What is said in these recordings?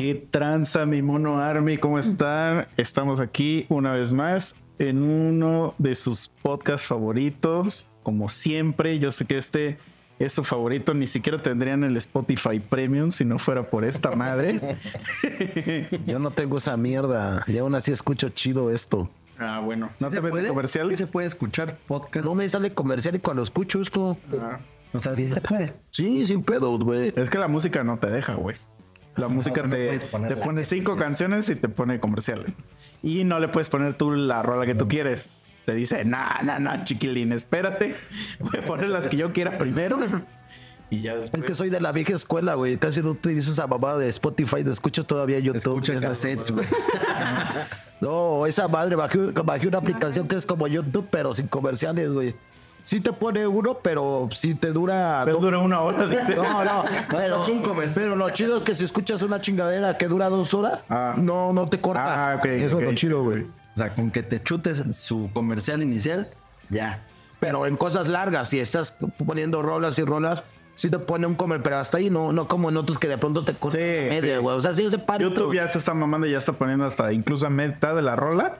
¿Qué tranza, mi mono Army? ¿Cómo están? Estamos aquí una vez más en uno de sus podcasts favoritos. Como siempre, yo sé que este es su favorito. Ni siquiera tendrían el Spotify Premium si no fuera por esta madre. Yo no tengo esa mierda. Y aún así escucho chido esto. Ah, bueno. ¿No ¿Sí te puede? comerciales? ¿Sí se puede escuchar podcast? No me sale comercial y cuando escucho esto. Ah. O sea, sí se puede. Sí, sin pedo, güey. Es que la música no te deja, güey. La música no te, te pone cinco canciones y te pone comerciales. Y no le puedes poner tú la rola que tú quieres. Te dice, nah, nah, nah, chiquilín, espérate. Voy a poner las que yo quiera primero. Y ya después. Es que soy de la vieja escuela, güey. Casi no utilizo esa babada de Spotify. Te escucho todavía YouTube. Escucha cassettes, güey. No, esa madre, bajé, bajé una aplicación que es como YouTube, pero sin comerciales, güey. Sí te pone uno, pero sí te dura... Pero dura una hora, dice. No, no, pero, Es un comercial. pero lo chido es que si escuchas una chingadera que dura dos horas, Ah. no, no te corta. Ah, ok, Eso es lo chido, güey. O sea, con que te chutes su comercial inicial, ya. Pero en cosas largas, si estás poniendo rolas y rolas, sí te pone un comer, pero hasta ahí no, no como en otros que de pronto te corta Sí, media, sí. güey. O sea, sí se para. YouTube ya se está mamando y ya está poniendo hasta incluso a mitad de la rola.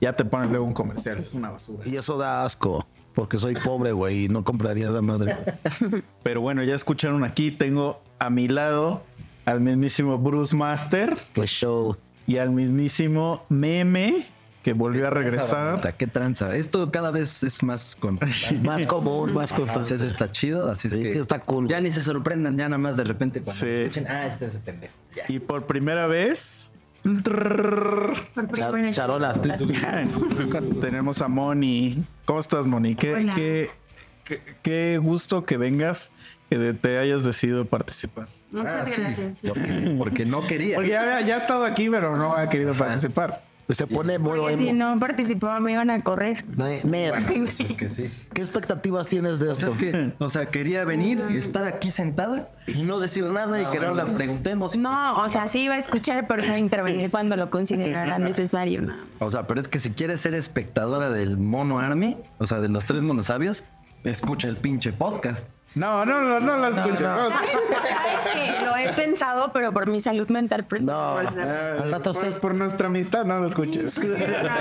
Ya te pone luego un comercial. Es una basura. Y eso da asco, porque soy pobre, güey, y no compraría esa madre. Pero bueno, ya escucharon aquí. Tengo a mi lado al mismísimo Bruce Master Qué show. y al mismísimo Meme que volvió a regresar. Qué tranza. Esto cada vez es más con Más común, más constante. eso está chido, así es que sí está cool. Ya ni se sorprendan, ya nada más de repente cuando Sí. escuchen, ah, este es ese pendejo. Ya. Y por primera vez Char- charola. tenemos a Moni. ¿Cómo estás, Moni? ¿Qué, qué, qué- gusto que vengas, que te hayas decidido participar. Muchas gracias. Porque, no quería. Porque ya, ya ha estado aquí, pero no ha querido participar. Se pone modo Porque si no participaba me iban a correr. Ne- neta. Es que sí. ¿Qué expectativas tienes de O sea, esto? es que, o sea, quería venir, estar aquí sentada y no decir nada y que no la preguntemos. No, o sea, sí iba a escuchar, pero no intervenir cuando lo considerara necesario. No. O sea, pero es que si quieres ser espectadora del Mono Army, o sea, de los tres monosabios, escucha el pinche podcast. No, no, no, no la escucho. No, ¿Sabes? ¿Sabes que Lo he pensado, pero por mi salud mental. No. por ser- Al rato por, sí. por nuestra amistad, no lo escuches.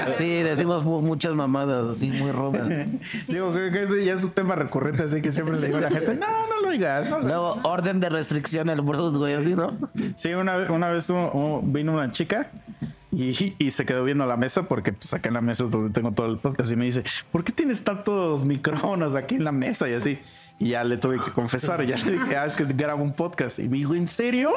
Sí, decimos mu- muchas mamadas así muy rudas. Digo que que ese ya es un tema recurrente, así que siempre le digo a la gente, no, no lo digas. no lo Luego, orden de restricción el Bruce, güey, así, ¿no? Sí, una vez, una vez vino una chica y, y se quedó viendo la mesa porque pues acá en la mesa es donde tengo todo el podcast y me dice, ¿por qué tienes tantos micrófonos aquí en la mesa? Y así. Y ya le tuve que confesar, ya le dije, ah, es que grabo un podcast. Y me dijo, ¿en serio?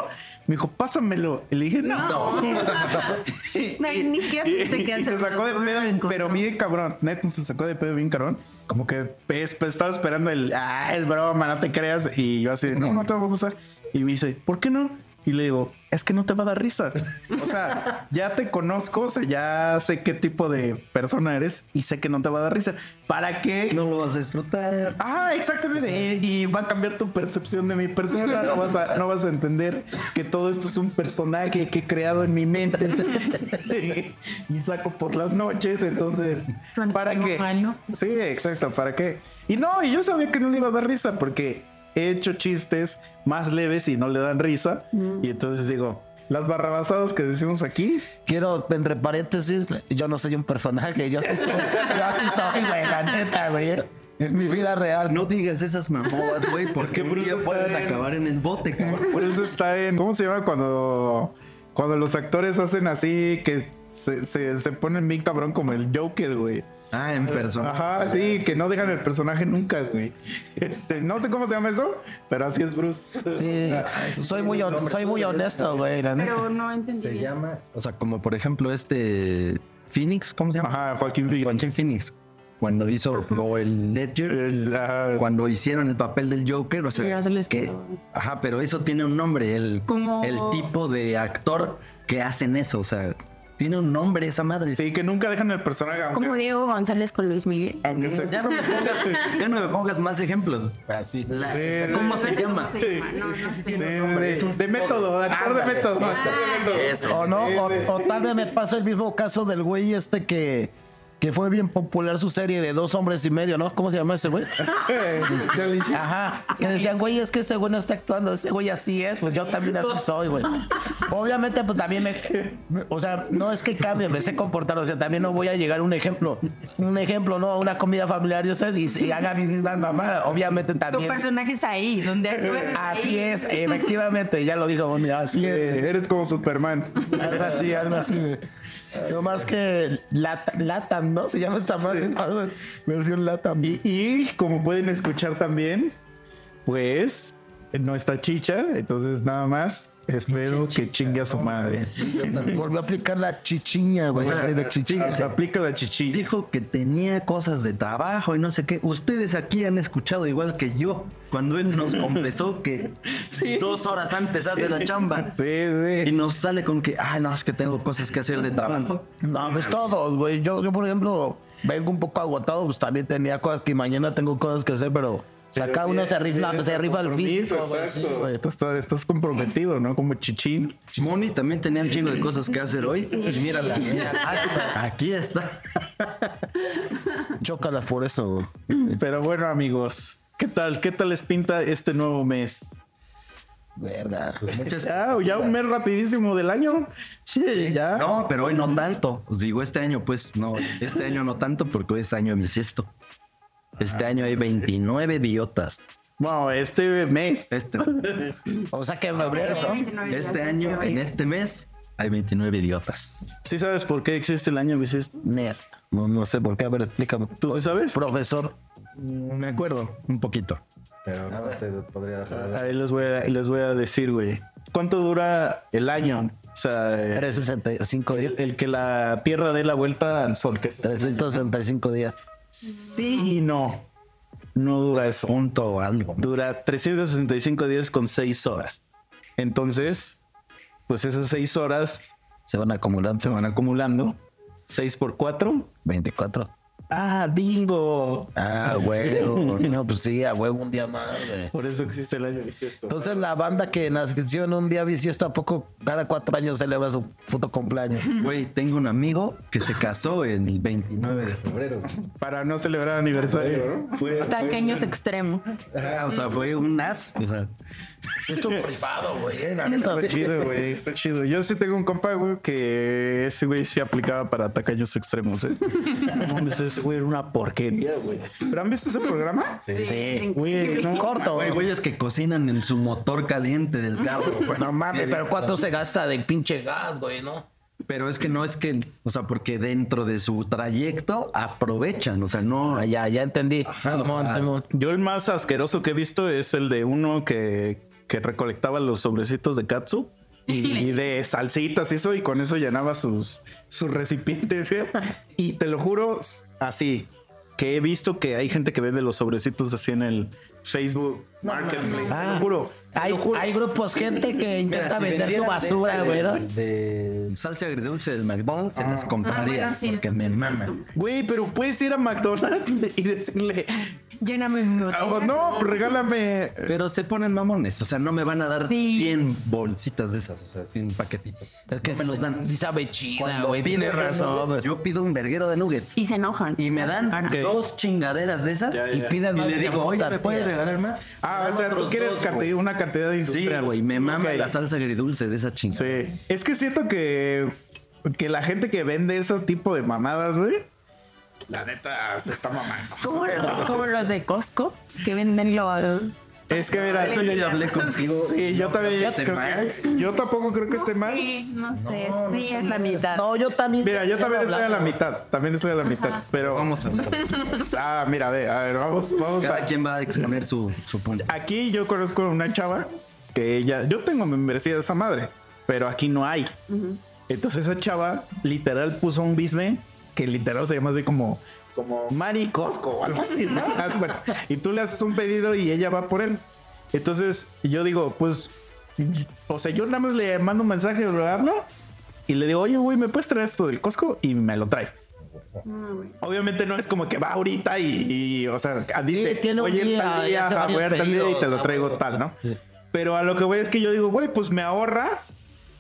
Me dijo, pásamelo. Y le dije, no. No, y ni siquiera Y, te quedas y se sacó de pedo, pero bien cabrón. Neto se sacó de pedo bien cabrón. Como que pues, estaba esperando el, ah, es broma, no te creas. Y yo así, no, no te va a gustar. Y me dice, ¿por qué no? Y le digo, es que no te va a dar risa. O sea, ya te conozco, o sea, ya sé qué tipo de persona eres y sé que no te va a dar risa. ¿Para qué? No lo vas a disfrutar. Ah, exactamente. Y va a cambiar tu percepción de mi persona. No vas a, no vas a entender que todo esto es un personaje que he creado en mi mente y saco por las noches. Entonces, ¿para qué? Sí, exacto. ¿Para qué? Y no, y yo sabía que no le iba a dar risa porque he hecho chistes más leves y no le dan risa. Y entonces digo, las barrabasadas que decimos aquí, Quiero, entre paréntesis, yo no soy un personaje, yo sí soy, yo sí soy, güey, la neta, güey. En mi vida real. No digas esas mamadas, güey, porque que Bruce día está puedes en- acabar en el bote, cabrón. Por eso está en. ¿Cómo se llama cuando. Cuando los actores hacen así que se, se, se ponen bien cabrón como el Joker, güey? Ah, en persona. Ajá, sí, que no dejan el personaje nunca, güey. Este, no sé cómo se llama eso, pero así es Bruce. Sí, soy muy, hon- soy muy honesto, güey, la neta. Pero no entendí. Se llama, o sea, como por ejemplo este Phoenix, ¿cómo se llama? Ajá, Joaquín Phoenix. Joaquín Phoenix. Cuando hizo o el Ledger, El, ah, cuando hicieron el papel del Joker, o sea, se que, ajá, pero eso tiene un nombre, el, Como- el tipo de actor que hacen eso, o sea, tiene un nombre esa madre. sí, que nunca dejan el personaje. aunque- Como Diego González con Luis Miguel. aunque se- Ya no me pongas, ya no me pongas más ejemplos. Así. La- Sí, ¿Cómo se llama? llama, no, no sé. Sí, de, de método, actor de método. Eso. O no, Sí, o, sí, o tal vez me pasa el mismo caso del güey este que que fue bien popular su serie de dos hombres y medio, ¿no? ¿Cómo se llama ese güey? Ajá. Que decían, güey, es que ese güey no está actuando, ese güey así es, pues yo también así soy, güey. Obviamente, pues también me, me- O sea, no es que cambie, me sé comportar, o sea, también no voy a llegar a un ejemplo, un ejemplo, ¿no? Una comida familiar, yo sé, y, y haga mis mismas mamadas. Obviamente Tu también. personaje es ahí, donde Así ahí. es, efectivamente, ya lo dijo, Bonnie, así es. Eres como Superman. Algo así, algo así, güey. No más que Lat- Latam, ¿no? Se llama esta madre. Versión Latam. Y, y como pueden escuchar también, pues no está chicha, entonces nada más espero que chingue a su madre. Volvió a aplicar la chichiña, güey. así de chichiña. Se aplica la chichi. Dijo que tenía cosas de trabajo y no sé qué. Ustedes aquí han escuchado igual que yo cuando él nos confesó que dos horas antes hace la chamba. Sí, Y sí. nos sale con que, ah, no, es que tengo cosas que hacer de trabajo. No, pues todos, güey. Yo, yo, por ejemplo, vengo un poco agotado, pues también tenía cosas que mañana tengo cosas que hacer, pero. O sea, cada uno se rifa, se rifa el físico, sí. Estás, estás comprometido, ¿no? Como chichín. Moni también tenía un chingo de cosas que hacer hoy. Y mírala, aquí está. Aquí está. Chócalas por eso. Pero bueno, amigos, ¿qué tal? ¿Qué tal les pinta este nuevo mes? Verga. Muchas- Ya, ya un mes rapidísimo del año. Sí, ya. No, pero hoy no tanto. Os digo, este año, pues, no. Este año no tanto porque hoy es año bisiesto. Este año hay 29 idiotas. Bueno, este mes. Este, O sea que en febrero, este año, en este mes, hay 29 idiotas. ¿Sí sabes por qué existe el año bisiesto? No, no sé por qué, a ver, explícame. ¿Tú sabes? Profesor. Me acuerdo, un poquito. Pero no te podría dejar. Ahí les voy a, les voy a decir, güey. ¿Cuánto dura el año? O sea, 365 días. el que la Tierra dé la vuelta al Sol. Que es- 365 días. Sí y no. No dura eso. Punto o algo. Dura 365 días con 6 horas. Entonces, pues esas 6 horas Se van acumulando. se van acumulando. 6 por 4. 24. Ah, bingo. Ah, huevo. No, pues sí, a huevo un día más, güey. Por eso existe el año bisiesto. Entonces la banda que nació en un día bisiesto, ¿a poco cada cuatro años celebra su puto cumpleaños? Güey, tengo un amigo que se casó el 29 de febrero. Para no celebrar aniversario, ¿no? Fue, Taqueños extremos. Ajá, o sea, fue un as. O sea, Esto rifado, güey. eh, la neta, Está sí. chido, güey. Está chido. Yo sí tengo un compa, güey, que ese güey sí aplicaba para tacaños extremos, ¿eh? No mames, ese güey era una porquería, güey. ¿Pero han visto ese programa? Sí. Güey, no. Corto, güey, güey. güeyes que cocinan en su motor caliente del carro. güey. No mames, pero ¿cuánto se gasta de pinche gas, güey, no? Pero es que no es que, o sea, porque dentro de su trayecto aprovechan, o sea, no. Ah, ya, ya entendí. Simón, Simón. Yo el más asqueroso que he visto es el de uno que, que recolectaba los sobrecitos de katsu y, de salsitas y eso, y con eso llenaba sus, sus recipientes. ¿eh? Y te lo juro, así, que he visto que hay gente que vende los sobrecitos así en el Facebook Marketplace. te lo juro. te Hay, lo juro. hay grupos, gente que intenta si vender su basura, güey, ¿no? De, de salsa agridulce del McDonald's, se las Ah, compraría bueno, sí, porque eso me sí, mama. eso. Güey, pero puedes ir a McDonald's y decirle, Lléname mi "Ah, botella. no, pues regálame. Pero se ponen mamones, o sea, no me van a dar Sí. 100 bolsitas de esas, o sea, 100 paquetitos. Es que no me los dan. Sí sabe chida, güey. pido Tienes razón. Yo pido un verguero de nuggets Y se enojan. y me dan dos chingaderas de esas Ya, y ya. piden Y le Y le digo, oye, ¿me puedes regalar más? Ah, o sea, tú quieres dos, cantidad- una cantidad Sí, industrial. güey, me mama la salsa agridulce de esa chingada. Sí. Es que siento que, que la gente que vende ese tipo de mamadas, güey, la neta se está mamando. Como, como los de Costco, que venden los... Es que mira, Eso yo ya hablé contigo. Sí, yo también creo que, yo tampoco creo que esté mal. Sí, no sé, estoy en la mitad. No, yo también. Mira, yo también estoy a la mitad, también estoy a la mitad, pero Vamos a hablar ah, mira, ve, a ver, vamos, vamos Cada a quien va a exponer su, su punto. Aquí yo conozco una chava que ella, yo tengo membresía de esa madre, pero aquí no hay. Entonces esa chava literal puso un business que literal se llama así como como Mari Costco o algo así, ¿no? Ah, bueno, y tú le haces un pedido y ella va por él. Entonces yo digo, pues, o sea, yo nada más le mando un mensaje, lo hablo y le digo, oye, güey, ¿me puedes traer esto del Costco? Y me lo trae. Obviamente no es como que va ahorita y, y, o sea, dice, tiene un oye, día, tal día, voy a tal día y te lo ah, traigo tal, ¿no? Pero a lo que voy es que yo digo, güey, pues me ahorra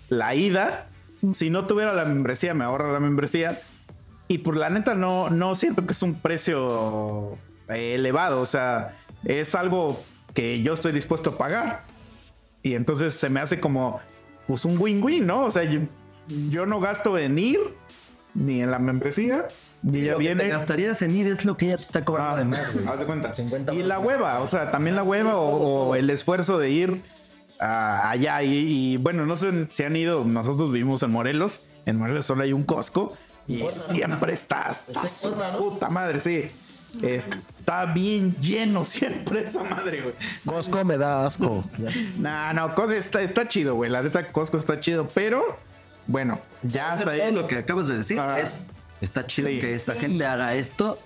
la ida. Si no tuviera la membresía, me ahorra la membresía. Y por la neta no, no siento que es un precio eh, elevado. O sea, es algo que yo estoy dispuesto a pagar. Y entonces se me hace como pues un win-win, ¿no? O sea, yo, yo no gasto en ir ni en la membresía. Y ya Lo que viene. te gastarías en ir es lo que ya te está cobrando Ah, de más, güey. haz de cuenta. 50 Y la hueva, o sea, también la hueva o, o el esfuerzo de ir a- allá. Y, y, bueno, no sé si han ido, nosotros vivimos en Morelos. En Morelos solo hay un Costco y siempre está hasta su puta madre, sí. Está bien lleno siempre esa madre, güey. Costco me da asco. No, no, Costco está, está chido, güey. La neta, Costco está chido, pero bueno, ya hasta ahí. lo que acabas de decir Ah. es. Está chido Sí. que esta gente haga esto.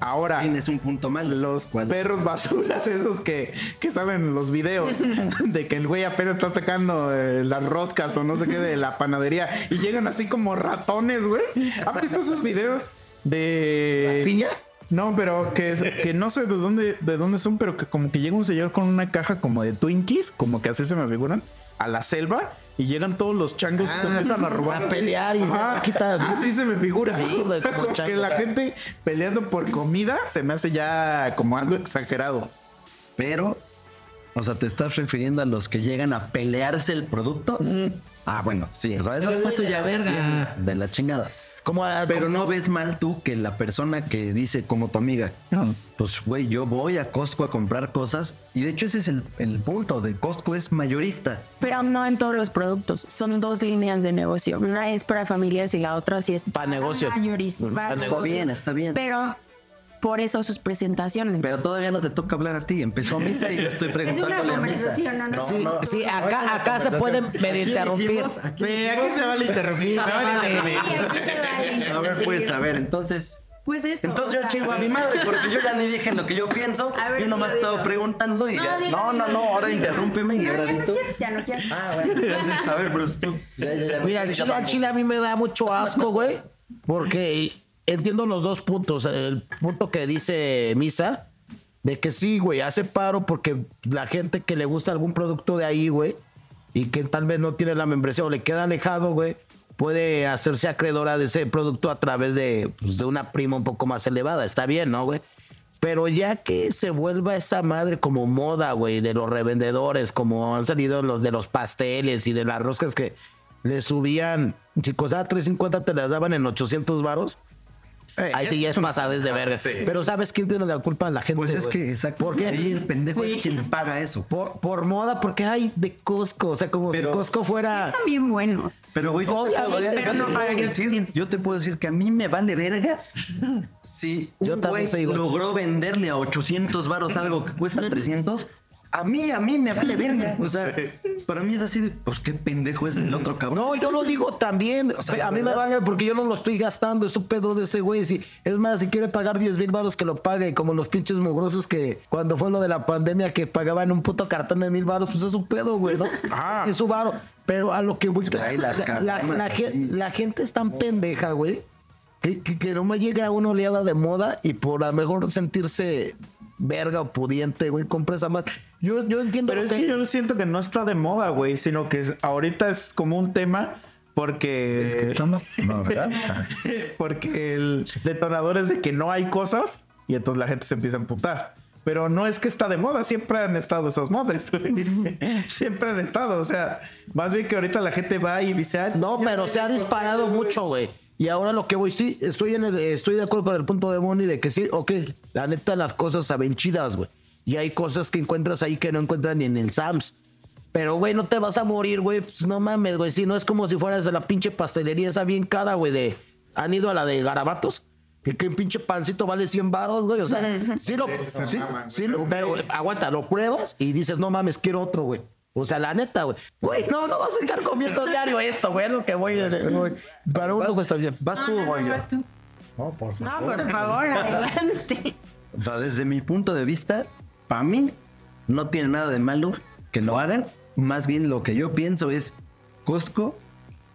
Ahora, Tienes un punto mal. los ¿Cuál? perros basuras esos que, que saben los videos de que el güey apenas está sacando eh, las roscas o no sé qué de la panadería y llegan así como ratones, güey. ¿Han visto esos videos de ¿Piña? No, pero que, es- que no sé de dónde de dónde son, pero que como que llega un señor con una caja como de Twinkies, como que así se me figuran, a la selva y llegan todos los changos y se empiezan a robar. a pelear y quita- Así se me figura. Sí, güey, O sea, como como que la gente peleando por comida se me hace ya como algo exagerado. Pero, o sea, ¿te estás refiriendo a los que llegan a pelearse el producto? Ah, bueno, sí. O sea, eso, eso ya verga. De la chingada. Como a- Pero no ves mal tú que la persona que dice como tu amiga, pues güey, yo voy a Costco a comprar cosas. Y de hecho ese es el, el punto de Costco es mayorista. Pero no en todos los productos. Son dos líneas de negocio. Una es para familias y la otra sí es Pa' negocio. mayorista. para Está negocio. bien, está bien. Pero por eso sus presentaciones. Pero todavía no te toca hablar a ti. Empezó misa y yo estoy es preguntándole una a misa. conversación, ¿no? no. Sí, sí, acá, acá se pueden medio interrumpir. Sí, aquí se vale interrumpir. se vale interrumpir. A ver, pues, a ver, entonces. Pues eso. Entonces yo sea, chingo a mi madre porque yo ya ni dije lo que yo pienso. A ver, yo nomás estaba preguntando y No, ya. dilo, No, no, no, ahora interrúmpeme y ahora ya tú. ya no quiero. Ah, bueno, entonces, a ver, Bruce, tú. Ya, ya, ya. Mira, al chile a mí me da mucho asco, güey. Porque entiendo los dos puntos. El punto que dice Misa, de que sí, güey, hace paro porque la gente que le gusta algún producto de ahí, güey, y que tal vez no tiene la membresía o le queda alejado, güey, puede hacerse acreedora de ese producto a través de, pues, de una prima un poco más elevada. Está bien, ¿no, güey? Pero ya que se vuelva esa madre como moda, güey, de los revendedores, como han salido los de los pasteles y de las roscas que le subían, si costaba 350 te las daban en 800 varos. Ahí sí ya es pasadas de verga. Pero ¿sabes quién tiene la culpa? La gente. Pues es güey. que, exacto. ¿Por qué? Ahí el pendejo es quien paga eso. Por, por moda, porque hay de Costco. O sea, como Pero- si Costco fuera. Están bien buenos. Pero, güey, yo no pagan decir, 800. yo te puedo decir que a mí me vale verga si Yo un también güey soy igual. logró venderle a 800 varos algo que cuesta 300. A mí, a mí me vale verga. O sea, para mí es así de, pues qué pendejo es el otro cabrón. No, yo lo digo también. sea, a mí me vale porque yo no lo estoy gastando. Es un pedo de ese güey. Si, es más, si quiere pagar 10 mil baros, que lo pague. Como los pinches mugrosos que cuando fue lo de la pandemia que pagaban un puto cartón de mil baros, pues es un pedo, güey, ¿no? Ajá. Es su varo. Pero a lo que voy. Trae las o sea, la, la gente es tan pendeja, güey. Que, que, que no me llega una oleada de moda y por a lo mejor sentirse verga o pudiente, güey, compra esa más. Yo, yo entiendo Pero lo es que yo siento que no está de moda, güey, sino que es- ahorita es como un tema porque No, ¿verdad? porque el detonador es de que no hay cosas y entonces la gente se empieza a emputar. Pero no es que está de moda, siempre han estado esas madres. güey. siempre han estado, o sea, más bien que ahorita la gente va y dice, "Ah, No, pero se ha disparado cosas, güey". mucho, güey. Y ahora lo que voy, sí, estoy en el, estoy de acuerdo con el punto de Bonnie de que sí, ok, la neta las cosas saben chidas, güey. Y hay cosas que encuentras ahí que no encuentran ni en el Sams. Pero, güey, no te vas a morir, güey. Pues no mames, güey. Si no es como si fueras de la pinche pastelería esa bien cara, güey. De, ¿Han ido a la de garabatos? Que que el pinche pancito vale 100 baros, güey. O sea, sí lo, sí, sí pero, aguanta, lo pruebas y dices, no mames, quiero otro, güey. O sea, la neta, güey. Güey, no, no vas a estar comiendo diario eso, güey. Lo que voy, güey. Para uno está bien. Vas tú, No, no, voy no, yo. vas tú. No, por No, por favor, adelante. O sea, desde mi punto de vista, para mí no tiene nada de malo que lo hagan. Más bien lo que yo pienso es, Costco,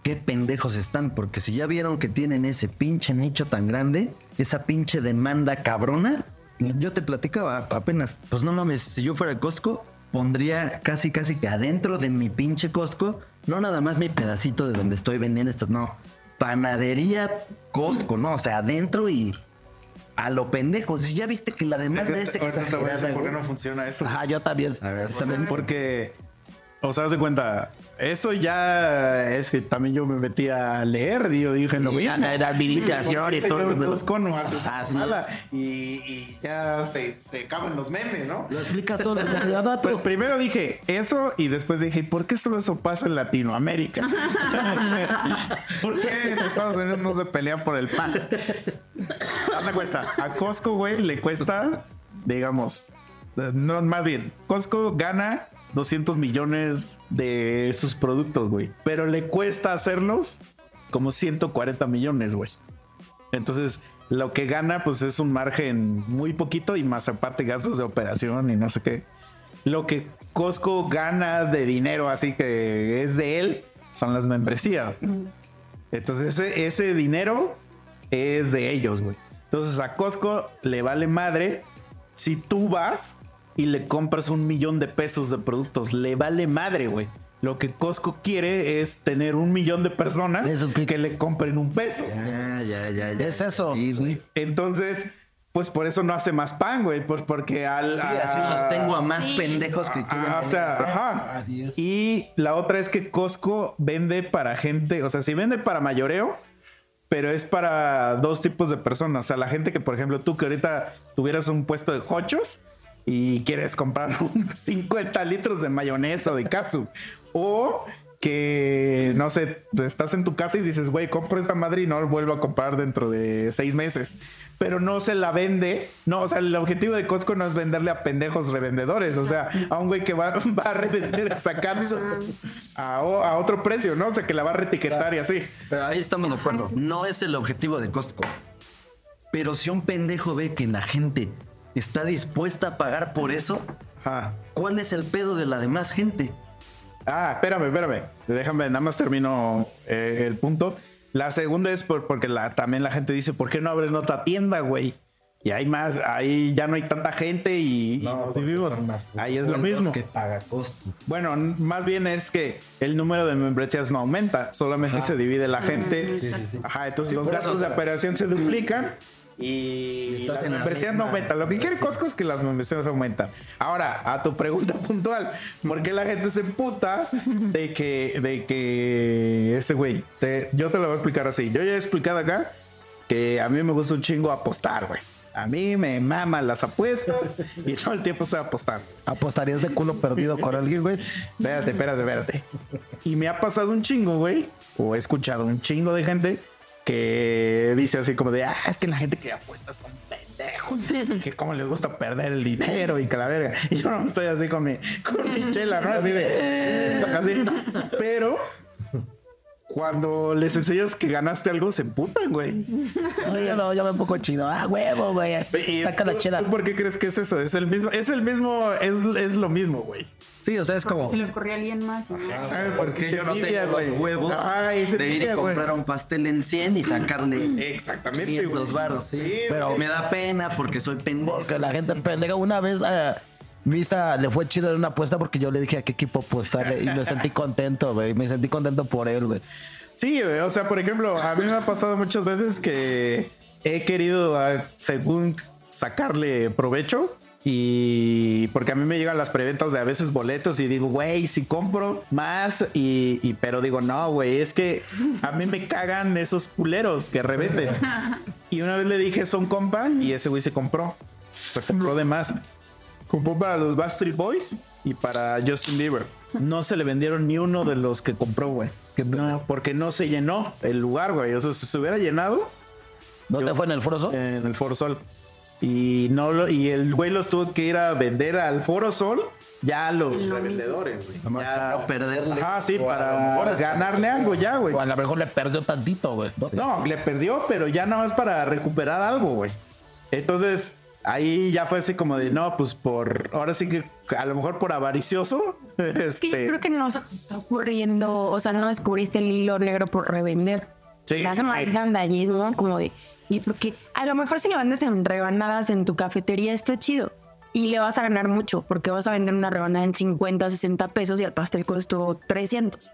qué pendejos están. Porque si ya vieron que tienen ese pinche nicho tan grande, esa pinche demanda cabrona, yo te platicaba apenas, pues no mames, si yo fuera Costco, pondría casi casi que adentro de mi pinche Costco, no nada más mi pedacito de donde estoy vendiendo estas, no. panadería Costco, ¿no? O sea, adentro y a lo pendejo. Si ya viste que la demanda es Ahorita te voy a decir exagerada. por qué no funciona eso. Ajá, yo también. A ver, también. Porque, o sea, de cuenta, eso ya es que también yo me metí a leer, y yo dije, lo ya mismo. la administración y todo eso. Costco no hace esa Ah, sí. mamada, y, y ya se, se acaban los memes, ¿no? Lo explicas todo. Tú. primero dije eso y después dije, ¿por qué solo eso pasa en Latinoamérica? ¿Por qué en Estados Unidos no se pelean por el pan? Haz de cuenta, a Costco, güey, le cuesta, digamos, no, más bien, Costco gana 200 millones de sus productos, güey, pero le cuesta hacerlos como 140 millones, güey. Entonces, lo que gana, pues es un margen muy poquito y más aparte gastos de operación y no sé qué. Lo que Costco gana de dinero, así que es de él, son las membresías. Entonces, ese, ese dinero es de ellos, güey. Entonces, a Costco le vale madre si tú vas y le compras un millón de pesos de productos. Le vale madre, güey. Lo que Costco quiere es tener un millón de personas Eso, que- le compren un peso. Ya, ya, ya, ya. Es eso. Sí. Entonces, pues por eso no hace más pan, güey. Pues porque al. Sí, a- así los tengo a más Sí. pendejos que. Ah, o sea, ajá. Y la otra es que Costco vende para gente, o sea, sí vende para mayoreo, pero es para dos tipos de personas. O sea, la gente que, por ejemplo, tú que ahorita tuvieras un puesto de hochos y quieres comprar un 50 litros de mayonesa o de katsu. O que, no sé, estás en tu casa y dices, güey, compro esta madre y no vuelvo a comprar dentro de seis meses. Pero no se la vende. No, o sea, el objetivo de Costco no es venderle a pendejos revendedores. O sea, a un güey que va, va a revender, a sacar a, otro precio, ¿no? O sea, que la va a reetiquetar y así. Pero ahí estamos de acuerdo. No es el objetivo de Costco. Pero si un pendejo ve que la gente está dispuesta a pagar por eso, Ajá. ¿cuál es el pedo de la demás gente? Ah, espérame, espérame. Déjame, nada más termino eh, el punto. La segunda es por- porque la, también la gente dice, ¿por qué no abren otra tienda, güey? Y hay más, ahí ya no hay tanta gente y, y nos vivimos. Ahí es lo mismo. que paga Costco. Bueno, más bien es que el número de membresías no aumenta, solamente se divide la gente. Ajá, entonces los gastos de operación se duplican y Estás las en la membresías no aumentan. Lo que quiere Costco es que las membresías aumentan. Ahora, a tu pregunta puntual, ¿por qué la gente se emputa de que, de que ese güey? te- yo te lo voy a explicar así. Yo ya he explicado acá que a mí me gusta un chingo apostar, güey. A mí me maman las apuestas y todo el tiempo estoy apostando. ¿Apostarías de culo perdido con alguien, güey? Espérate, espérate, espérate. Y me ha pasado un chingo, güey. O he escuchado un chingo de gente que dice así como de, ah, es que la gente que apuesta son pendejos. Que cómo les gusta perder el dinero y que la verga. Y yo no estoy así con mi, con mi chela, ¿no? Así de, así. Pero cuando les enseñas que ganaste algo, se emputan, güey. Oye, no, ya me pongo chido. Ah, huevo, güey. Saca la chela. ¿tú ¿Por qué crees que es eso? Es el mismo, es el mismo, es, es lo mismo, güey. Sí, o sea, es como. Se le ocurrió a alguien más. ¿no? ¿Sabes ¿Por qué yo no tengo los güey? huevos Ajá, de ir y güey. comprar un pastel en 100 y sacarle Exactamente, 500 güey. baros? Sí, pero- me da pena porque soy pendejo. Porque la gente pendeja. Una vez eh, Visa le fue chido en una apuesta porque yo le dije a qué equipo apostarle y me sentí contento, güey. Me sentí contento por él, güey. Sí, güey, o sea, por ejemplo, a mí me ha pasado muchas veces que he querido, ah, según sacarle provecho, y porque a mí me llegan las preventas de a veces boletos y digo, güey, si compro más, y, y- pero digo, no, güey, es que a mí me cagan esos culeros que revenden. Y una vez le dije un compa y ese güey se compró. Se compró de más. Compró para los Backstreet Boys y para Justin Bieber. No se le vendieron ni uno de los que compró, güey. No, porque no se llenó el lugar, güey. O sea, si se hubiera llenado ¿Dónde fue en el Foro Sol? en el Foro Sol. Y no lo, y el güey los tuvo que ir a vender al Foro Sol ya a los revendedores, güey. Para no perderle. Ajá, sí, a para ganarle algo ya, güey. O a lo mejor le perdió tantito, güey. No, le perdió, pero ya nada más para recuperar algo, güey. Entonces, ahí ya fue así como de, no, pues por, ahora sí que a lo mejor por avaricioso. Que yo Este, creo que no se te está ocurriendo, o sea, no descubriste el hilo negro por revender. Sí, hace sí, más sí. gandallismo, como de. Y porque a lo mejor si lo vendes en rebanadas en tu cafetería está chido. Y le vas a ganar mucho, porque vas a vender una rebanada en 50, 60 pesos y el pastel costó 300.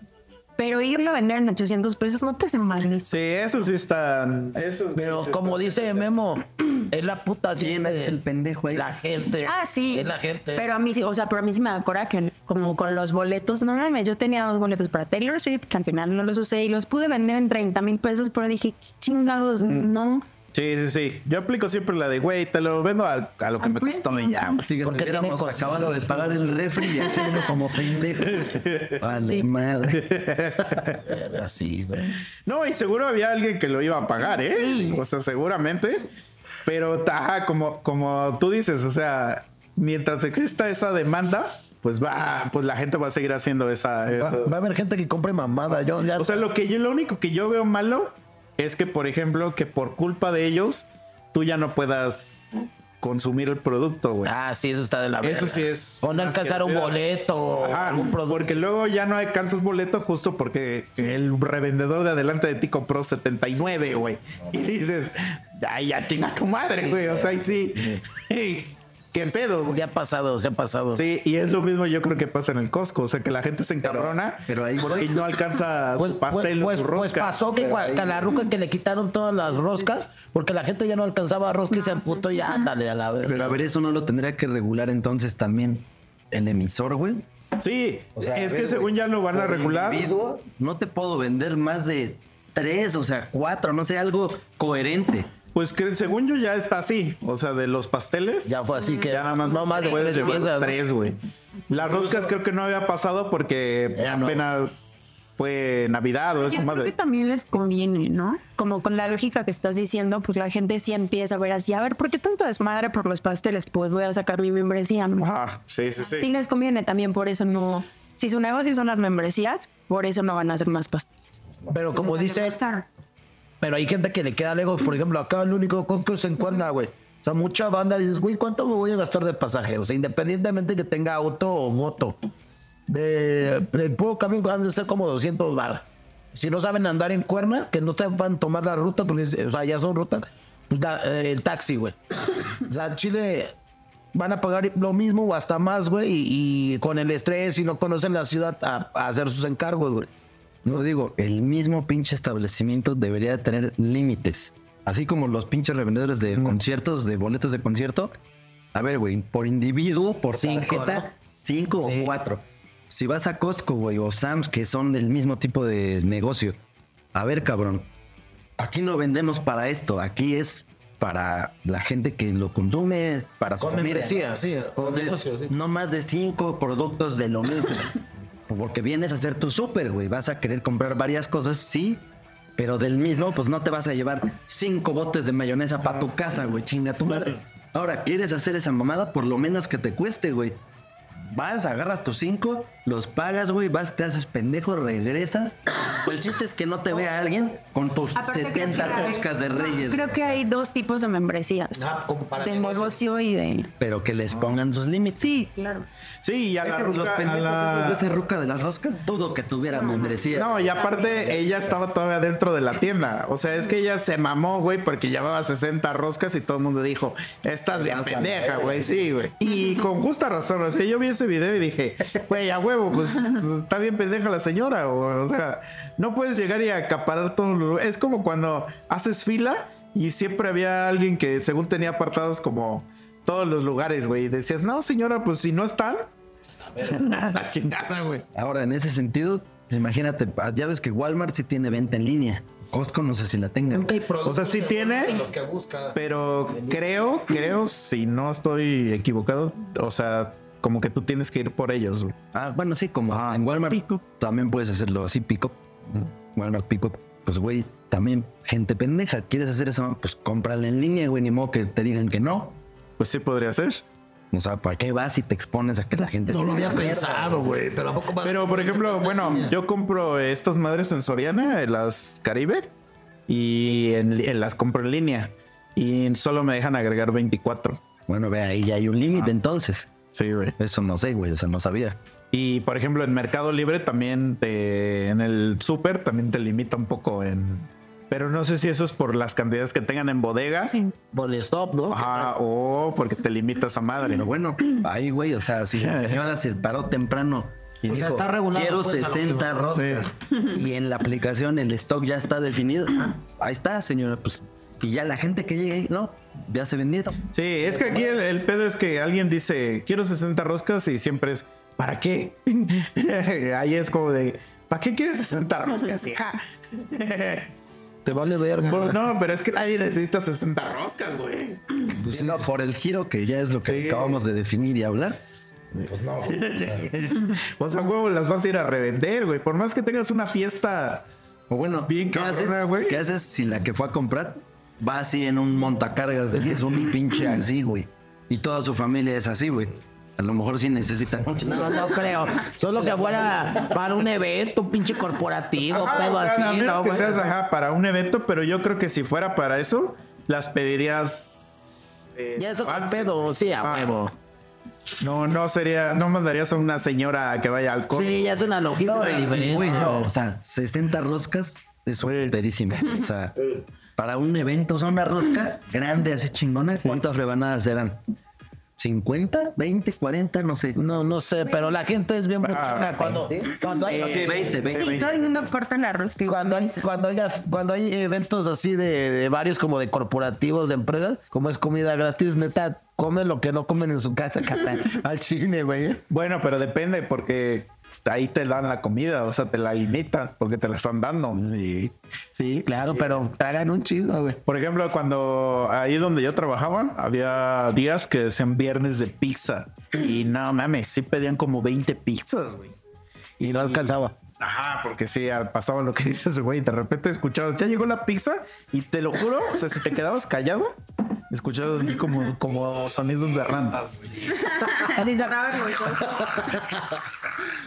Pero irlo a vender en 800 pesos no te hace mal. Sí, eso sí están. Esos Pero como dice Memo, es la puta ¿Quién es el pendejo ahí? La gente. Ah, sí. Es la gente. Pero a mí sí, o sea, pero a mí sí me da coraje. Como con los boletos. No mames, yo tenía dos boletos para Taylor Swift, que al final no los usé y los pude vender en 30 mil pesos, pero dije, "¿Qué chingados, no. Sí, sí, sí. Yo aplico siempre la de, güey, te lo vendo al- a, lo que me costó y ya. Porque tiene acabado de pagar el refri y aquí uno como pendejo. Vale, madre. Así, güey. No, y seguro había alguien que lo iba a pagar, ¿eh? O sea, seguramente. Pero, ajá, como, como tú dices, o sea, mientras exista esa demanda, pues va, pues la gente va a seguir haciendo esa. Va, va a haber gente que compre mamada. Yo ya. O sea, lo que yo, lo único que yo veo malo es que, por ejemplo, que por culpa de ellos, tú ya no puedas consumir el producto, güey. ah, sí, eso está de la verga. Eso sí es O no alcanzar un boleto Ajá, producto. porque luego ya no alcanzas boleto justo porque el revendedor de adelante de ti compró 79, güey. Y dices, ay, ya chinga tu madre, güey. O sea, ahí sí. ¿Qué pedo? güey? Se ha pasado, se ha pasado. Sí, y es lo mismo yo creo que pasa en el Costco. O sea, que la gente se encabrona pero ahí porque voy. no alcanza Pues, su pastel pues, su pues- rosca. pues pasó que, cua- que a la ruca que le quitaron todas las roscas porque la gente ya no alcanzaba rosca y se emputó y ya, dale a la verga. Pero a ver, eso no lo tendría que regular entonces también el emisor, güey. Sí, sea, es que según güey, ya lo van a regular. individuo, no te puedo vender más de tres, o sea, cuatro, no sé, algo coherente. Pues que según yo ya está así. O sea, de los pasteles. Ya fue así que Ya nada más no más de puedes tres llevar piezas. ¿no? tres, güey. Las roscas creo que no había pasado porque pues, no. apenas fue Navidad o esa Yo creo que también les conviene, ¿no? Como con la lógica que estás diciendo, pues la gente sí empieza a ver así, a ver, ¿por qué tanto desmadre por los pasteles? Pues voy a sacar mi membresía. ¿no? Ajá, sí, sí, sí. Sí les conviene también, por eso no... Si su negocio son las membresías, por eso no van a hacer más pasteles. Pero como dice, más. Pero hay gente que le queda lejos. Por ejemplo, acá el único Costco se encuentra, güey. O sea, mucha banda dices, güey, ¿cuánto me voy a gastar de pasaje? O sea, independientemente que tenga auto o moto. El puro camión han de ser como 200 bar. Si no saben andar en cuerna, que no sepan tomar la ruta, porque o sea, ya son rutas, pues eh, el taxi, güey. O sea, en Chile van a pagar lo mismo o hasta más, güey, y, y con el estrés y no conocen la ciudad a, a hacer sus encargos, güey. No digo, el mismo pinche establecimiento debería de tener límites. Así como los pinches revendedores de conciertos, de boletos de concierto. A ver, güey, por individuo, por Cinco, tarjeta, ¿no? cinco Sí. o cuatro. Si vas a Costco, güey, o Sam's, que son del mismo tipo de negocio. A ver, cabrón, aquí no vendemos para esto. Aquí es para la gente que lo consume, para su Con familia. membresía, sí, con Entonces, negocio, sí. no más de cinco productos de lo mismo. Porque vienes a hacer tu súper, güey. Vas a querer comprar varias cosas, sí. Pero del mismo, pues no te vas a llevar cinco botes de mayonesa para tu casa, güey. Chinga tu madre. Ahora, ¿quieres hacer esa mamada? Por lo menos que te cueste, güey. Vas, agarras tus cinco, los pagas, güey, vas, te haces pendejo, regresas. El chiste es que no te vea alguien con tus Aparte creo 70 que hay- roscas de reyes. Creo que hay dos tipos de membresías. Ah, como para de negocio. negocio y de... Pero que les pongan sus límites. Sí, claro. Sí, y a la Ese- los ruca- a pendejos la- esos de esa ruca de las roscas, dudo que tuviera membresía. No, y aparte ella estaba todavía dentro de la tienda. O sea, es que ella se mamó, güey, porque llevaba 60 roscas y todo el mundo dijo, estás bien Vas a la pendeja, verga, güey, sí, güey. Y con justa razón, o sea, yo vi ese video y dije, güey, a huevo, pues está bien pendeja la señora, güey. O sea, no puedes llegar y acaparar todos los lugares. Es como cuando haces fila y siempre había alguien que según tenía apartados como todos los lugares, güey. Y decías, no, señora, pues si no están, la chingada, güey. Ahora, en ese sentido, imagínate, ya ves que Walmart sí tiene venta en línea. Costco no sé si la tenga. Nunca hay productos O sea, sí tiene, los que busca. pero creo, creo, si no estoy equivocado, o sea, como que tú tienes que ir por ellos, güey. Ah, bueno, sí, como en Walmart Pick up. también puedes hacerlo así, pick up. Walmart pick up. Pues, güey, también gente pendeja. ¿Quieres hacer eso? Pues cómprala en línea, güey, ni modo que te digan que no. Pues sí podría ser. O sea, ¿para qué vas y te expones a que la gente... No lo había pensado, güey. Pero a poco más. Pero, por ejemplo, bueno, yo compro estas madres en Soriana, en las Caribe, y en, en las compro en línea. Y solo me dejan agregar 24. Bueno, ve, ahí ya hay un límite entonces. Sí, güey. Eso no sé, güey, o sea, no sabía. Y por ejemplo, en Mercado Libre también te, en el súper también te limita un poco en. Pero no sé si eso es por las cantidades que tengan en bodega. Sí. Por el stop, ¿no? Ajá, o porque te limitas a madre. Pero bueno, ahí, güey, o sea, si la señora se paró temprano Y O sea, dijo, está regulado, quiero pues, a lo que 60 va". roscas. Y en la aplicación el stock ya está definido. Ah, ahí está, señora. Pues, y ya la gente que llegue ahí, no, ya se vendieron. Sí, es que aquí el, el pedo es que alguien dice, quiero 60 roscas y siempre es, ¿para qué? Ahí es como de, ¿para qué quieres 60 roscas, hija? Te vale verga. Por- no, pero es que nadie necesita 60 roscas, güey. Pues sí, no, por el giro que ya es lo que Sí. acabamos de definir y hablar. O sea, huevo, las vas a ir a revender, güey. Por más que tengas una fiesta. O bueno, Bien ¿qué, haces, güey. ¿qué haces si la que fue a comprar va así en un montacargas de 10, un pinche así, güey? Y toda su familia es así, güey. A lo mejor sí necesitan mucho. No, no creo. Solo que fuera para un evento, un pinche corporativo, Ajá, pedo o sea, así, ¿no? que seas ajá, para un evento, pero yo creo que si fuera para eso, las pedirías. eh, Ya eso con avance. pedo, sí, a Ah. huevo. No, no sería, no mandarías a una señora que vaya al costo. Sí, ya es una logística diferente. No, o sea, 60 roscas es enterísimo. O sea, para un evento, o sea, una rosca grande, así chingona, ¿cuántas rebanadas eran? ¿50? ¿20? ¿40? No sé. No, no sé, pero la gente es bien Ah, buena cuando, cuando hay, Sí, 20, 20. Sí, todo el mundo corta la rosca. cuando hay, cuando hay, cuando hay eventos así de, de varios como de corporativos, de empresas, como es comida gratis, neta, comen lo que no comen en su casa, al chile, güey. Bueno, pero depende porque ahí te dan la comida, o sea, te la limitan porque te la están dando. Sí, sí, claro, pero tragan un chingo, güey. Por ejemplo, cuando ahí donde yo trabajaba, había días que decían viernes de pizza. Y no mames, sí pedían como 20 pizzas, güey. Y no alcanzaba. Ajá, porque sí, pasaba lo que dices, güey. De repente escuchabas, ya llegó la pizza y te lo juro, o sea, si te quedabas callado, escuchabas así como, como sonidos de ratas, güey.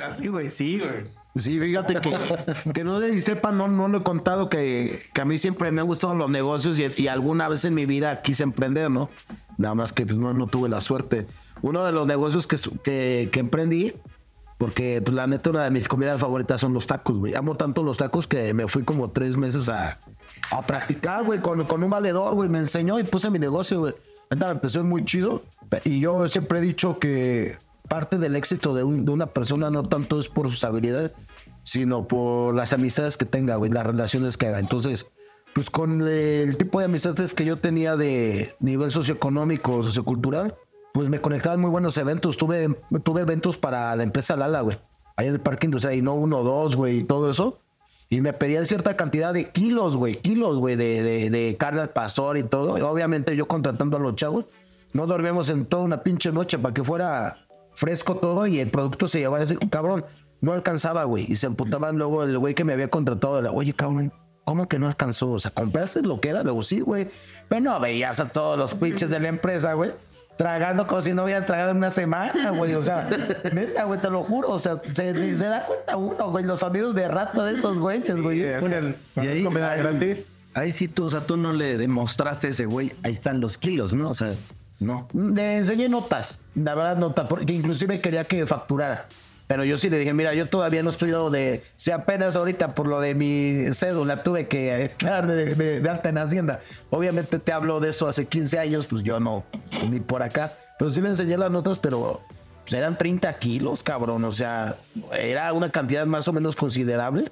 Así güey, sí, güey. Sí, fíjate que, que no sé si sepan, no, no lo he contado que, que a mí siempre me han gustado los negocios y, y alguna vez en mi vida quise emprender, ¿no? Nada más que pues, no, no tuve la suerte. Uno de los negocios que, que emprendí, porque pues, la neta una de mis comidas favoritas son los tacos, güey. Amo tanto los tacos que me fui como tres meses a, a practicar, güey, con, con un valedor, güey. Me enseñó y puse mi negocio, güey. Neta, me empezó muy chido. Y yo siempre he dicho que parte del éxito de, un- de una persona no tanto es por sus habilidades, sino por las amistades que tenga, güey, las relaciones que haga. Entonces, pues con el tipo de amistades que yo tenía de nivel socioeconómico, sociocultural, pues me conectaba en muy buenos eventos. Tuve, tuve eventos para la empresa Lala, güey. Ahí en el parque industrial, y no uno, dos, güey, y todo eso. Y me pedían cierta cantidad de kilos, güey, kilos, güey, de, de, carne al pastor y todo. Y obviamente yo contratando a los chavos, no dormíamos en toda una pinche noche para que fuera fresco todo y el producto se llevara así, cabrón. No alcanzaba, güey. Y se emputaban luego el güey que me había contratado. la, Oye, cabrón, ¿cómo que no alcanzó? O sea, ¿compraste lo que era? Luego sí, güey. Pero no veías a todos los pinches de la empresa, güey. Tragando como si no hubieran tragado en una semana, güey. O sea, neta, güey, te lo juro. O sea, se, se da cuenta uno, güey, los sonidos de rato de esos güeyes, güey. Es que el, Y ahí- comida gratis. Ahí sí tú, o sea, tú no le demostraste a ese güey, ahí están los kilos, ¿no? O sea, no. Le enseñé notas, la verdad notas, porque inclusive quería que facturara. Pero yo sí le dije, mira, yo todavía no estoy dado de... Si apenas ahorita por lo de mi cédula tuve que estar de, de- de alta en Hacienda. Obviamente te hablo de eso hace 15 años, pues yo no, ni por acá. Pero sí le enseñé las notas, pero pues, eran 30 kilos, cabrón. O sea, era una cantidad más o menos considerable.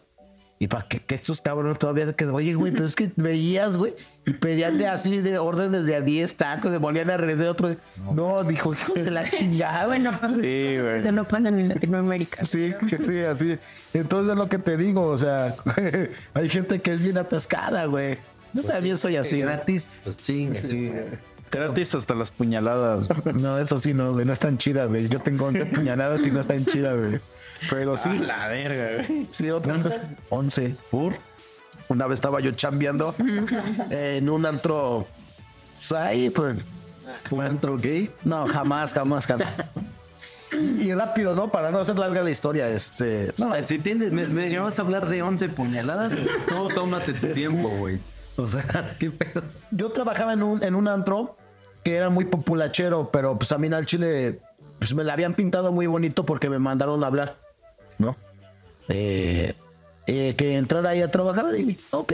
Y para que, que estos cabrones todavía se quedan, oye, güey, pero es que veías, güey, y pedían de así, de órdenes de a 10 tacos, de volvían a regresar otro. No, dijo, hijo de la chingada. Bueno, pues, Sí, güey. eso no pasa en Latinoamérica. Sí, que sí, así. Entonces es lo que te digo, o sea, hay gente que es bien atascada, güey. Yo también soy así. ¿no? gratis, pues chingue. Sí. Gratis hasta las puñaladas. No, eso sí, no, güey, no están chidas, güey. Yo tengo 11 puñaladas y no están chidas, güey. Pero sí. La verga, güey. Sí, otra vez. 11. ¿Por? Una vez estaba yo chambeando en un antro. Pues ahí, pues. ¿Un antro gay? No, jamás, jamás, jamás. Y rápido, ¿no? Para no hacer larga la historia, este. No, si tienes, me, me vas a hablar de 11 puñaladas, no, tómate tu tiempo, güey. O sea, qué pedo. Yo trabajaba en un, en un antro que era muy populachero, pero pues a mí en el Chile pues me la habían pintado muy bonito porque me mandaron a hablar, ¿no? Eh, eh, que entrara ahí a trabajar y ok.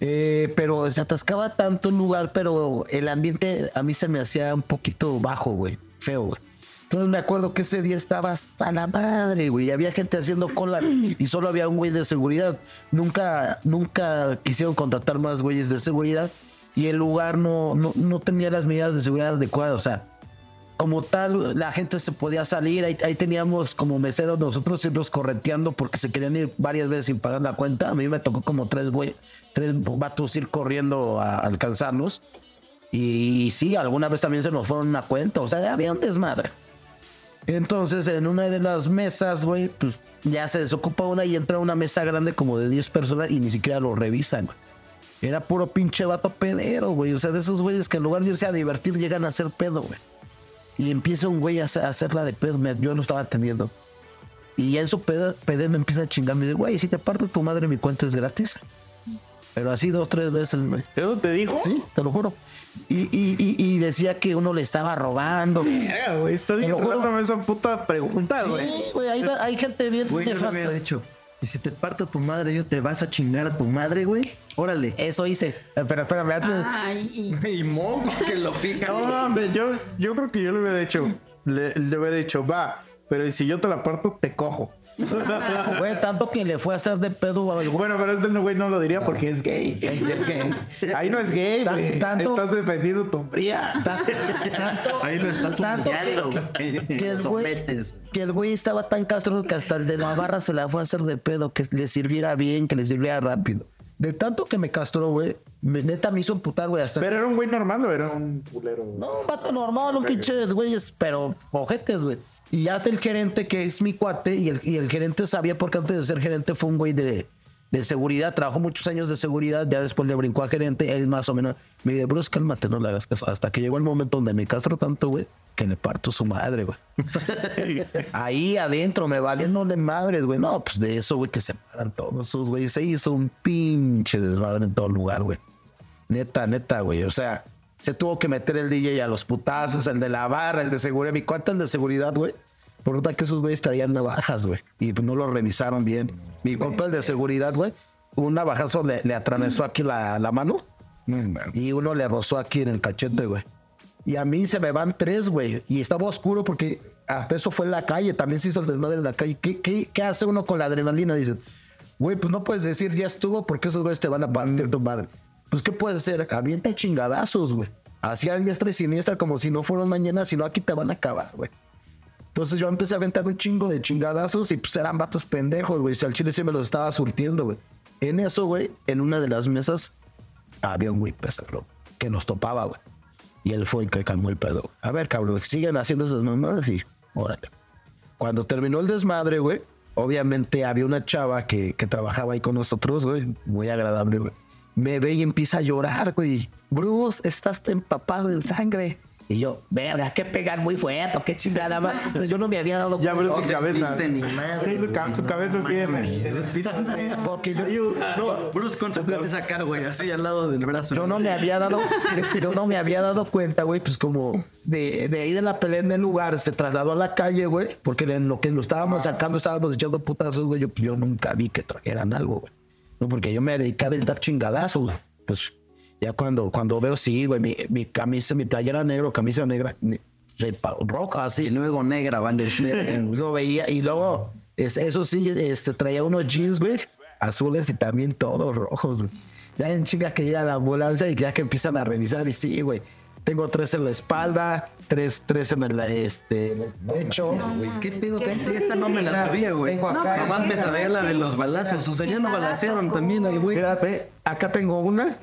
Eh, pero se atascaba tanto el lugar, pero el ambiente a mí se me hacía un poquito bajo, güey, feo, güey. Entonces me acuerdo que ese día estaba hasta la madre, güey. Había gente haciendo cola y solo había un güey de seguridad. Nunca, nunca quisieron contratar más güeyes de seguridad y el lugar no, no, no tenía las medidas de seguridad adecuadas. O sea, como tal, la gente se podía salir. Ahí, teníamos como meseros nosotros irnos correteando porque se querían ir varias veces sin pagar la cuenta. A mí me tocó como tres, güey, tres vatos ir corriendo a alcanzarnos. Y sí, alguna vez también se nos fueron una cuenta. O sea, había un desmadre. Entonces, en una de las mesas, güey, pues ya se desocupa una y entra una mesa grande como de 10 personas y ni siquiera lo revisan, güey. Era puro pinche vato pedero, güey. O sea, de esos güeyes que en lugar de irse a divertir llegan a hacer pedo, güey. Y empieza un güey a hacer- a hacerla de pedo. me- Yo no estaba atendiendo. Y ya en su pedo, pedo me empieza a chingar. Me dice, güey, si te parto tu madre, mi cuenta es gratis. Pero así dos, tres veces, güey. ¿Eso te dijo? Sí, te lo juro. Y, y, y, y decía que uno le estaba robando. Verga, güey, lo juro. recuérdame esa puta pregunta, güey. Sí, güey, hay, hay gente bien Güey, yo le nefasta. había dicho, y si te parto tu madre, yo te vas a chingar a tu madre, güey. Órale. Eso hice. Espera, espérame, antes. Ay, y- Y mocos que lo pican. No, mames, yo, yo creo que yo le hubiera dicho, le, le hubiera dicho, va, pero si yo te la parto, te cojo. Güey, tanto que le fue a hacer de pedo güey. Bueno, pero este güey no lo diría porque es gay. Es, es gay. Ahí no es gay, Tan- güey. tanto- Estás defendiendo tu hombría. Tanto, Ahí lo estás tanto humillando, que, güey. que el güey, que el güey estaba tan castroso que hasta el de la barra se la fue a hacer de pedo, que le sirviera bien, que le sirviera rápido. De tanto que me castró, güey, me- neta me hizo emputar, güey, hasta... Pero era un güey normal o era un culero. No, un vato normal, un pinche güeyes, pero ojetes, güey. Y ya el gerente, que es mi cuate, y el, y el gerente sabía porque antes de ser gerente fue un güey de, de seguridad, trabajó muchos años de seguridad, ya después le brincó a gerente, él más o menos me dice, Bruce, cálmate, no le hagas caso. Hasta que llegó el momento donde me castro tanto, güey, que le parto su madre, güey. Ahí adentro me valiendo de madres, güey. No, pues de eso, güey, que se paran todos esos, güey. Se hizo un pinche desmadre en todo lugar, güey. Neta, neta, güey. O sea, se tuvo que meter el DJ a los putazos, el de la barra, el de seguridad. Mi cuenta el de seguridad, güey. Por nota que esos güeyes traían navajas, güey. Y no lo revisaron bien. Mi compa el de seguridad, güey. Un navajazo le, le atravesó aquí la, la mano. Y uno le rozó aquí en el cachete, güey. Y a mí se me van tres, güey. Y estaba oscuro porque hasta eso fue en la calle. También se hizo el desmadre en la calle. ¿Qué, qué, qué hace uno con la adrenalina? Dicen, güey, pues no puedes decir ya estuvo porque esos güeyes te van a partir tu madre. Pues, ¿qué puedes hacer? Avienta chingadazos, güey. Así a diestra y siniestra como si no fueran mañana, sino aquí te van a acabar, güey. Entonces yo empecé a aventar un chingo de chingadazos y pues eran vatos pendejos, güey. Si al chile sí me los estaba surtiendo, güey. En eso, güey, en una de las mesas había un güey pesado que nos topaba, güey. Y él fue el que calmó el pedo. A ver, cabrón, siguen haciendo esas mamadas y órale. Cuando terminó el desmadre, güey, obviamente había una chava que trabajaba ahí con nosotros, güey, muy agradable, güey. Me ve y empieza a llorar, güey. Bruce, estás empapado en sangre. Y yo, verga, qué pegar muy fuerte, qué chingada más. Yo no me había dado Ya abrió su cabeza. ni madre, su, ca- su cabeza. Porque yo, No, Bruce con su cabeza acá, güey, así al lado del brazo. yo no me había dado, yo no me había dado cuenta, güey, pues como de, de ahí de la pelea en el lugar se trasladó a la calle, güey, porque en lo que lo estábamos sacando estábamos echando putazos, güey, yo, yo nunca vi que trajeran algo, güey. No, porque yo me dedicaba a dar chingadazos. Pues ya cuando, cuando veo, sí, güey, mi, mi camisa, mi playera negro, camisa negra, roja, así. Y luego negra, van de Lo veía y luego, es- eso sí, este, traía unos jeans, güey, azules y también todos rojos, güey. Ya en chinga que llega la ambulancia y ya que empiezan a revisar y sí, güey. Tengo tres en la espalda, tres, tres en el, este, en el pecho. ¿Qué pedo? Esa no me la sabía, güey. Tengo acá Nomás me sabía la de los balazos. O sea, ya no balacearon también al güey. Mira, ve, acá tengo una,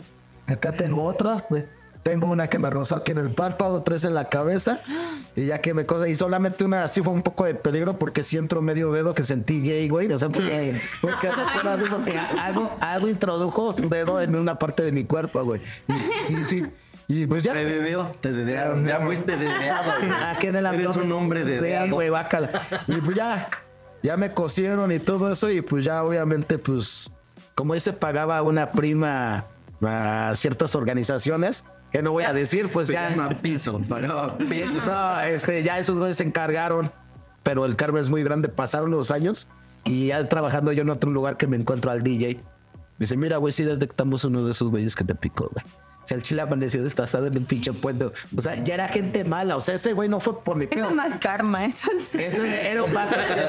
acá tengo otra, güey. Tengo una que me rozó aquí en el párpado, tres en la cabeza. Y ya que me cosa, y solamente una así fue un poco de peligro porque si entro medio dedo que sentí gay, güey. O sea, porque, porque, porque algo, algo introdujo su dedo en una parte de mi cuerpo, güey. Y, y sí, y pues ya. Te dedeó, te dedearon. Ya fuiste dedeado, güey. Aquí en el Eres abdomen. un hombre de Vean, güey, bácala. Y pues ya, ya me cosieron y todo eso. Y pues ya, obviamente, pues, como ese pagaba una prima a ciertas organizaciones, que no voy a decir, pues ya. piso, pagaba piso. No, este, ya esos güeyes se encargaron, pero el cargo es muy grande. Pasaron los años y ya trabajando yo en otro lugar que me encuentro al DJ. Me dice, mira, güey, sí detectamos uno de esos güeyes que te picó, güey. O sea, el chile amaneció destazado en el pinche puente. O sea, ya era gente mala. O sea, ese güey no fue por mi Eso pedo. es más karma, eso es. Eso era un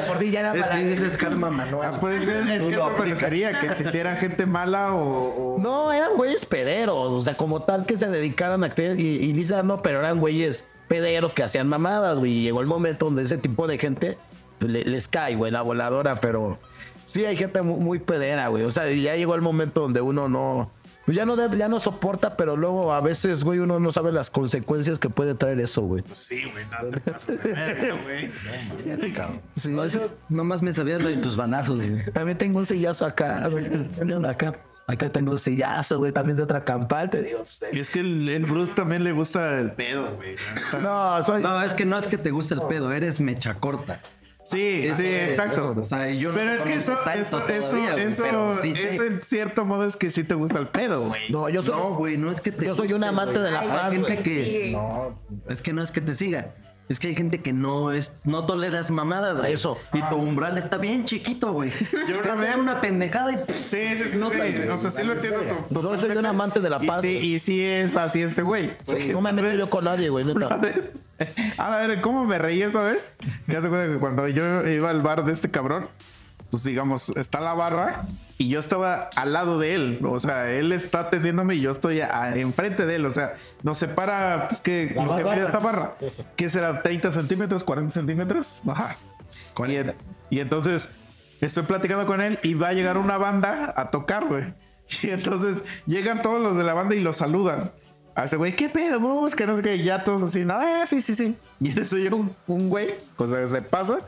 por ti ya era Es para- que ese es karma manual. Ah, pues es, es que eso me aplicas. refería, que si hiciera gente mala o... o- No, eran güeyes pederos. O sea, como tal que se dedicaran a actividades. Y, y Lisa no, pero eran güeyes pederos que hacían mamadas, güey. Y llegó el momento donde ese tipo de gente pues, le- les cae, güey, la voladora. Pero sí hay gente muy, muy pedera, güey. O sea, ya llegó el momento donde uno no. Pues ya no, debe- ya no soporta, pero luego a veces, güey, uno no sabe las consecuencias que puede traer eso, güey. Sí, güey, no te pases de verga, güey. Sí, No, eso nomás me sabías lo de tus banazos. güey. También tengo un sillazo acá, güey. Acá, acá tengo un sillazo, güey, también de otra campana, te digo. pues, Y es que el, el Bruce también le gusta el pedo, güey. No, soy. No, es que no es que te guste el pedo, eres mecha corta. Sí, sí, exacto. O sea, yo no pero es que eso, eso, eso, todavía, güey, eso, pero sí eso en cierto modo es que sí te gusta el pedo, güey. No, yo soy. No, güey, no es que te Yo soy un amante güey. de la Hay paz, gente güey. que Sí. no, es que no es que te siga. Es que hay gente que no es no toleras mamadas, güey. Eso. Y tu umbral está bien chiquito, güey. Yo una vez- una pendejada y Sí, sí, sí. No sí. O sea, sí lo entiendo. to- Yo soy un amante de la Y paz. sí, y sí es así este güey. güey. No me meto yo con nadie, güey, Una neta. vez. A ver, ¿cómo me reí esa vez? Que hace cuenta que cuando yo iba al bar de este cabrón, pues digamos, está la barra y yo estaba al lado de él. O sea, él está atendiéndome y yo estoy a- enfrente de él. O sea, nos separa, pues que La lo que mide esta barra. ¿Qué será? ¿30 centímetros? ¿40 centímetros? Ajá. Y, y entonces estoy platicando con él y va a llegar una banda a tocar, güey. Y entonces llegan todos los de la banda y lo saludan. A ese güey, ¿qué pedo, Bruce? Que no sé qué. Y ya todos así, no, ah, sí, sí, sí. Y en eso llega un, un güey, o sea, se pasa,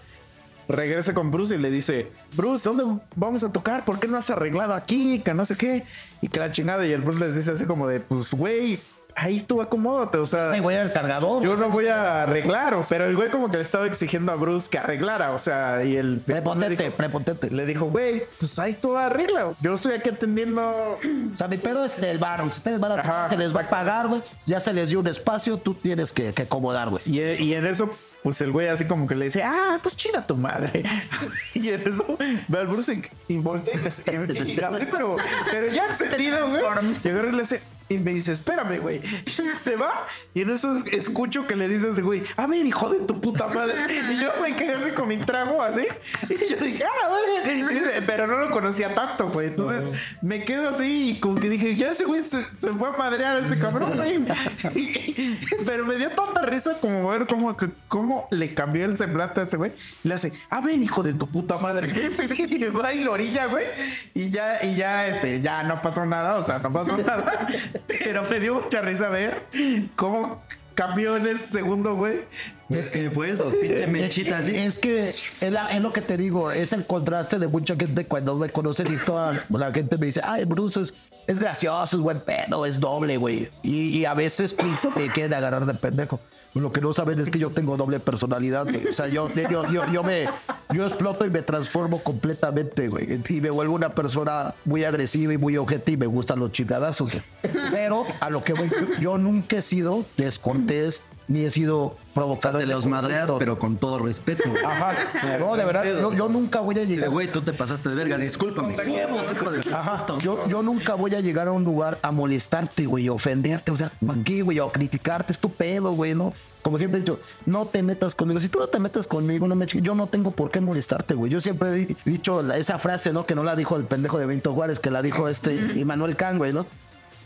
regresa con Bruce y le dice, Bruce, ¿dónde vamos a tocar? ¿Por qué no has arreglado aquí? Que no sé qué. Y que la chingada. Y el Bruce les dice así como de, pues, güey, ahí tú acomódate. O sea, güey era el cargador. yo no voy a arreglar. o- Pero el güey como que le estaba exigiendo a Bruce que arreglara. O sea, y el... Prepotente, prepotente. Le dijo, güey, pues ahí tú arregla. Yo estoy aquí atendiendo. O sea, mi pedo es del bar. Si ustedes van a Ajá, se les va a pagar, güey. Ya se les dio un espacio, tú tienes que, que acomodar, güey. Y, y en eso, pues el güey así como que le dice, ah, pues china tu madre. y en eso ve al Bruce y, voltea y así, pero, pero ya encendido, güey. Y le dice, y me dice, espérame, güey. Se va y en eso es- escucho que le dice a ese güey, a ver, hijo de tu puta madre. Y yo me quedé así con mi trago así. Y yo dije, ah, madre. Y dice, pero no lo conocía tanto, güey. Entonces me quedo así y como que dije, ya ese güey se, se fue a madrear a ese cabrón, güey. Pero me dio tanta risa como ver cómo, cómo le cambió el semblante a ese güey. Y le hace, a ver, hijo de tu puta madre. Y va y lo orilla, güey. Y ya, y ya, ese, ya no pasó nada, o sea, no pasó nada. Pero me dio mucha risa ver cómo cambió en ese segundo, güey. es que fue eso, pinche mechita así. Es que es, la- es lo que te digo, es el contraste de mucha gente cuando me conocen y toda la gente me dice, ay, Bruce es, es gracioso, es buen pedo, es doble, güey. Y, a veces pues, te quieren agarrar de pendejo. Lo que no saben es que yo tengo doble personalidad, güey. O sea, yo, yo, yo, yo me yo exploto y me transformo completamente, güey. Y me vuelvo una persona muy agresiva y muy objetiva y me gustan los chingadazos. Pero a lo que voy, yo, yo nunca he sido descortés ni he sido provocador Te los madreas, pero con todo respeto. Ajá. No, de verdad, yo, yo nunca voy a de, llegar. güey, tú te pasaste de verga, discúlpame. De Ajá. Yo, yo nunca voy a llegar a un lugar a molestarte, güey, a ofenderte, o sea, aquí, güey, o a criticarte, es tu pedo, güey, ¿no? Como siempre he dicho, no te metas conmigo. Si tú no te metes conmigo, no me yo no tengo por qué molestarte, güey. Yo siempre he dicho la- esa frase, ¿no? Que no la dijo el pendejo de Benito Juárez, que la dijo este Immanuel Kant, güey, ¿no?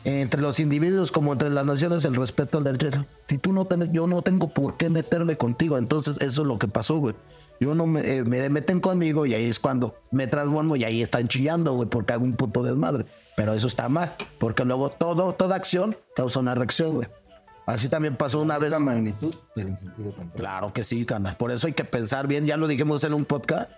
Entre los individuos como entre las naciones, el respeto al derecho. Si tú no tenés, yo no tengo por qué meterme contigo. Entonces, eso es lo que pasó, güey. Yo no me, eh, me meten conmigo y ahí es cuando me transformo y ahí están chillando, güey, porque hago un puto desmadre. Pero eso está mal, porque luego todo, toda acción causa una reacción, güey. Así también pasó una vez. Esa magnitud, pero en sentido contrario. Claro que sí, cana. Por eso hay que pensar bien. Ya lo dijimos en un podcast.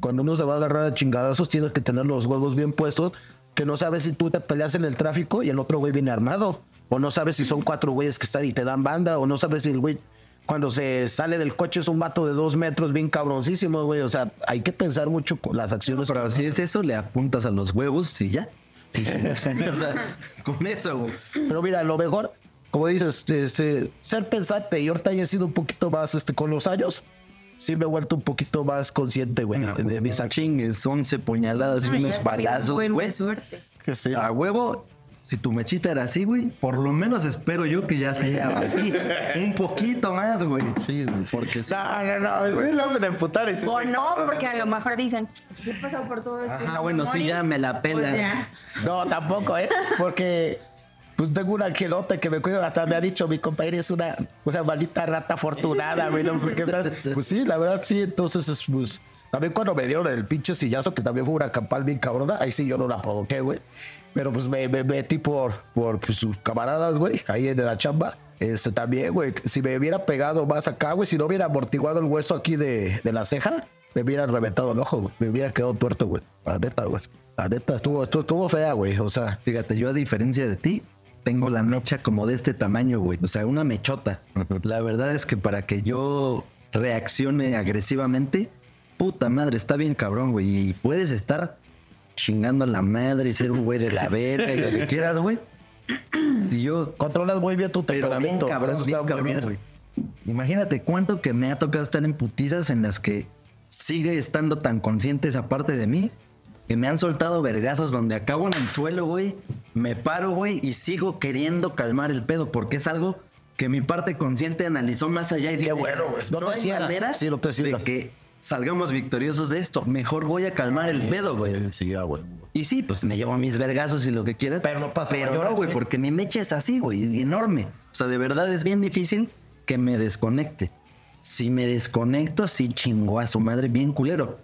Cuando uno se va a agarrar a chingadazos, tienes que tener los huevos bien puestos. Que no sabes si tú te peleas en el tráfico y el otro güey viene armado. O no sabes si son cuatro güeyes que están y te dan banda. O no sabes si el güey, cuando se sale del coche, es un vato de dos metros, bien cabroncísimo, güey. O sea, hay que pensar mucho con las acciones. Pero si es eso, le apuntas a los huevos y ya. o sea, con eso, güey. Pero mira, lo mejor, como dices, este, ser pensante. Y ahorita ya he sido un poquito más este, con los años. Sí me he vuelto un poquito más consciente, güey, de, de mis acciones. Chingues, 11 puñaladas y unos balazos, güey. suerte. Que sí. A huevo, si tu mechita era así, güey, por lo menos espero yo que ya sea así. un poquito más, güey. Sí, güey, porque sí. No, no, no, sí lo hacen emputar. sí, O sí. no, porque a lo mejor dicen, ¿qué pasó por todo esto? Ajá, bueno, sí, ya me la pela. Pues ya. No, tampoco, ¿eh? Porque pues tengo un angelote que me cuida. Hasta me ha dicho mi compañero es una, una maldita rata afortunada, güey. ¿no? Porque, pues sí, la verdad sí. Entonces, es, pues también cuando me dieron el pinche sillazo, que también fue una campal bien cabrona, ahí sí yo no la provoqué, güey. Pero pues me, me metí por, por pues, sus camaradas, güey, ahí en la chamba. Este también, güey, si me hubiera pegado más acá, güey, si no hubiera amortiguado el hueso aquí de, de la ceja, me hubiera reventado el ojo, güey. Me hubiera quedado tuerto, güey. La neta, güey. La neta, estuvo, estuvo, estuvo fea, güey. O sea, Fíjate, yo a diferencia de ti, tengo la mecha como de este tamaño, güey. O sea, una mechota. La verdad es que para que yo reaccione agresivamente, puta madre, está bien cabrón, güey. Y puedes estar chingando a la madre y ser un güey de la verga y lo que quieras, güey. Y yo, controlas muy bien tu bien temperamento. cabrón, bien cabrón, güey. Imagínate cuánto que me ha tocado estar en putizas en las que sigue estando tan consciente esa parte de mí me han soltado vergazos donde acabo en el suelo, güey. Me paro, güey, y sigo queriendo calmar el pedo porque es algo que mi parte consciente analizó más allá y dice, bueno, güey. No No, hay cierras. manera Sí, no te de que salgamos victoriosos de esto. Mejor voy a calmar el pedo, güey. Sí, ya, güey. Y sí, pues me llevo mis vergazos y lo que quieras. Pero no pasa Pero no, güey, ¿sí? porque mi mecha es así, güey, enorme. O sea, de verdad es bien difícil que me desconecte. Si me desconecto, sí chingó a su madre bien culero.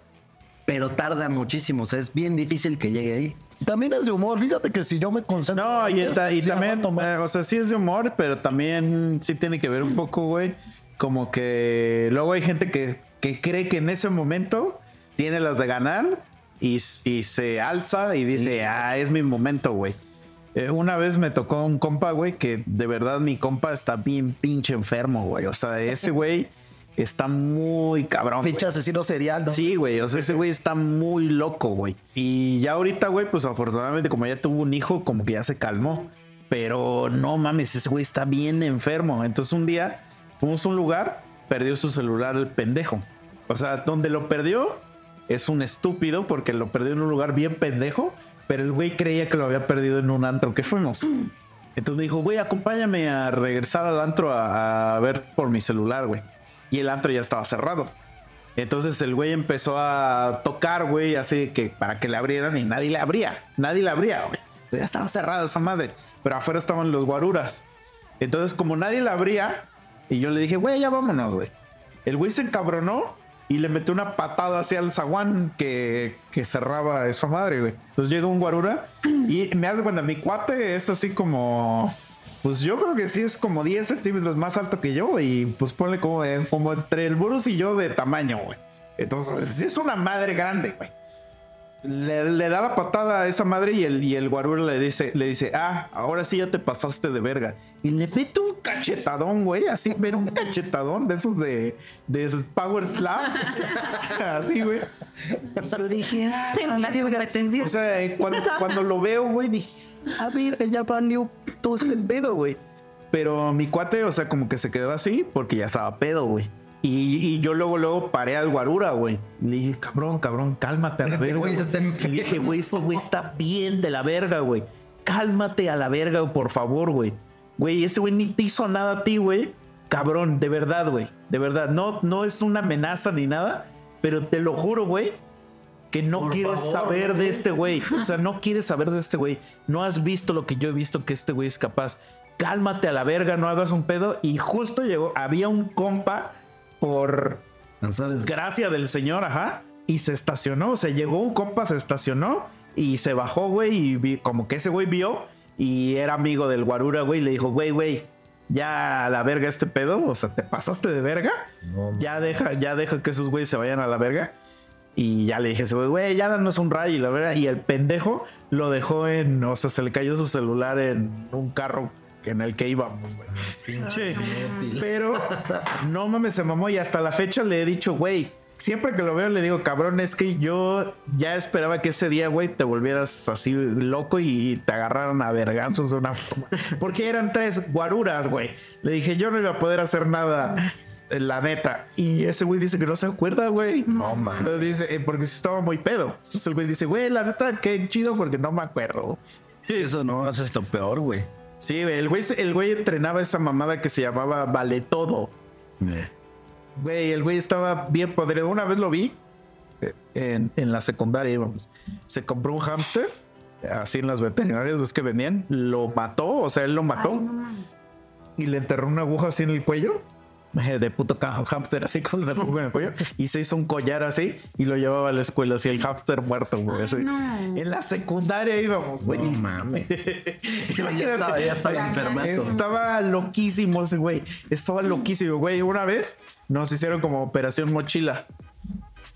Pero tarda muchísimo, o sea, es bien difícil que llegue ahí. También es de humor. Fíjate que si yo me concentro. No, y, ta- y también, eh, o sea, sí es de humor, pero también sí tiene que ver un poco, güey. Como que luego hay gente que, que cree que en ese momento tiene las de ganar y se alza y dice, ah, es mi momento, güey. Eh, una vez me tocó un compa, güey, que de verdad mi compa está bien pinche enfermo, güey. O sea, ese güey está muy cabrón. Pinche asesino serial, ¿no? Sí, güey. O sea, ese güey está muy loco, güey. Y ya ahorita, güey, pues afortunadamente, como ya tuvo un hijo, como que ya se calmó. Pero no mames, ese güey está bien enfermo. Entonces un día fuimos a un lugar, perdió su celular el pendejo. O sea, donde lo perdió es un estúpido porque lo perdió en un lugar bien pendejo. Pero el güey creía que lo había perdido en un antro que fuimos. Entonces me dijo, güey, acompáñame a regresar al antro a, a ver por mi celular, güey. Y el antro ya estaba cerrado. Entonces el güey empezó a tocar, güey, así que para que le abrieran y nadie le abría. Nadie le abría, güey. Ya estaba cerrada esa madre. Pero afuera estaban los guaruras. Entonces, como nadie le abría, y yo le dije, güey, ya vámonos, güey. El güey se encabronó y le metió una patada hacia el zaguán que, que cerraba esa madre, güey. Entonces llega un guarura y me hace cuenta, mi cuate es así como. Pues yo creo que sí es como 10 centímetros más alto que yo y pues ponle como, de- como entre el Burus y yo de tamaño, güey. Entonces es una madre grande, güey. Le, le da la patada a esa madre y el, y el guarura le dice, le dice, ah, ahora sí ya te pasaste de verga. Y le mete un cachetadón, güey, así, pero un cachetadón de esos de, de esos Power Slap. así, güey. Pero dije, ay, no. O sea, eh, cuando, cuando lo veo, güey, dije, a ver, ya valió todo este pedo, güey. Pero mi cuate, o sea, como que se quedó así porque ya estaba pedo, güey. Y, y yo luego, luego paré al guarura, güey. Le dije, cabrón, cabrón, cálmate a la Este verga. güey güey". está enfermo. Y le dije, güey, este güey está bien de la verga, güey. Cálmate a la verga, por favor, güey. Güey, ese güey ni te hizo nada a ti, güey. Cabrón, de verdad, güey. De verdad. No, no es una amenaza ni nada. Pero te lo juro, güey que no quieres saber de este güey. O sea, no quieres saber de este güey. No has visto lo que yo he visto que este güey es capaz. Cálmate a la verga, no hagas un pedo. Y justo llegó, había un compa por gracia del señor, ajá, y se estacionó. O sea, llegó un compa, se estacionó y se bajó, güey, y vi- como que ese güey vio y era amigo del guarura, güey, y le dijo, güey, güey, ya a la verga este pedo, o sea, te pasaste de verga. ya deja, ya deja que esos güeyes se vayan a la verga. Y ya le dije, ese güey, güey, ya danos un rayo y la verga. Y el pendejo lo dejó en, o sea, se le cayó su celular en un carro en el que íbamos, güey. Pinche. Pero no mames, se mamó y hasta la fecha le he dicho, güey, siempre que lo veo le digo, cabrón, es que yo ya esperaba que ese día, güey, te volvieras así loco y te agarraran a vergazos de una forma. Porque eran tres guaruras, güey. Le dije, yo no iba a poder hacer nada, la neta. Y ese güey dice que no se acuerda, güey. No mames. Dice, eh, porque estaba muy pedo. Entonces el güey dice, güey, la neta, qué chido porque no me acuerdo. Sí, eso no, eso es lo peor, güey. Sí, güey, el güey, el güey entrenaba esa mamada que se llamaba Vale Todo. Güey, el güey estaba bien podrido. Una vez lo vi eh, en, en la secundaria, íbamos. Se compró un hámster, así en las veterinarias, ves que venían. Lo mató, o sea, él lo mató. y le enterró una aguja así en el cuello. De puto hámster así con la en el cuello. Y se hizo un collar así y lo llevaba a la escuela así, el hámster muerto, güey. así. En la secundaria íbamos, güey. No mames. ya estaba, ya estaba enfermazo. Estaba loquísimo ese güey. Estaba loquísimo, güey. Una vez nos hicieron como operación mochila.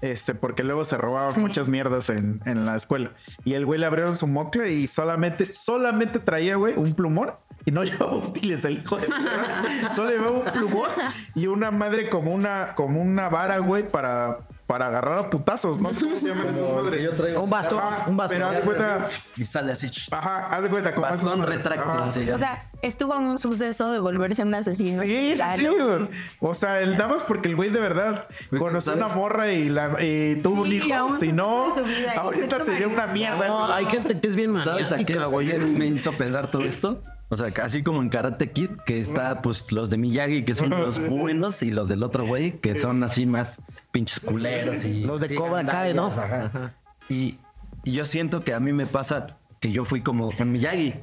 Este, porque luego se robaban muchas mierdas en, en la escuela. Y el güey le abrieron su mocle y solamente, solamente traía, güey, un plumón. Y no llevaba útiles el hijo de perra. Solo llevaba un plumón y una madre como una, como una vara, güey, para, para agarrar a putazos. No sé cómo se llaman esas madres. yo traigo. Un bastón, Ajá, un bastón. Pero haz de cuenta. Y sale así. Ajá, haz de cuenta. como Bastón retráctil. O sea, estuvo en un suceso de volverse un asesino. Sí, sí, sí, güey. O sea, el nada más porque el güey de verdad conoció ¿sabes? una morra y, la, y tuvo un hijo. Si no, vida. ahorita sería una mierda. No, hay gente que es bien ¿Sabes a qué maniática, güey. me hizo pensar todo esto? O sea, así como en Karate Kid, que está pues los de Miyagi, que son los buenos, y los del otro güey, que son así más pinches culeros y... Los de sí, Cobra Kai, ¿no? ajá. Y, y yo siento que a mí me pasa que yo fui como con Miyagi.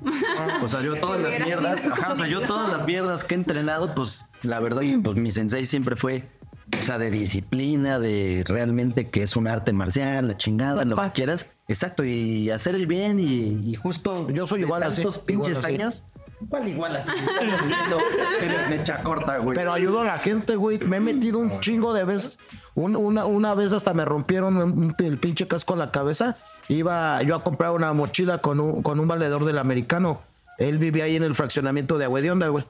O sea, yo todas las mierdas, ajá, o sea, yo todas las mierdas que he entrenado, pues la verdad, pues mi sensei siempre fue, o sea, de disciplina, de realmente que es un arte marcial, la chingada, lo que quieras. Exacto, y hacer el bien y, y justo Yo soy igual tantos igual pinches así. años. ¿Cuál igual así? Diciendo eres mecha corta, güey. Pero ayudo a la gente, güey. Me he metido un chingo de veces. Un- una, una vez hasta me rompieron un- un- el pinche casco en la cabeza. Iba yo a comprar una mochila con un, con un valedor del americano. Él vivía ahí en el fraccionamiento de Agua de Onda, güey.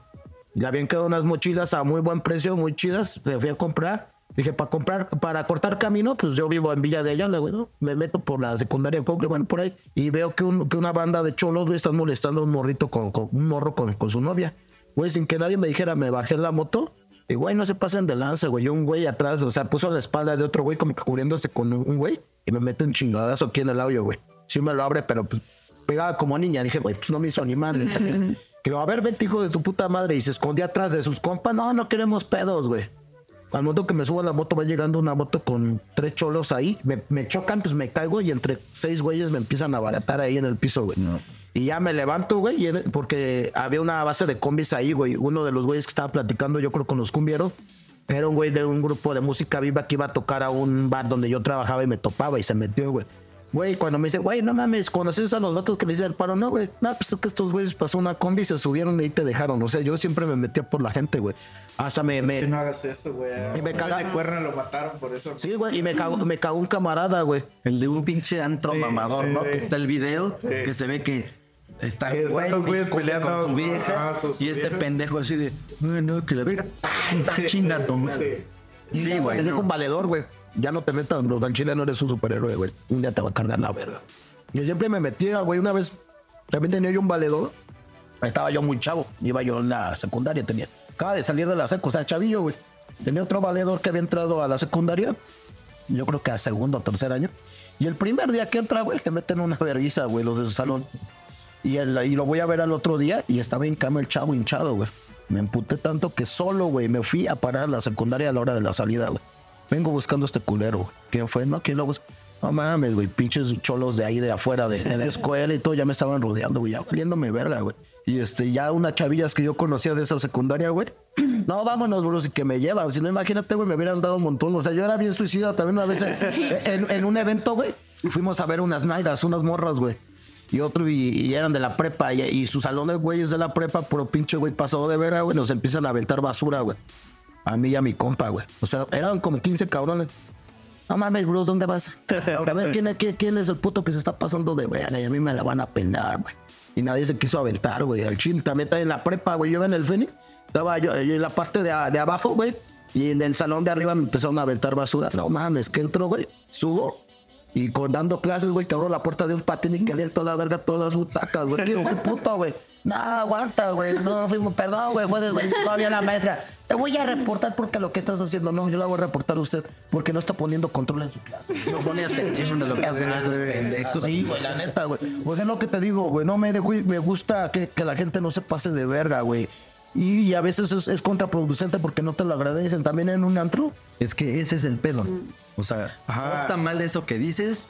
Le habían quedado unas mochilas a muy buen precio, muy chidas. Le fui a comprar. Dije, para comprar, para cortar camino, pues yo vivo en Villa de Ayala, güey, ¿no? Me meto por la secundaria Cocle, por ahí. Y veo que, un- que una banda de cholos, güey, están molestando a un morrito con, con- un morro con, con su novia. Güey, sin que nadie me dijera, me bajé la moto. Y, güey, no se pasen de lanza, güey. Yo un güey atrás, o sea, puso la espalda de otro güey como que cubriéndose con un un güey. Y me mete un chingadazo aquí en el audio, güey. Sí me lo abre, pero pues pegaba como niña. Dije, güey, pues no me hizo ni madre. que lo, a ver, vete, hijo de tu puta madre. Y se escondía atrás de sus compas. No, no queremos pedos, güey. Al momento que me subo a la moto, va llegando una moto con tres cholos ahí. Me, me chocan, pues me caigo y entre seis güeyes me empiezan a baratar ahí en el piso, güey. Y ya me levanto, güey, porque había una base de combis ahí, güey. Uno de los güeyes que estaba platicando, yo creo con los cumbieros, era un güey de un grupo de música viva que iba a tocar a un bar donde yo trabajaba y me topaba y se metió, güey. Güey, cuando me dice, güey, no mames, ¿conoces a los vatos que le dicen el paro? No, güey. No, pues es que estos güeyes pasó una combi, se subieron y ahí te dejaron. O sea, yo siempre me metía por la gente, güey. Hasta me... me no hagas eso, güey. Y me caga- de cuerna lo mataron por eso. sí, güey, y me cagó, me cagó un camarada, güey. El de un pinche antro Sí, mamador, sí. ¿no? Que está el video, que se ve que está Que están los güeyes discute peleando con su vieja y este pendejo así de, no, no, que la verga, está chinga tu madre. Sí, Te güey. dejo no. un valedor, güey. Ya no te metas, bro. Al chile no eres un superhéroe, güey. Un día te va a cargar la verga. Yo siempre me metía, güey. Una vez también tenía yo un valedor. Estaba yo muy chavo. Iba yo en la secundaria, tenía. Acaba de salir de la seco, o sea, chavillo, güey. Tenía otro valedor que había entrado a la secundaria. Yo creo que a segundo o tercer año. Y el primer día que entra, güey, te meten una vergüenza, güey, los de su salón. Y, el- y lo voy a ver al otro día y estaba en cama el chavo hinchado, güey. Me emputé tanto que solo, güey, me fui a parar la secundaria a la hora de la salida, güey. Vengo buscando a este culero. ¿Quién fue? No, ¿quién lo busca? No mames, güey, pinches cholos de ahí de afuera de, de la escuela y todo, ya me estaban rodeando, güey, ya oliéndome verga, güey. Y este, ya unas chavillas que yo conocía de esa secundaria, güey. No, vámonos, bro, y que me llevan. Si no, imagínate, güey, me hubieran dado un montón. O sea, yo era bien suicida también una vez en, en- en un evento, güey. Fuimos a ver unas nairas, unas morras, güey. Y otro, y, y eran de la prepa. Y, y su salón de güeyes de la prepa, puro pinche, güey, pasado de vera, güey. Nos empiezan a aventar basura, güey. A mí y a mi compa, güey. O sea, eran como 15 cabrones. No mames, bro, ¿dónde vas? A ver, ¿quién, es- quién, quién es el puto que se está pasando de verga? Y a mí me la van a pelar, güey. Y nadie se quiso aventar, güey. Al chile también está en la prepa, güey. Yo iba en el Fénix. Estaba yo, yo en la parte de, abajo, güey. Y en el salón de arriba me empezaron a aventar basura. No mames, que entro, güey. Subo. Y con dando clases, güey, que abro la puerta de un patín y toda la verga, todas las butacas, güey. Qué puto, güey. No, aguanta, güey. No, fuimos, perdón, güey. Fue todavía la maestra. Te voy a reportar porque lo que estás haciendo, no, yo la voy a reportar a usted porque no está poniendo control en su clase. No pone atención de lo que hacen estos pendejos. Sí, güey, la neta, güey. Pues es lo que te digo, güey. No me, de- güey, me gusta que, que la gente no se pase de verga, güey. Y, a veces es, es contraproducente porque no te lo agradecen. También en un antro. Es que ese es el pedo. O sea, Ajá. no está mal eso que dices.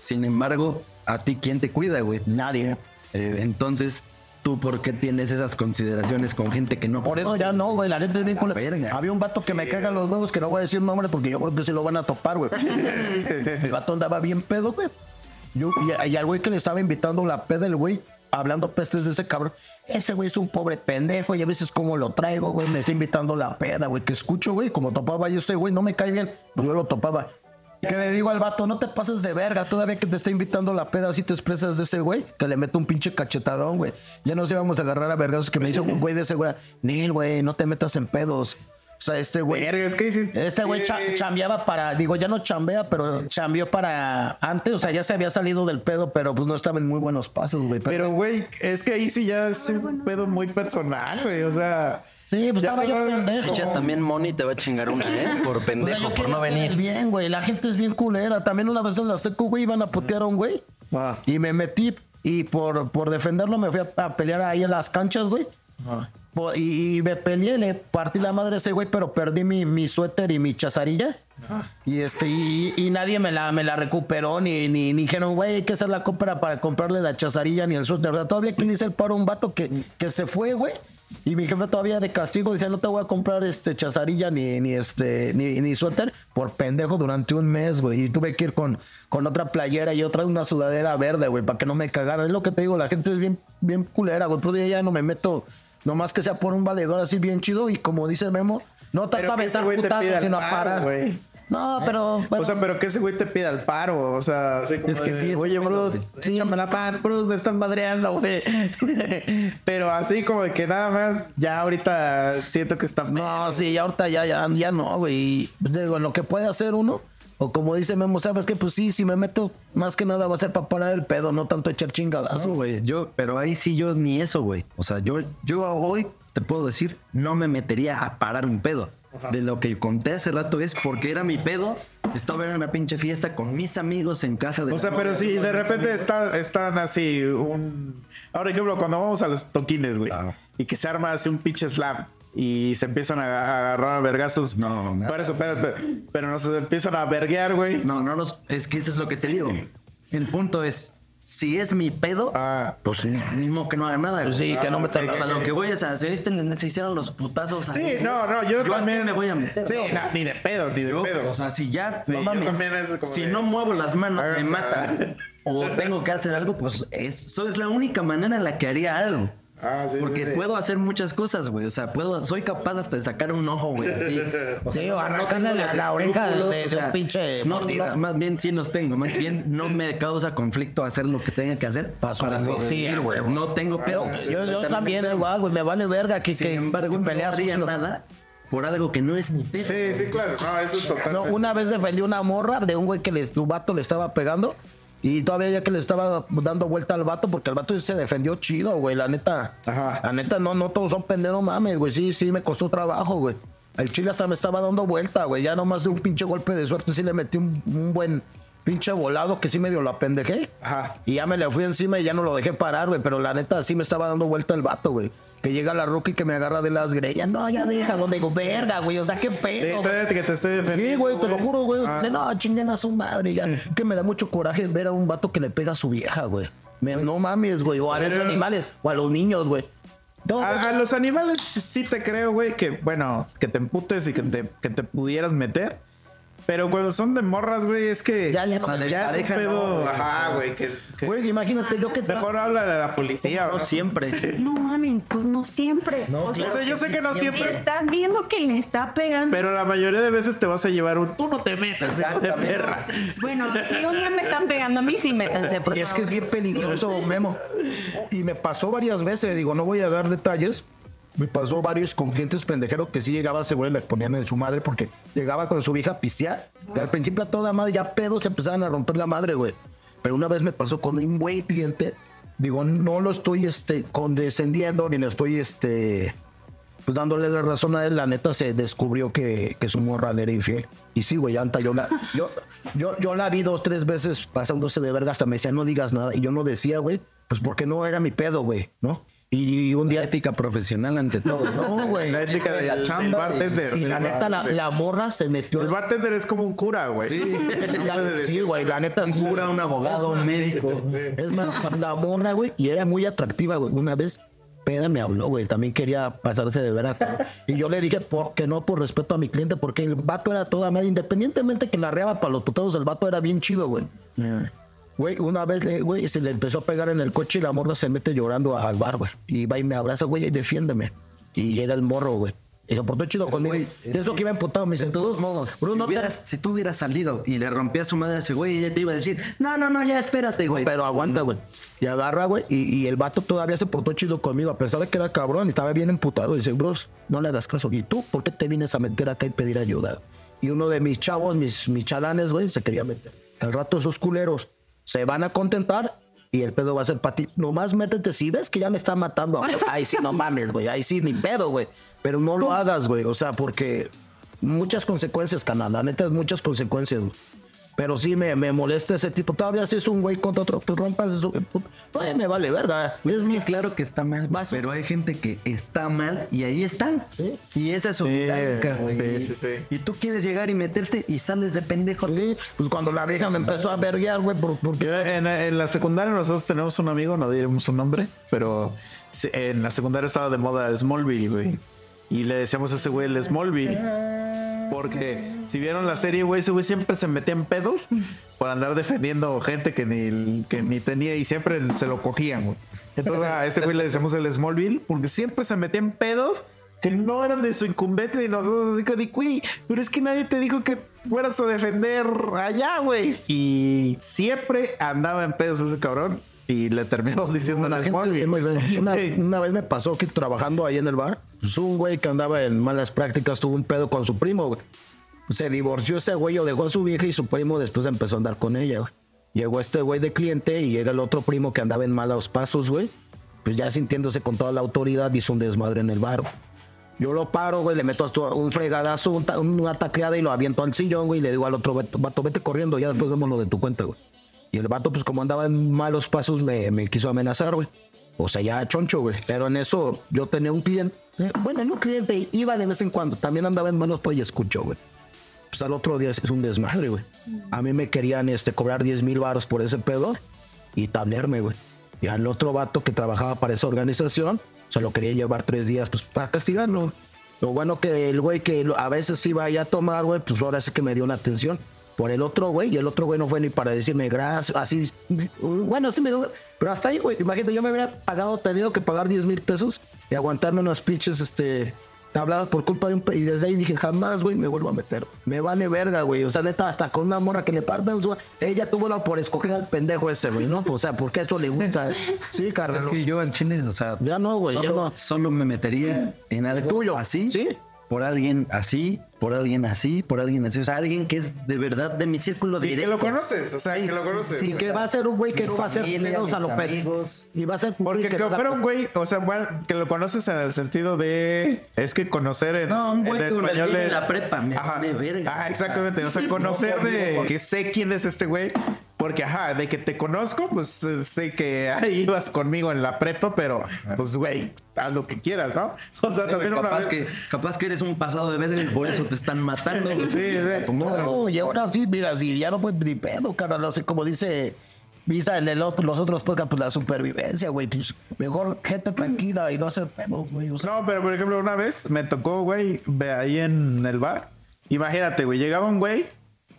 Sin embargo, a ti, ¿quién te cuida, güey? Nadie. Eh, entonces, ¿tú por qué tienes esas consideraciones con gente que no Por eso ya no, güey. La neta es bien culera. Verga. Había un vato que me caga los huevos que no voy a decir nombre porque yo creo que se lo van a topar, güey. el vato andaba bien pedo, güey. Yo, y, y al güey que le estaba invitando la peda, el güey, hablando pestes de ese cabrón. Ese güey es un pobre pendejo y a veces como lo traigo, güey, me está invitando la peda, güey, que escucho, güey, como topaba yo ese güey, no me cae bien, pero yo lo topaba. Que le digo al vato, no te pases de verga, todavía que te está invitando la peda, así te expresas de ese güey, que le meto un pinche cachetadón, güey. Ya nos íbamos a agarrar a vergas que me dice un güey de ese güey, Nil, güey, no te metas en pedos. O sea, este güey. Es que dicen- Este güey Sí. cha- chambeaba para, digo, ya no chambea, pero chambeó para antes, o sea, ya se había salido del pedo, pero pues no estaba en muy buenos pasos, güey. Pero, güey, es que ahí sí ya es un pedo muy personal, güey. O sea. Sí, pues ya estaba yo pasaba- pendejo. Ya también Moni te va a chingar una, ¿eh? Por O sea, pendejo, yo por no venir. bien, güey. La gente es bien culera. También una vez en la secu, güey, iban a putear a un güey. Ah. Y me metí y por, por defenderlo me fui a, a pelear ahí en las canchas, güey. Po- Y, y me peleé, le partí la madre a ese güey, pero perdí mi, mi suéter y mi chazarilla. Y este, y, y nadie me la, me la recuperó, ni, ni, ni dijeron, güey, hay que hacer la compra para comprarle la chazarilla ni el suéter. ¿verdad? Todavía que le hice el paro a un vato que, que se fue, güey. Y mi jefe todavía de castigo decía, no te voy a comprar este chazarilla ni, ni este, ni, ni suéter por pendejo durante un mes, güey. Y tuve que ir con, con otra playera y otra una sudadera verde, güey, para que no me cagaran. Es lo que te digo, la gente es bien, bien culera, güey. Pero yo ya no me meto, nomás que sea por un valedor así bien chido. Y como dice Memo, no te putazos, pida el sino a parar. güey. No, pero. O sea, pero que ese güey te pida el paro. O sea, así como Es que de, sí es Oye, güey. sí, échame la pan, bros, me están madreando, güey. pero así como de que nada más, ya ahorita siento que está. No, sí, ya ahorita ya, ya, ya no, güey. Digo, en lo que puede hacer uno, o como dice Memo, sabes que pues sí, si me meto, más que nada va a ser para parar el pedo, no tanto echar chingadazo. No, güey. Yo, pero ahí sí yo ni eso, güey. O sea, yo, yo hoy te puedo decir, no me metería a parar un pedo. De lo que conté hace rato es porque era mi pedo. Estaba en una pinche fiesta con mis amigos en casa de O sea, pero novia, si de repente está, están así un... Ahora, ejemplo, cuando vamos a los toquines, güey, Ah. y que se arma así un pinche slam y se empiezan a, agarrar a vergazos. No, nada. Por eso, pero, pero, pero no se empiezan a verguear, güey. No, no nos. Es que eso es lo que te digo. El punto es: si es mi pedo, Ah, pues sí, mismo que no haga nada. Pues sí, que no me O sea, lo que voy a hacer es que se hicieron los putazos. Sí, ahí. no, no, yo, ¿a qué también me voy a meter? Sí, no, ni de pedo, ni de Yo, pedo. O sea, si ya, Sí, no yo mames, también es como si de- no muevo las manos, me matan. o tengo que hacer algo, pues es- eso es la única manera en la que haría algo. Ah, sí, Porque sí, sí. puedo hacer muchas cosas, güey. O sea, puedo, soy capaz hasta de sacar un ojo, güey. Así. O sea, Sí, no- o no arrancarle tengo la- la oreja de- de o sea, pinche No, no, más bien sí los tengo. Más bien no me causa conflicto hacer lo que tenga que hacer Paso para sobrevivir, Sí, güey. No tengo pedo. Yo, yo también igual, güey, me vale verga que, Sin que embargo, no pelear nada por algo que no es mi pedo. Sí, sí, claro. No, eso es total. No, una vez defendí una morra de un güey que le, su vato le estaba pegando. Y todavía ya que le estaba dando vuelta al vato, porque el vato se defendió chido, güey. La neta. Ajá. La neta, no, no todos son pendejos, mames, güey. Sí, sí, me costó trabajo, güey. El chile hasta me estaba dando vuelta, güey. Ya nomás de un pinche golpe de suerte sí le metí un, un buen pinche volado que sí medio lo apendejé. Ajá. Y ya me le fui encima y ya no lo dejé parar, güey. Pero la neta sí me estaba dando vuelta el vato, güey. Que llega la rookie que me agarra de las greñas. No, ya deja, donde digo, verga, güey. O sea, qué Sí, pedo. güey. todavía que te estoy defendiendo. Sí, güey, te lo juro, güey. Ah. No, chinguen a su madre. Ya. Que me da mucho coraje ver a un vato que le pega a su vieja, güey. Me- No mames, güey. O a los animales. O a los niños, güey. A, a los animales sí te creo, güey, que bueno, que te emputes y que te, que te pudieras meter. Pero cuando son de morras, güey, es que Ya, ya no. ya es un pedo. no, ajá, güey, que, que- Güey, imagínate yo que... mejor habla de la policía. No ¿no? siempre. No mames, pues no siempre. No, o sea, yo sé que no si siempre. estás viendo que le está pegando. Pero la mayoría de veces te vas a llevar un tú no te metas, hijo de perra. Bueno, si un día me están pegando a mí, sí métanse, por Y es que es bien peligroso, Memo. Y me pasó varias veces, digo, no voy a dar detalles, me pasó varios con clientes pendejeros que sí llegaba ese güey, le ponían en su madre porque llegaba con su vieja a pistear. Y al principio a toda madre, ya pedos se empezaban a romper la madre, güey. Pero una vez me pasó con un güey cliente, digo, no lo estoy este, condescendiendo ni le estoy este, pues dándole la razón a él, la neta se descubrió que, que su morra era infiel. Y sí, güey, anta, yo la, yo, yo, yo la vi dos, tres veces pasándose de verga, hasta me decía, no digas nada. Y yo no decía, güey, pues porque no era mi pedo, güey, ¿no? Y un día... Ética profesional ante todo. No, güey. La ética del, del chamba bartender. Y la El neta, la, bartender. la morra se metió... El bartender es como un cura, güey. Sí. La- Sí, güey, la neta. Un cura, un abogado, un médico. Es más, la morra, güey, y era muy atractiva, güey. Una vez, peda me habló, güey. También quería pasarse de veras. Y yo le dije por, que no por respeto a mi cliente, porque el vato era toda media. Independientemente que la reaba para los putados, el vato era bien chido, güey. Güey, una vez, eh, güey, se le empezó a pegar en el coche y la morra se mete llorando al bar, güey. Y va y me abraza, güey, y defiéndeme. Y llega el morro, güey. Y se portó chido conmigo. de eso que iba emputado, me dice, De todos modos, Bruno, si, hubieras- si tú hubieras salido y le rompías su madre a ese güey, ella te iba a decir, no, no, no, ya espérate, güey. Pero aguanta, güey. Y agarra, güey. Y, y el vato todavía se portó chido conmigo, a pesar de que era cabrón y estaba bien emputado. Dice, bros, no le hagas caso. ¿Y tú por qué te vienes a meter acá y pedir ayuda? Y uno de mis chavos, mis, mis chalanes, güey, se quería meter. Al rato esos culeros se van a contentar y el pedo va a ser para ti. Nomás métete. Si ves que ya me está matando, ahí sí, no mames, güey. Ahí sí, ni pedo, güey. Pero no lo hagas, güey. O sea, porque muchas consecuencias, canal. La neta muchas consecuencias, güey. Pero sí me, me molesta ese tipo. Todavía si es un güey contra otro, pues rompas eso. Oye, me vale verga. Es que claro que está mal, Vas. pero hay gente que está mal y ahí están. Sí. Y esa es su Sí, güey. sí, sí, sí. Y tú quieres llegar y meterte y sales de pendejo. Sí, pues cuando la vieja me empezó a verguear, güey, por- porque En, en la secundaria nosotros tenemos un amigo, no diremos su nombre, pero en la secundaria estaba de moda Smallville, güey. Y le decíamos a ese güey el Smallville. Porque si vieron la serie, güey, ese güey siempre se metía en pedos por andar defendiendo gente que ni, que ni tenía y siempre se lo cogían. Entonces a este güey le decíamos el Smallville porque siempre se metía en pedos que no eran de su incumbencia y nosotros así de, güey, pero es que nadie te dijo que fueras a defender allá, güey. Y siempre andaba en pedos ese cabrón y le terminamos diciendo la gente buena. una, una vez me pasó que trabajando ahí en el bar, pues un güey que andaba en malas prácticas tuvo un pedo con su primo, güey. Se divorció ese güey o dejó a su vieja y su primo después empezó a andar con ella, güey. Llegó este güey de cliente y llega el otro primo que andaba en malos pasos, güey. Pues ya sintiéndose con toda la autoridad hizo un desmadre en el bar, güey. Yo lo paro, güey, le meto un fregadazo, un una tacleada y lo aviento al sillón, güey, y le digo al otro vato, vete corriendo, ya después vemos lo de tu cuenta, güey. Y el vato, pues como andaba en malos pasos, me, me quiso amenazar, güey. O sea, ya choncho, güey. Pero en eso yo tenía un cliente, eh, bueno, no un cliente, iba de vez en cuando, también andaba en malos pasos y escuchó, güey. Pues al otro día es un desmadre, güey. A mí me querían este, cobrar 10 mil baros por ese pedo y tablearme, güey. Y al otro vato que trabajaba para esa organización, se lo quería llevar tres días, pues para castigarlo. Lo bueno que el güey que a veces iba ahí a tomar, güey, pues ahora sí que me dio la atención. Por el otro güey, y el otro güey no fue ni para decirme gracias, así. Bueno, sí me. Pero hasta ahí, güey, imagínate, yo me hubiera pagado, tenido que pagar 10 mil pesos y aguantarme unos pinches, este. Habladas por culpa de un... Y desde ahí dije, jamás, güey, me vuelvo a meter. Me vale verga, güey. O sea, neta, hasta con una morra que le partan su... Ella tuvo la por escoger al pendejo ese, güey, ¿no? O sea, porque eso le gusta. Sí, carnal. Es que yo al chile, o sea, Ya no, güey, solo, no. solo me metería en algo tuyo, así, ¿sí? Por alguien así, por alguien así, por alguien así. O sea, alguien que es de verdad de mi círculo Y que directo. lo conoces, o sea, que lo conoces. Y que va a ser un güey que no va a familia, pedos a amigos. Y va a ser un Porque que no da- fuera un güey, o sea, bueno, que lo conoces en el sentido de. Es que conocer en. No, un güey en que español en es- la prepa, me vale verga. Ah, exactamente. O sea, conocer de que sé quién es este güey. Porque, ajá, de que te conozco, pues eh, sé que ahí ibas conmigo en la prepa, pero, pues, güey, haz lo que quieras, ¿no? O sea, también una capaz, vez. que, capaz que eres un pasado de verga y por eso te están matando. güey. Sí, sí. No, y ahora sí, mira, si ya no puedes ni pedo, carnal. No sé, como dice Visa en el otro, los otros podcasts, pues la supervivencia, güey. Pues, mejor gente tranquila y no hacer pedo, güey. O sea, No, pero por ejemplo, una vez me tocó, güey, ve ahí en el bar. Imagínate, güey, llegaba un güey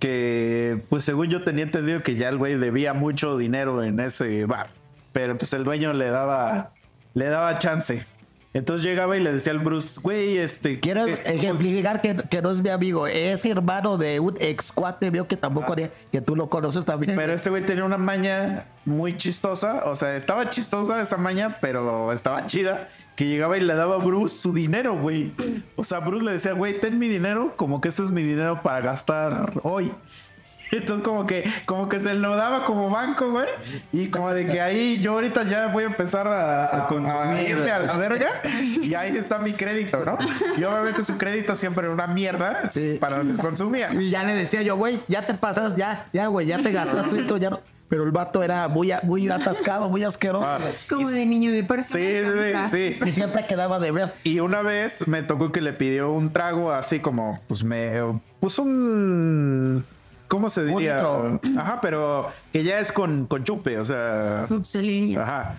que, pues según yo tenía entendido que ya el güey debía mucho dinero en ese bar. Pero pues el dueño le daba, le daba chance. Entonces llegaba y le decía al Bruce, güey, este... Quiero ¿qué- ejemplificar que, que no es mi amigo, es hermano de un ex cuate, veo que tampoco haría- que tú lo conoces también. Pero este güey tenía una maña muy chistosa. O sea, estaba chistosa esa maña, pero estaba chida. Que llegaba y le daba a Bruce su dinero, güey. O sea, Bruce le decía, güey, ten mi dinero, como que este es mi dinero para gastar hoy. Entonces como que, como que se lo daba como banco, güey. Y como de que ahí yo ahorita ya voy a empezar a, a, a irme a la verga. Y ahí está mi crédito, ¿no? Y obviamente su crédito siempre era una mierda Sí. para lo que consumía. Y ya le decía yo, güey, ya te pasas, ya, ya, güey, ya te gastaste esto, ya no. Pero el vato era muy, muy atascado, muy asqueroso. Ah. Como de niño de persona. Sí, sí, sí. Y siempre quedaba de ver. Y una vez me tocó que le pidió un trago así como, pues me puso un... ¿Cómo se diría? litro. Ajá, pero que ya es con, con chupe, o sea... Auxilio. Ajá.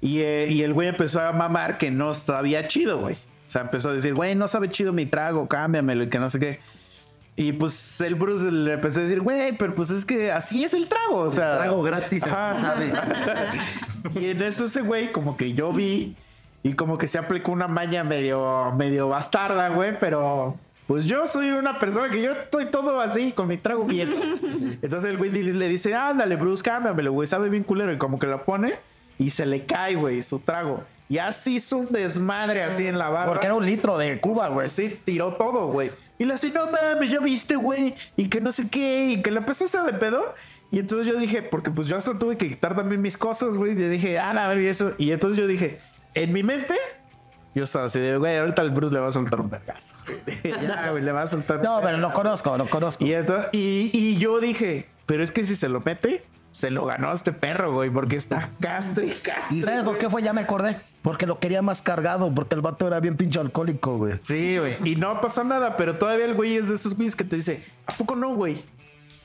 Y, eh, y el güey empezó a mamar que no sabía chido, güey. O sea, empezó a decir, güey, no sabe chido mi trago, cámbiamelo y que no sé qué. Y pues el Bruce le empezó a decir, güey, pero pues es que así es el trago, o sea. trago gratis, Ajá. sabe. y en eso ese güey como que yo vi y como que se aplicó una maña medio, medio bastarda, güey, pero pues yo soy una persona que yo estoy todo así, con mi trago bien. Entonces el güey le dice, ándale, Bruce, cámbiamelo, güey, sabe bien culero. Y como que lo pone y se le cae, güey, su trago. Y así hizo un desmadre así en la barra. Porque era un litro de Cuba, güey. Sí, tiró todo, güey. Y le así, no mames, ya viste, güey. Y que no sé qué. Y que le empezó a hacer de pedo. Y entonces yo dije, porque pues yo hasta tuve que quitar también mis cosas, güey. Y dije, ah, a ver, y eso. Y entonces yo dije, en mi mente, yo estaba así de, güey, ahorita el Bruce le va a soltar un vergazo. ya, güey, le va a soltar. un No, pero lo conozco, lo conozco. Y, entonces- y, y yo dije, pero es que si se lo mete, se lo ganó a este perro, güey, porque está castre y castre. ¿Y sabes por qué fue? Ya me acordé. Porque lo quería más cargado, porque el vato era bien pinche alcohólico, güey. Sí, güey. Y no pasa nada, pero todavía el güey es de esos güeyes que te dice, ¿a poco no, güey?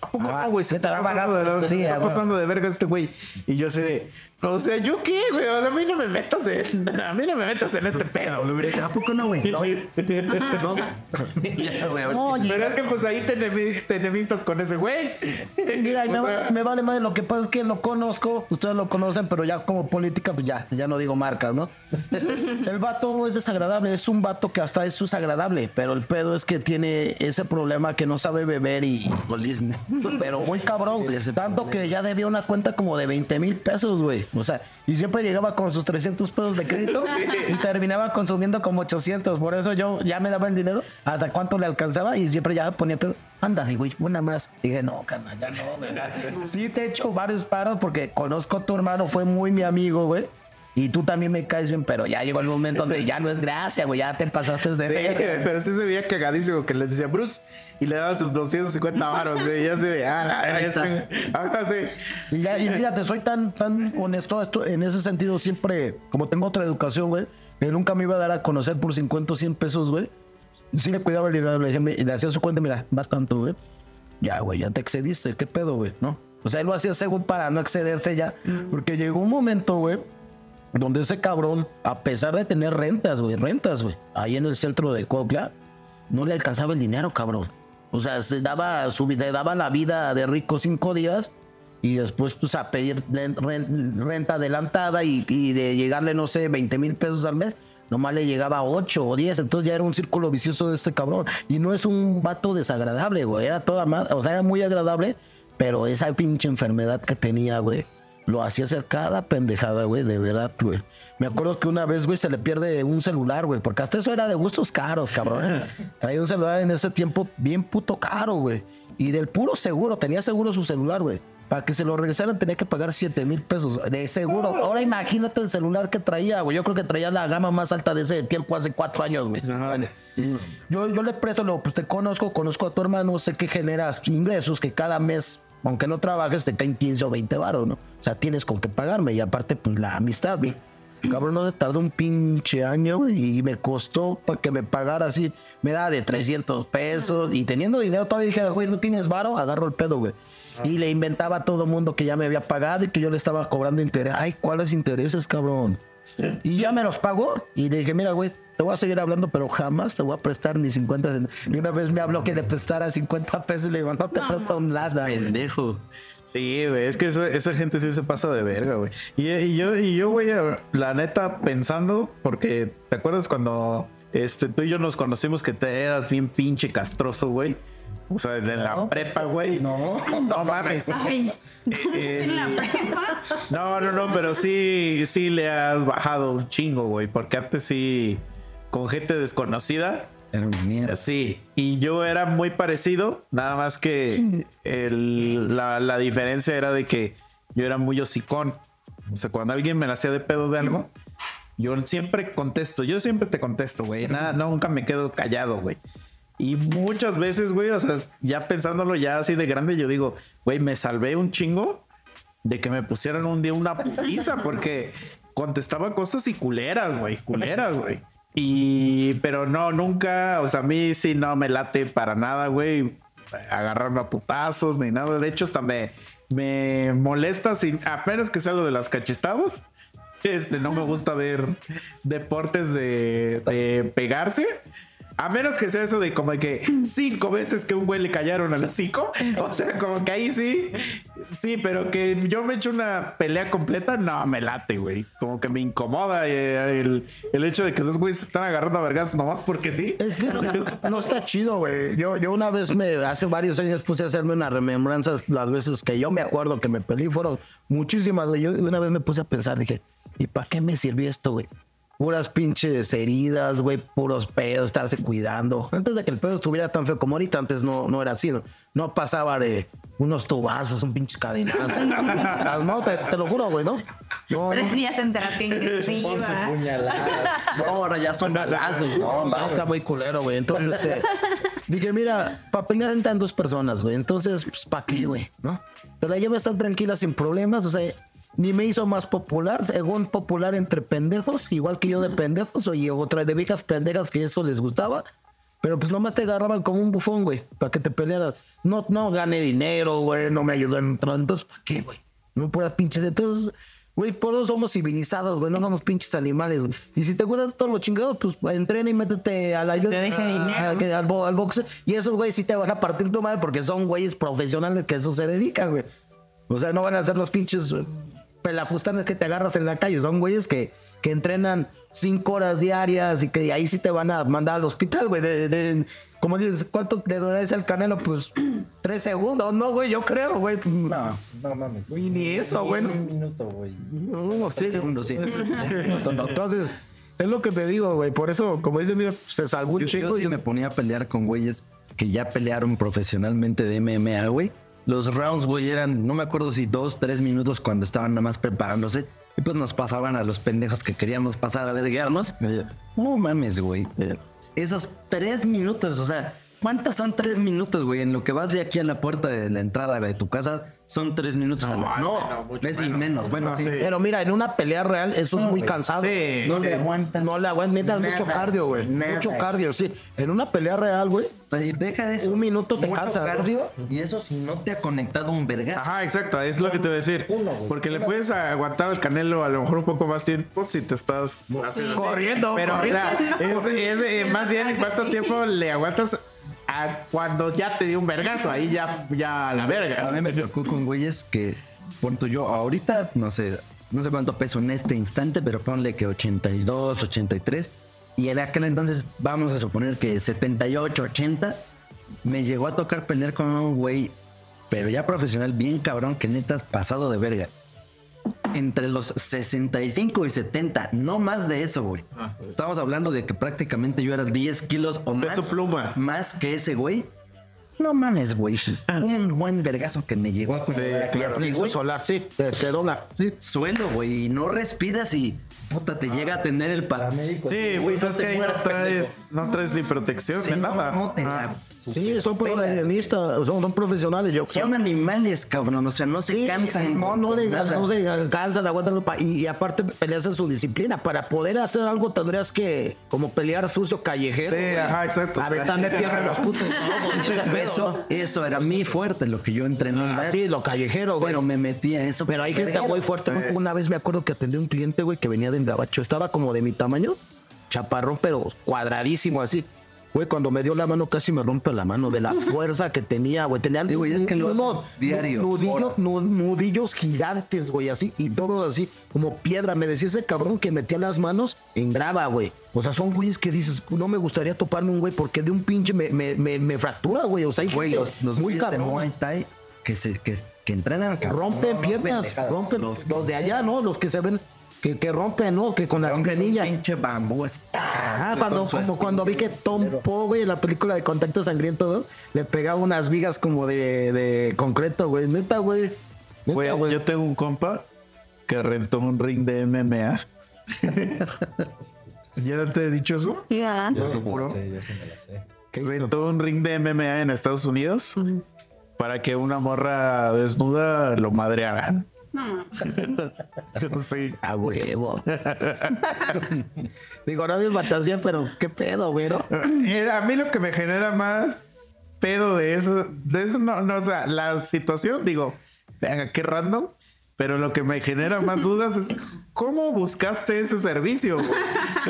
¿A poco Ah, no, güey? sí Se te está pasando de, se Sí, está ah, güey. pasando de verga este güey. Y yo sé de, o sea, ¿yo qué, güey? A mí no me metas en, a mí no me metas en este pedo. güey. ¿A poco no, güey? No, No. Ya, güey, ahorita. Oye, Pero es que pues ahí te, te enemistas con ese güey. Mira, y me, sea, me vale más. Lo que pasa es que lo conozco, ustedes lo conocen, pero ya como política, pues ya, ya no digo marcas, ¿no? El vato es desagradable, es un vato que hasta es desagradable, pero el pedo es que tiene ese problema que no sabe beber y. Pero muy cabrón, tanto que ya debía una cuenta como de 20 mil pesos, güey. O sea, y siempre llegaba con sus 300 pesos de crédito y terminaba consumiendo como 800. Por eso yo ya me daba el dinero hasta cuánto le alcanzaba y siempre ya ponía pedo. Ándale, güey, una más. dije, no, carnal, ya no, güey. Sí te he hecho varios paros porque conozco a tu hermano, fue muy mi amigo, güey. Y tú también me caes bien, pero ya llegó el momento donde ya no es gracia, güey, ya te pasaste de Sí, verga. pero sí se veía cagadísimo que le decía Bruce y le daba sus 250 varos. güey, Y ya se de, ah, este- Ajá, sí. Y, ya, y fíjate, soy tan, tan honesto esto, en ese sentido siempre, como tengo otra educación, güey, que nunca me iba a dar a conocer por 50 o 100 pesos, güey. Sí le cuidaba el dinero, le, le hacía su cuenta, mira, va tanto, güey. Ya, güey, ya te excediste, ¿qué pedo, güey? ¿No? O sea, él lo hacía según para no excederse ya. Porque llegó un momento, güey, donde ese cabrón, a pesar de tener rentas, güey, rentas, güey, ahí en el centro de Cuautla, no le alcanzaba el dinero, cabrón. O sea, se daba su vida, daba la vida de rico cinco días y después, pues, a pedir ren- ren- renta adelantada y, de llegarle, no sé, 20 mil pesos al mes. Nomás le llegaba a 8 o 10, entonces ya era un círculo vicioso de este cabrón. Y no es un vato desagradable, güey. Era toda más, o sea, era muy agradable, pero esa pinche enfermedad que tenía, güey, lo hacía hacer cada pendejada, güey, de verdad, güey. Me acuerdo que una vez, güey, se le pierde un celular, güey, porque hasta eso era de gustos caros, cabrón. Traía un celular en ese tiempo bien puto caro, güey. Y del puro seguro, tenía seguro su celular, güey. Para que se lo regresaran tenía que pagar 7 mil pesos de seguro. Ahora imagínate el celular que traía, güey. Yo creo que traía la gama más alta de ese tiempo hace cuatro años, güey. Yo, yo le presto, lo, pues te conozco, conozco a tu hermano, sé que generas ingresos que cada mes, aunque no trabajes, te caen 15 o 20 varos, ¿no? O sea, tienes con qué pagarme y aparte, pues la amistad, güey. Cabrón, no se tardó un pinche año, güey, y me costó para que me pagara así. Me da de 300 pesos y teniendo dinero todavía dije, güey, ¿no tienes varo? Agarro el pedo, güey. Y le inventaba a todo mundo que ya me había pagado y que yo le estaba cobrando interés. Ay, ¿cuáles intereses, cabrón? Y ya me los pagó y le dije, mira, güey, te voy a seguir hablando, pero jamás te voy a prestar ni 50 centavos. Y una vez me habló que le prestara 50 pesos y le digo, no te presto un last, Pendejo. Sí, güey, es que esa, esa gente sí se pasa de verga, güey. Y, y yo, y yo, güey, la neta, pensando, porque ¿te acuerdas cuando este, tú y yo nos conocimos que te eras bien pinche castroso, güey? O sea, de la prepa, güey. No. no mames. Ay, Eh, en la prepa. No, no, no, pero sí, sí le has bajado un chingo, güey. Porque antes sí, con gente desconocida, Era una mierda. Sí, y yo era muy parecido, nada más que el- la, la diferencia era de que yo era muy hocicón. O sea, cuando alguien me la hacía de pedo de algo, yo siempre contesto, yo siempre te contesto, güey. Nada, nunca me quedo callado, güey. Y muchas veces, güey, o sea, ya pensándolo ya así de grande, yo digo, güey, me salvé un chingo de que me pusieran un día una putiza porque contestaba cosas y culeras, güey, culeras, güey. Y, pero no, nunca, o sea, a mí sí no me late para nada, güey, agarrarme a putazos ni nada. De hecho, hasta me, molesta, sin, apenas que sea lo de las cachetadas. Este, no me gusta ver deportes de, de pegarse. A menos que sea eso de como que cinco veces que un güey le callaron a las cinco. O sea, como que ahí sí. Sí, pero que yo me echo una pelea completa, no, me late, güey. Como que me incomoda eh, el, el hecho de que dos güeyes se están agarrando a vergas nomás porque sí. Es que no, no está chido, güey. Yo, yo una vez me, hace varios años puse a hacerme una remembranza las veces que yo me acuerdo que me peleé, fueron muchísimas, güey. Yo una vez me puse a pensar, dije, ¿y para qué me sirvió esto, güey? Puras pinches heridas, güey, puros pedos, estarse cuidando. Antes de que el pedo estuviera tan feo como ahorita, antes no, no era así, ¿no? No pasaba de unos tubazos, un pinche cadenazo. no, te, te lo juro, güey, ¿no? No, Pero no. sí, ya está en terapia intensiva. puñaladas. No, ahora ya son balazos. No, no, está muy culero, güey. Entonces, este, dije, mira, para pelear entran dos personas, güey. Entonces, pues, ¿para qué, güey? ¿No? Te la llevas tan tranquila sin problemas, o sea, ni me hizo más popular, según popular entre pendejos, igual que yo de pendejos, oye, otra de viejas pendejas que eso les gustaba. Pero pues nomás te agarraban como un bufón, güey, para que te pelearas. No, no gané dinero, güey, no me ayudó en. Entonces, ¿para qué, güey? No puras pinches. Entonces, güey, por eso somos civilizados, güey, no somos pinches animales, güey. Y si te gustan todos los chingados, pues entrena y métete a la Te deje dinero. a- al, al boxeo. Y esos güeyes sí te van a partir tu madre porque son güeyes profesionales que eso se dedican, güey. O sea, no van a ser los pinches pelafustanes que te agarras en la calle. Son güeyes que, que entrenan cinco horas diarias y que ahí sí te van a mandar al hospital, güey. De, de- como dices, ¿cuánto le duraría el canelo? Pues tres segundos, no, güey, yo creo, güey. No, no mames. Ni eso, güey. Un minuto, güey. No, sí. segundos, sí. Entonces, es lo que te digo, güey. Por eso, como dices, mira, se salvó un Yo, chingo. yo y me ponía a pelear con güeyes que ya pelearon profesionalmente de MMA, güey. Los rounds, güey, eran, no me acuerdo si dos, tres minutos cuando estaban nada más preparándose. Y pues nos pasaban a los pendejos que queríamos pasar a verguearnos. No mames, güey. Esos tres minutos, o sea, ¿cuántas son tres minutos, güey? En lo que vas de aquí a la puerta de la entrada de tu casa, son tres minutos. No, no, es menos. Bueno, sí. Pero mira, en una pelea real eso es muy cansado. Sí, No le aguantan. No le aguantas, necesitas mucho cardio, güey. Mucho cardio, sí. En una pelea real, güey. O sea, y deja de eso. Un minuto te Mucho cansa, ¿no? cardio y eso si no te ha conectado un verga. Ajá, exacto, es lo que te voy a decir. Uno, güey. Porque le puedes aguantar al canelo a lo mejor un poco más tiempo si te estás. Corriendo, Pero, o corriendo. sea, es, es, eh, más bien cuánto tiempo le aguantas a cuando ya te dio un vergazo. Ahí ya, ya a la A verga. mí me tocó con güeyes que, punto yo, ahorita, no sé, no sé cuánto peso en este instante, pero ponle que 82, 83. Y en aquel entonces, vamos a suponer que 78, 80, me llegó a tocar pelear con un güey, pero ya profesional, bien cabrón, que neta pasado de verga. Entre los 65 y 70, no más de eso, güey. Estamos hablando de que prácticamente yo era 10 kilos o más. Peso pluma. Más que ese güey. No mames, güey. Un buen vergazo que me llegó a Plexo güey. solar, sí. Te, te dobla. Sí. Suelo, güey. Y no respiras y puta, te llega a tener el paramédico. Sí, güey. pues es te que ahí no traes, no traes ni protección pendejo. ni Sí, nada. no, no te Ah. Sí, son profesionistas, son, son profesionales. Yo Son animales, cabrón. O sea, no se Sí, cansan. No, no de, nada. no de cansan, aguantan y, y aparte peleas en su disciplina. Para poder hacer algo tendrías que como pelear sucio callejero. Sí, ajá, exacto. Aventarle tierra a los putos. Eso, eso era mi fuerte, lo que yo entrené. ¿no? Sí, lo callejero, güey. Pero me metí a eso. Pero hay gente muy fuerte. Una vez me acuerdo que atendí a un cliente, güey, que venía de Estaba como de mi tamaño, chaparrón, pero cuadradísimo así. Güey, cuando me dio la mano casi me rompe la mano de la fuerza que tenía, güey. Tenía Sí, güey, es que lo no, hacen diario, nudillo- horas. nu- nudillos gigantes, güey, así. Y todo así, como piedra. Me decía ese cabrón que metía las manos en grava, güey. O sea, son güeyes que dices, no me gustaría toparme un güey porque de un pinche me, me, me, me fractura, güey. O sea, hay Güey, gente los, los muy de cabrón. Muay Thai que, se, que, que entrenan. cabrón. Rompen piernas, rompen Los los, de allá, ¿no? Los que se ven, que, que rompen, ¿no? Que con la granilla. pinche bambú está. Ah, cuando, como cuando vi que Tom Poe, güey, en la película de Contacto Sangriento, ¿no? le pegaba unas vigas como de, de concreto, güey. Neta, güey. Güey, yo tengo un compa que rentó un ring de MMA. ¿Ya te he dicho eso? Ya. Yo sí me Juro. la sé, yo sí me la sé. Rentó un ring de MMA en Estados Unidos para que una morra desnuda lo madreara. sí. A huevo. Digo, no es fantasía, pero qué pedo, güey, ¿no? Eh, A mí lo que me genera más pedo de eso, de eso no, no, o sea, la situación, digo, venga, qué random, pero lo que me genera más dudas es cómo buscaste ese servicio.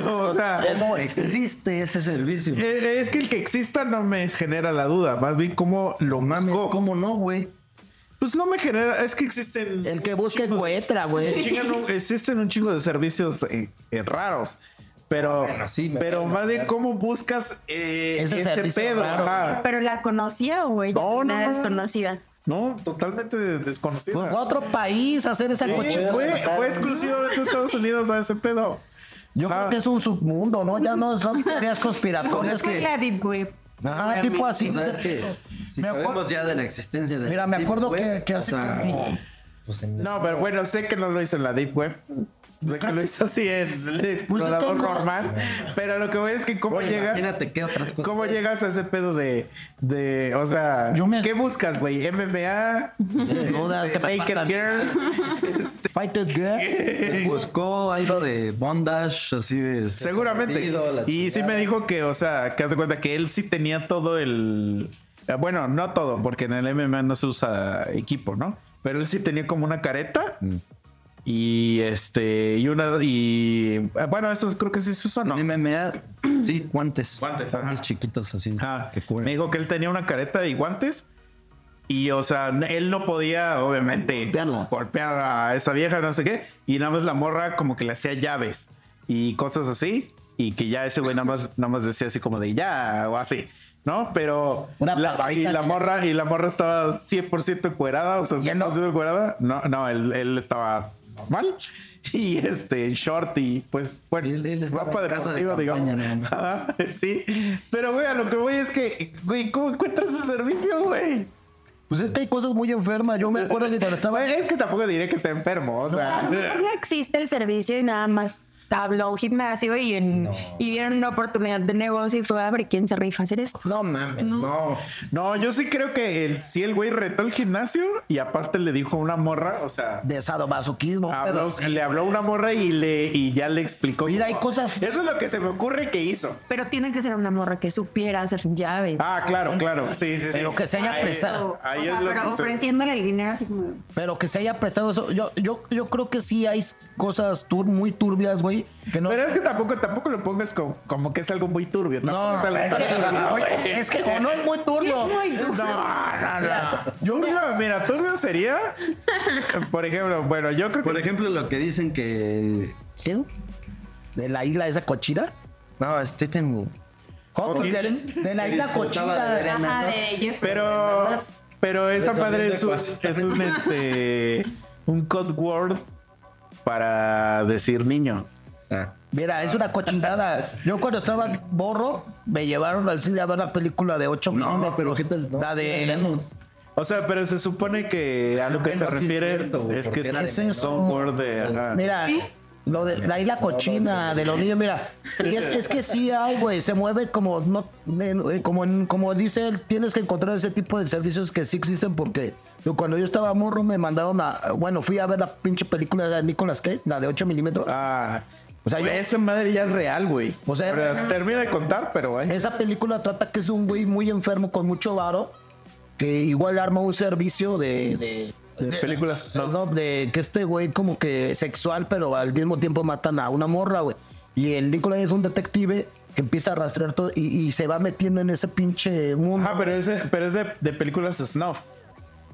O sea, ¿Cómo existe ese servicio? eh, es que el que exista no me genera la duda, más bien cómo lo Mames, buscó. ¿cómo no, güey? Pues no me genera, es que existen. El que busca encuentra, güey. Existen un chingo de servicios eh, eh, raros. Pero, Bueno, sí, pero más imaginar. cómo buscas eh, Ese ese, servicio pedo. raro. ajá. Pero la conocía o ella No, una no, no. desconocida. No, totalmente desconocido. Fue a otro país a hacer esa Sí, cochina. fue, fue exclusivamente de Estados Unidos a ese pedo. Yo Ah. creo que es un submundo, ¿no? Ya no son teorías conspiratorias que. la Deep Web. Ajá, tipo así. O sea, es que si Me sabemos ya de la existencia de Mira, me acuerdo Web, que- que o hace sea, como- Pues en No, pero bueno, sé que no lo hizo en la Deep Web. Sé que lo hizo así en el explorador tengo- normal. Pero lo que voy es que cómo Oye, llegas. imagínate qué otras cosas. ¿Cómo llegas a ese pedo de, de o sea, Yo me- ¿qué buscas, güey? MMA, Dudas este, Naked. Girl, este, Fighter Girl. Buscó algo de bondage, así de. seguramente. sentido, la Y sí chingada. me dijo que, o sea, que haz de cuenta que él sí tenía todo el, eh, bueno, no todo, porque en el MMA no se usa equipo, ¿no? Pero él sí tenía como una careta. Mm. Y este, y una, y bueno, eso creo que sí se usa, ¿no? En MMA, sí, guantes. Guantes. Guantes chiquitos así. Ajá. que. Me dijo que él tenía una careta y guantes. Y, o sea, él no podía, obviamente, Golpearla. golpear a esa vieja, no sé qué. Y nada más la morra como que le hacía llaves y cosas así. Y que ya ese güey nada más, nada más decía así como de ya o así. ¿No? Pero Una la, y la morra y la morra estaba 100% encuerada, o sea, Ya no. 100% encuerada. No, no, él, él estaba normal. Y este, en short y pues, bueno, Sí, él- él casa de. Ajá, sí, pero güey, a lo que voy es que, güey, ¿cómo encuentras ese servicio, güey? Pues es que hay cosas muy enfermas. Yo me acuerdo que cuando estaba. Es que tampoco diré que está enfermo, o sea. No existe el servicio y nada más habló un gimnasio y, en, y vieron una oportunidad de negocio y fue a ver quién se rifa a hacer esto. No mames, no. No, yo sí creo que el, sí el güey retó el gimnasio y aparte le dijo a una morra, o sea, De sadomasoquismo. habló- le habló a una morra y le y ya le explicó. Mira, hay cosas- Eso es lo que se me ocurre que hizo. Pero tiene que ser una morra que supiera hacer llaves. Ah, claro, claro, sí, sí, sí. Pero que se haya Ahí- prestado. O Ahí sea, es lo pero que se- ofreciéndole el dinero así como... Pero que se haya prestado eso. Yo, yo, yo creo que sí hay cosas tur muy turbias, güey. Que no. Pero es que tampoco, tampoco lo pongas como, como que es algo muy turbio. No, es algo es que, tan turbio. oye, es que o no es muy turbio. No, no, no. Yo mira, mira, turbio sería, por ejemplo, bueno, yo creo que Por ejemplo, lo que dicen que. ¿Sí? De la isla esa cochina. No, Stephen. ¿Cómo? De, de la isla disfrutaba de. Ajá, de. Pero, pero esa madre es un, es un, este, un code word para decir niños. Ah. Mira, es una cochinada. Yo cuando estaba borro, me llevaron al cine a ver la película de 8 No, pero ¿qué tal? No, La de-. O sea, pero se supone que a lo que se Bueno, sí es refiere cierto, es que es de word de... ajá. Mira, lo de la isla cochina de los niños, mira, y es, es que sí hay, güey, se mueve como no eh, como en- como dice él, tienes que encontrar ese tipo de servicios que sí existen porque yo, cuando yo estaba morro me mandaron a, bueno, fui a ver la pinche película de Nicolas Cage, la de 8 milímetros. Ah, O sea, yo- esa madre ya es real, güey. O sea, Ahora, termina de contar, pero güey. Esa película trata que es un güey muy enfermo con mucho varo que igual arma un servicio de, de, De películas, no, no. de que este güey como que sexual, pero al mismo tiempo matan a una morra, güey. Y el Nicolás es un detective que empieza a rastrear todo y, y se va metiendo en ese pinche mundo. Ajá, pero es, de- pero es de, de películas snuff.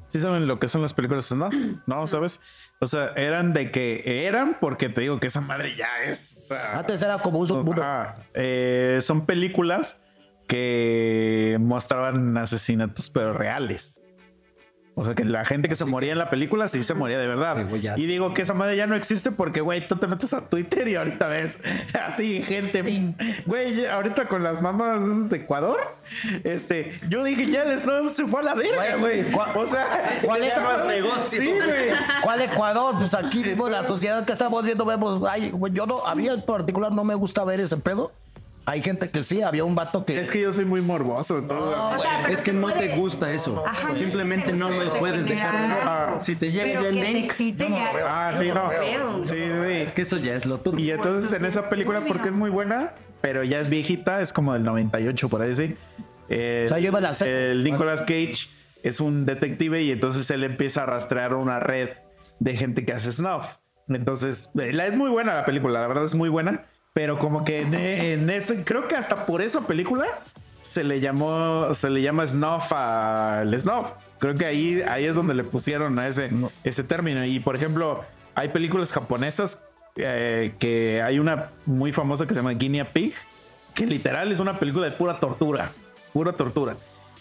¿Sí saben lo que son las películas snuff? ¿No? ¿Sabes? O sea, eran de que eran porque te digo que esa madre ya es... o sea, Antes era como un submundo. Eh, son películas que mostraban asesinatos pero reales. O sea, que la gente que se moría en la película sí se moría de verdad. Y digo que esa madre ya no existe porque, güey, tú te metes a Twitter y ahorita ves así gente. Güey, ahorita con las mamadas esas de Ecuador, este, yo dije, ya el Snow se fue a la verga, Güey, güey. ¿cuál- O sea, cuál es- no es negocio? Sí, güey. ¿Cuál Ecuador? Pues aquí vimos la sociedad que estamos viendo, vemos, ay, güey, yo no, a mí en particular no me gusta ver ese pedo. Hay gente que sí, había un vato que... Es que yo soy muy morboso. entonces- O sea, Es que no puede- te gusta eso. Ajá, O simplemente no lo puede puedes dejar de ver. generar. Si te llega Pero ya el link, excite ya. Ah, sí, no. Pedo. Sí, es sí. que eso ya es lo tuyo. Y entonces en esa película, porque es muy buena, pero ya es viejita, es como del 98, por ahí sí. Eh, O sea, yo iba a la el Nicolas Cage es un detective y entonces él empieza a rastrear una red de gente que hace snuff. Entonces, eh, la es muy buena la película, la verdad es muy buena, pero como que en, en ese, creo que hasta por esa película se le llamó, se le llama snuff al snuff. Creo que ahí, ahí es donde le pusieron a ese, ese término. Y por ejemplo, hay películas japonesas eh, que hay una muy famosa que se llama Guinea Pig, que literal es una película de pura tortura, pura tortura.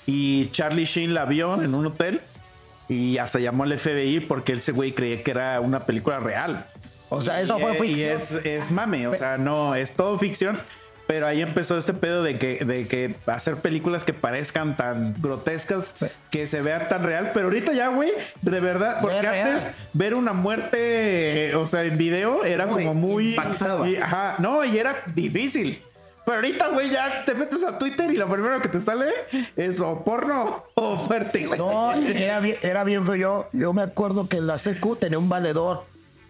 Y Charlie Sheen la vio en un hotel y hasta llamó al FBI porque ese güey creía que era una película real. O sea, eso Y, fue eh, ficción. Y es, es mame, o sea, no, es todo ficción. Pero ahí empezó este pedo de que, de que hacer películas que parezcan tan grotescas, que se vean tan real. Pero ahorita ya, güey, de verdad, porque real. antes ver una muerte, eh, o sea, en video era como muy. y- ajá, no, y era difícil. Pero ahorita, güey, ya te metes a Twitter y lo primero que te sale es o porno o muerte, güey. No, era bien, era bien feo. Yo, yo me acuerdo que en la secu tenía un valedor.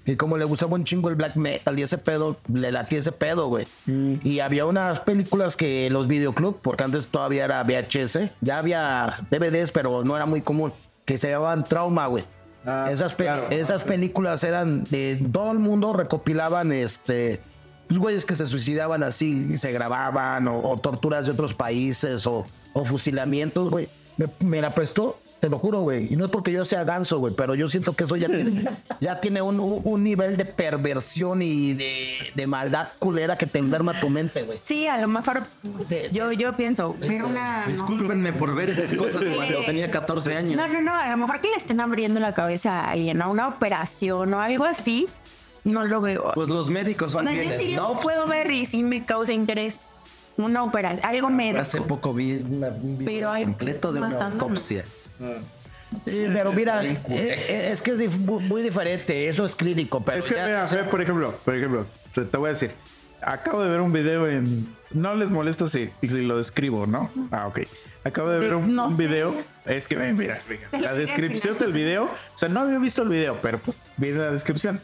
Y como le gustaba un chingo el black metal y ese pedo, le latía ese pedo, güey. Y había unas películas que los videoclub, porque antes todavía era VHS, ya había DVDs, pero no era muy común, que se llamaban Trauma, güey. Ah, esas, pe- claro. esas películas eran de todo el mundo, recopilaban este. Pues güeyes que se suicidaban así y se grababan, o, o torturas de otros países, o, o fusilamientos, güey. Me, me la prestó, te lo juro, güey. Y no es porque yo sea ganso, güey, pero yo siento que eso ya tiene, ya tiene un, nivel de perversión y de, de maldad culera que te enferma tu mente, güey. Sí, a lo mejor yo, yo pienso, ver una... no. Discúlpenme por ver esas cosas cuando tenía 14 años. No, no, no, a lo mejor que le estén abriendo la cabeza a alguien, a una operación o algo así, no lo veo. Pues los médicos son fieles, sí lo ¿no? puedo ver y sí me causa interés una operación, algo médico. Hace poco vi una- un video Pero completo de una autopsia. Sí, pero mira, eh, eh, es que es dif- muy, diferente. Eso es clínico, pero Es que, ya- mira, por ejemplo, por ejemplo, te, te voy a decir, acabo de ver un video en... No les molesta si, si lo describo, ¿no? Ah, ok. Acabo de ver un, No un sé. video. Es que, mira, la descripción del video, o sea, no había visto el video, pero pues viene la descripción.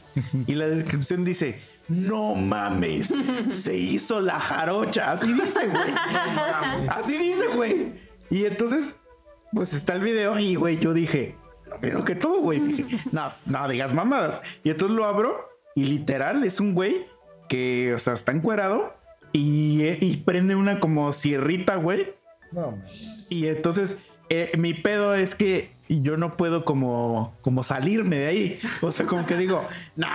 Y la descripción dice, no mames, se hizo la jarocha. Así dice, güey. Así dice, güey. Y entonces, pues está el video y, güey, yo dije, lo mismo que tú, güey. Dije, no, no digas mamadas. Y entonces lo abro y literal es un güey que, o sea, está encuerado y, y prende una como sierrita, güey. Y entonces eh, mi pedo es que yo no puedo como, como salirme de ahí. O sea, como que digo, no,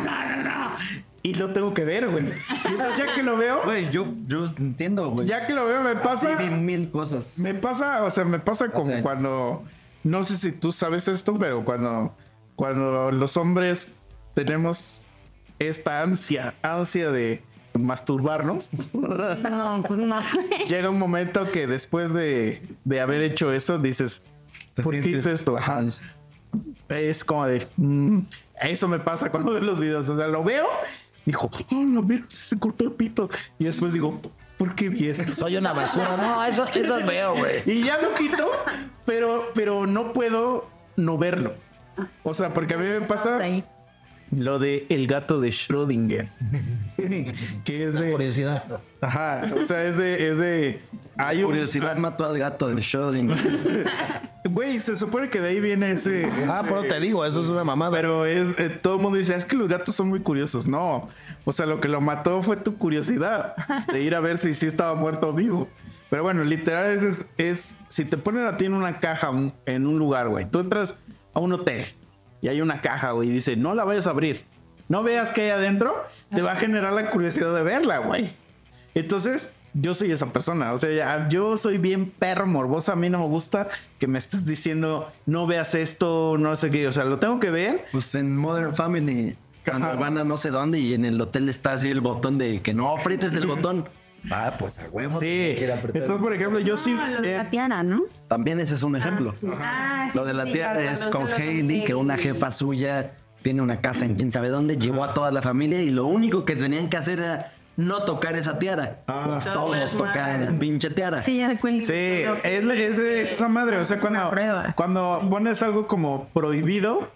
no, no, no. Y lo tengo que ver, güey. Ya que lo veo, Güey, yo, yo entiendo, güey. ya que lo veo me pasa... vi mil cosas. Me pasa, o sea, me pasa como sea, cuando, no sé si tú sabes esto, pero cuando, cuando los hombres tenemos esta ansia, ansia de masturbarnos, No, pues no sé. llega un momento que después de, de haber hecho eso dices, Te ¿por qué hice esto? Ajá. Es como de, mm, eso me pasa cuando veo los videos, o sea, lo veo, dijo, oh, la mira, se cortó el pito, y después digo, ¿por qué vi esto? soy una basura. No, eso, eso es veo, güey. Y ya lo quito, pero, pero no puedo no verlo. O sea, porque a mí me pasa Ahí. Lo de el gato de Schrödinger. que es de. Curiosidad. Ajá. O sea, es de. Es de hay Curiosidad mató al gato del Schrödinger. Güey, se supone que de ahí viene ese. Ah, ese- pero te digo, eso es una mamada. Pero es. eh, todo el mundo dice, es que los gatos son muy curiosos. No. O sea, lo que lo mató fue tu curiosidad de ir a ver si sí estaba muerto o vivo. Pero bueno, literal es, es, es- si te ponen a ti en una caja un- en un lugar, güey. Tú entras a un hotel y hay una caja, güey, y dice, no la vayas a abrir. No veas qué hay adentro, te va a generar la curiosidad de verla, güey. Entonces, yo soy esa persona. O sea, yo soy bien perro morboso. A mí no me gusta que me estés diciendo, no veas esto, no sé qué. O sea, lo tengo que ver. Pues en Modern Family, cuando Ajá. van a no sé dónde y en el hotel está así el botón de que no aprietes el botón. Ah, pues a huevo. Sí. Entonces, por ejemplo, yo sí. Ah, lo de eh, la tiara, ¿no? También ese es un ejemplo. Ah, sí, Lo de la sí, cuando es con Hailey, que una jefa suya tiene una casa en quién sabe dónde, llevó a toda la familia y lo único que tenían que hacer era no tocar esa tiara. Pues todos Todas tocan la pinche tiara. Sí, ya. Sí, es, es esa madre. O sea, cuando, cuando pones algo como prohibido,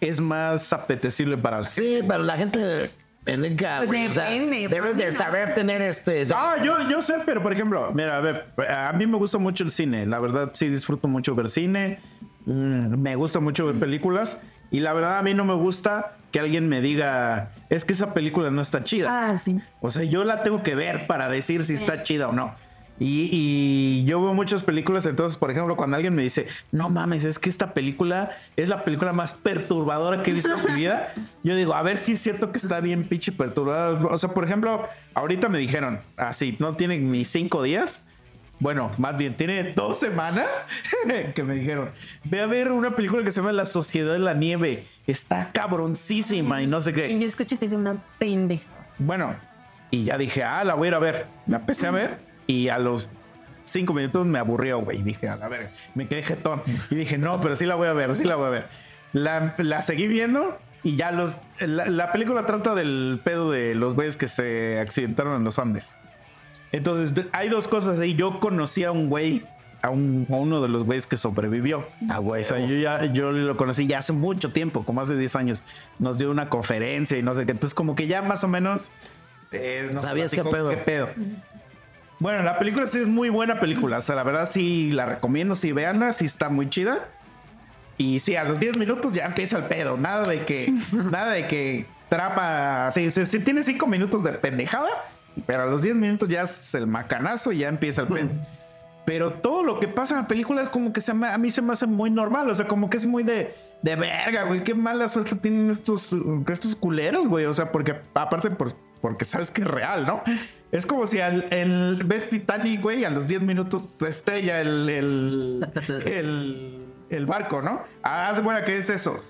es más apetecible para Sí, pero la gente pendeja, güey. O sea, debes de saber tener este. Ah, yo, yo sé, pero por ejemplo, mira, a ver, a mí me gusta mucho el cine. La verdad, sí disfruto mucho ver cine. Mm, Me gusta mucho ver películas. Y la verdad, a mí no me gusta que alguien me diga, es que esa película no está chida. Ah, sí. O sea, yo la tengo que ver para decir si está chida o no. Y, y yo veo muchas películas, entonces, por ejemplo, cuando alguien me dice, no mames, es que esta película es la película más perturbadora que he visto en mi vida, yo digo, a ver si es cierto que está bien pinche perturbadora. O sea, por ejemplo, ahorita me dijeron, así, no tiene ni cinco días. Bueno, más bien, tiene dos semanas que me dijeron, ve a ver una película que se llama La Sociedad de la Nieve. Está cabroncísima y no sé qué. Y yo escuché que es una pendeja. Bueno, y ya dije, ah, la voy a ir a ver. La empecé a ver y a los cinco minutos me aburrió, güey. Dije, a la verga, me quedé jetón. Y dije, no, pero sí la voy a ver, sí la voy a ver. La, la seguí viendo y ya los. La, la película trata del pedo de los güeyes que se accidentaron en los Andes. Entonces, hay dos cosas ahí. Yo conocí a un güey, a, un- a uno de los güeyes que sobrevivió. Ah, güey. O sea, yo ya yo lo conocí ya hace mucho tiempo, como hace 10 años. Nos dio una conferencia y no sé qué. Entonces, como que ya más o menos. eh, ¿Sabías qué platicó pedo? Bueno, la película sí es muy buena película. O sea, la verdad sí la recomiendo. Sí, veanla, sí está muy chida. Y sí, a los 10 minutos ya empieza el pedo. Nada de que. nada de que trapa. Sí, sí, sí, tiene 5 minutos de pendejada. Pero a los 10 minutos ya es el macanazo y ya empieza el pedo. Pero todo lo que pasa en la película es como que se me- a mí se me hace muy normal. O sea, como que es muy de, de verga, güey. Qué mala suerte tienen estos, estos culeros, güey. O sea, porque aparte por, porque sabes que es real, ¿no? Es como si al, el, ves Titanic, güey, a los 10 minutos se estrella el, el, el, el barco, ¿no? Ah, cuenta que es eso.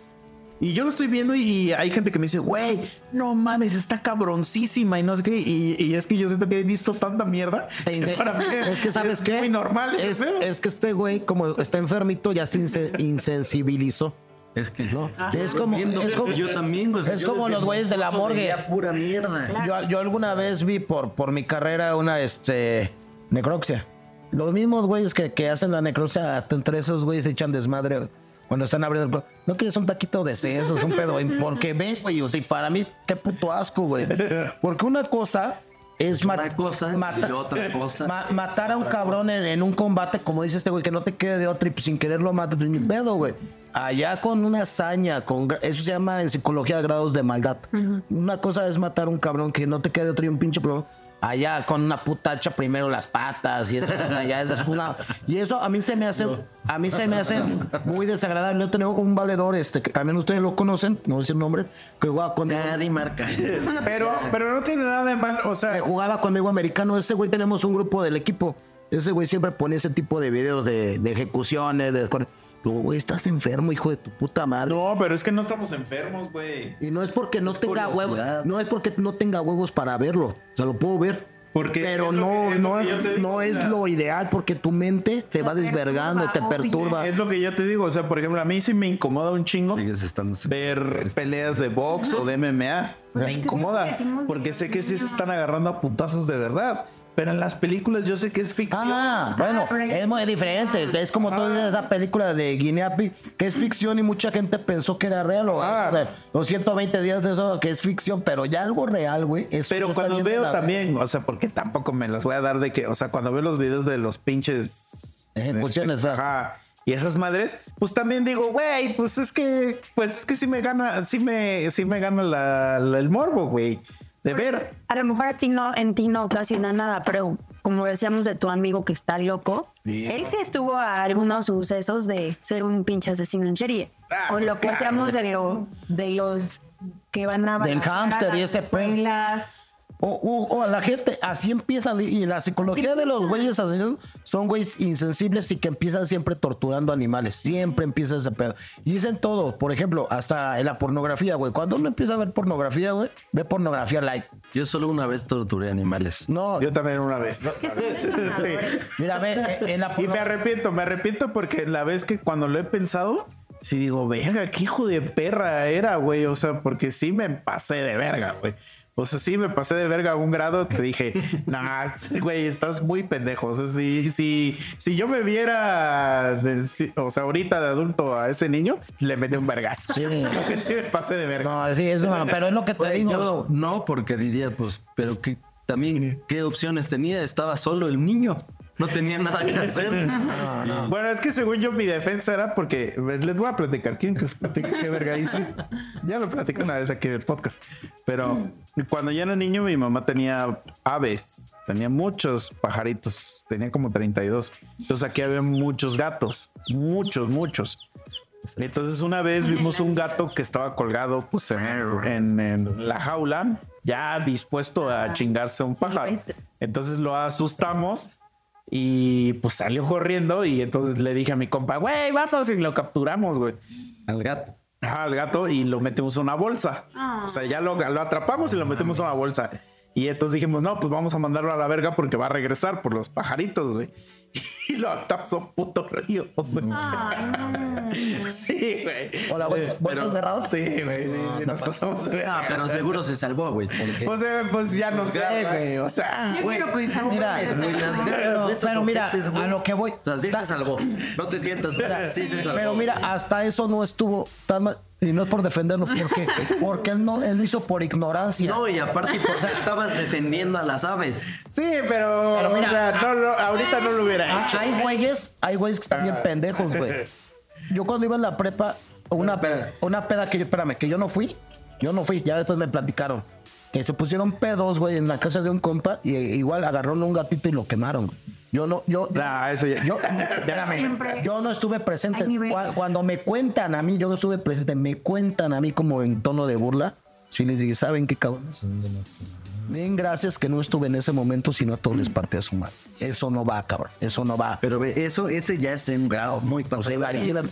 Y yo lo estoy viendo y hay gente que me dice, güey, no mames, está cabroncísima y no sé qué. Y, y es que yo siento que he visto tanta mierda. Dice- para mí es que sabes qué muy normal es, es que este güey como está enfermito ya se inse- insensibilizó Es que no es como es como, yo también, güey. Es yo como los güeyes de la morgue. pura mierda. yo, yo alguna vez vi por por mi carrera una este necropsia. Los mismos güeyes que, que hacen la necropsia hasta entre esos güeyes se echan desmadre cuando están abriendo el no quieres un taquito de sesos un pedo porque ven güey o sea, y para mí qué puto asco güey. Porque una cosa es Una y otra cosa ma- matar a un cabrón en, en un combate, como dice este güey, que no te quede de otra y pues, sin querer lo mates, pues ni pedo, güey. Allá con una hazaña, con gra- eso se llama en psicología grados de maldad. Una cosa es matar a un cabrón que no te quede de otro y un pinche problema. Allá con una putacha primero las patas y allá es una y eso a mí se me hace a mí se me hace muy desagradable. Yo tengo un valedor este que también ustedes lo conocen, no voy a decir nombre, que jugaba con Nadie marca. Pero, pero no tiene nada de mal. O que sea, jugaba conmigo americano. Ese güey tenemos un grupo del equipo. Ese güey siempre pone ese tipo de videos de, de ejecuciones, de Digo, güey, estás enfermo, hijo de tu puta madre. no, pero es que no estamos enfermos, güey. Y no es porque no tenga huevos, no es porque no tenga huevos para verlo. O sea, lo puedo ver. Porque pero no, que- es lo no, digo, o es sea. lo ideal porque tu mente te va desvergando, te perturba. Es lo que yo te digo. O sea, por ejemplo, a mí sí me incomoda un chingo ver peleas de box o de MMA. Me es que incomoda. Porque sé que sí se están agarrando a putazos de verdad. Pero en las películas yo sé que es ficción. Ah, bueno, pero ya- es muy diferente. Es como toda esa película de Guinea Pig, que es ficción y mucha gente pensó que era real. O Ah. sea, los 120 días de eso, que es ficción, pero ya algo real, güey. eso Pero cuando veo también, o sea, porque tampoco me las voy a dar de que, o sea, cuando veo los videos de los pinches Ejecuciones, este, ajá, y esas madres, pues también digo, güey, pues es que, pues es que sí me gana, sí me, sí me gana la- la- el morbo, güey, de ver. A lo mejor a ti no, en ti no ocasiona nada, pero como decíamos de tu amigo que está loco, él sí estuvo a algunos sucesos de ser un pinche asesino en serie. Ah, o pues lo que claro. hacíamos de, lo- de los que van a Del a hámster y ese escuelas, O, o- o a la gente, así empiezan. Y la psicología de los güeyes asesinos son güeyes insensibles y que empiezan siempre torturando animales. Siempre empieza ese pedo. Y dicen todo. Por ejemplo, hasta en la pornografía, güey. Cuando uno empieza a ver pornografía, güey, ve pornografía light. Yo solo una vez torturé animales. No, Yo también una vez. Sí. mira, ve, eh, en la Y me arrepiento, me arrepiento porque la vez que cuando lo he pensado, sí digo, verga, qué hijo de perra era, güey. O sea, porque sí me pasé de verga, güey. O sea, sí me pasé de verga a un grado que dije, nah, güey, estás muy pendejo. O sea, si, si, si yo me viera, de- si- o sea, ahorita de adulto a ese niño, le metí un vergazo. Sí. Sí me pasé de verga. No, sí, es una, pero es lo que te digo. Yo no, porque diría, pues, pero que también, ¿qué opciones tenía? Estaba solo el niño. No tenía nada que hacer. Bueno, es que según yo mi defensa era porque les voy a platicar. ¿Quién que os platique qué verga hice? Ya lo platiqué una vez aquí en el podcast. Pero cuando yo era niño, mi mamá tenía aves, tenía muchos pajaritos, tenía como 32. Entonces aquí había muchos gatos, muchos, muchos. Entonces una vez vimos un gato que estaba colgado pues en, en- en la jaula, ya dispuesto a chingarse a un pájaro. Entonces lo asustamos y pues salió corriendo y entonces le dije a mi compa, güey, vamos y lo capturamos, güey. Al gato. Ajá, al gato y lo metemos en una bolsa. O sea, ya lo, lo atrapamos y lo metemos en una bolsa. Y entonces dijimos, no, pues vamos a mandarlo a la verga porque va a regresar por los pajaritos, güey. Y lo atamos a un puto río, güey. Sí, güey. Hola, bolsa- bolsas cerradas. Sí, güey, sí, sí, nos pasamos Ah, verga. pero seguro se salvó, güey. porque- O sea, pues ya no sé, güey. O sea, Yo quiero pensar Mira, Güey, las pero, pero mira, a lo que voy. O sea, sí se salvó. No te sientas, pero sí se salvó. Pero mira, hasta eso no estuvo tan mal. Y no es por defenderlo, porque, porque él, no, él lo hizo por ignorancia. No, y aparte, porque estabas defendiendo a las aves. sí, pero, Pero mira, o sea, no, lo- ahorita no lo hubiera Ah, hecho. hay güeyes, hay güeyes que están bien pendejos, güey. Yo cuando iba en la prepa, una, una peda que yo, espérame, que yo no fui, yo no fui, ya después me platicaron. Que se pusieron pedos, güey, en la casa de un compa y eh, igual agarraron un gatito y lo quemaron. Yo no, yo, Ah, eso ya. yo, yo no estuve presente. Cuando me cuentan a mí, yo no estuve presente, me cuentan a mí como en tono de burla. Sí les dije, ¿saben qué cabrón? Bien, gracias que no estuve en ese momento, sino a todos les partí a su madre. Eso no va, cabrón. Eso no va. Pero ve, eso, ese ya es un grado muy pasado.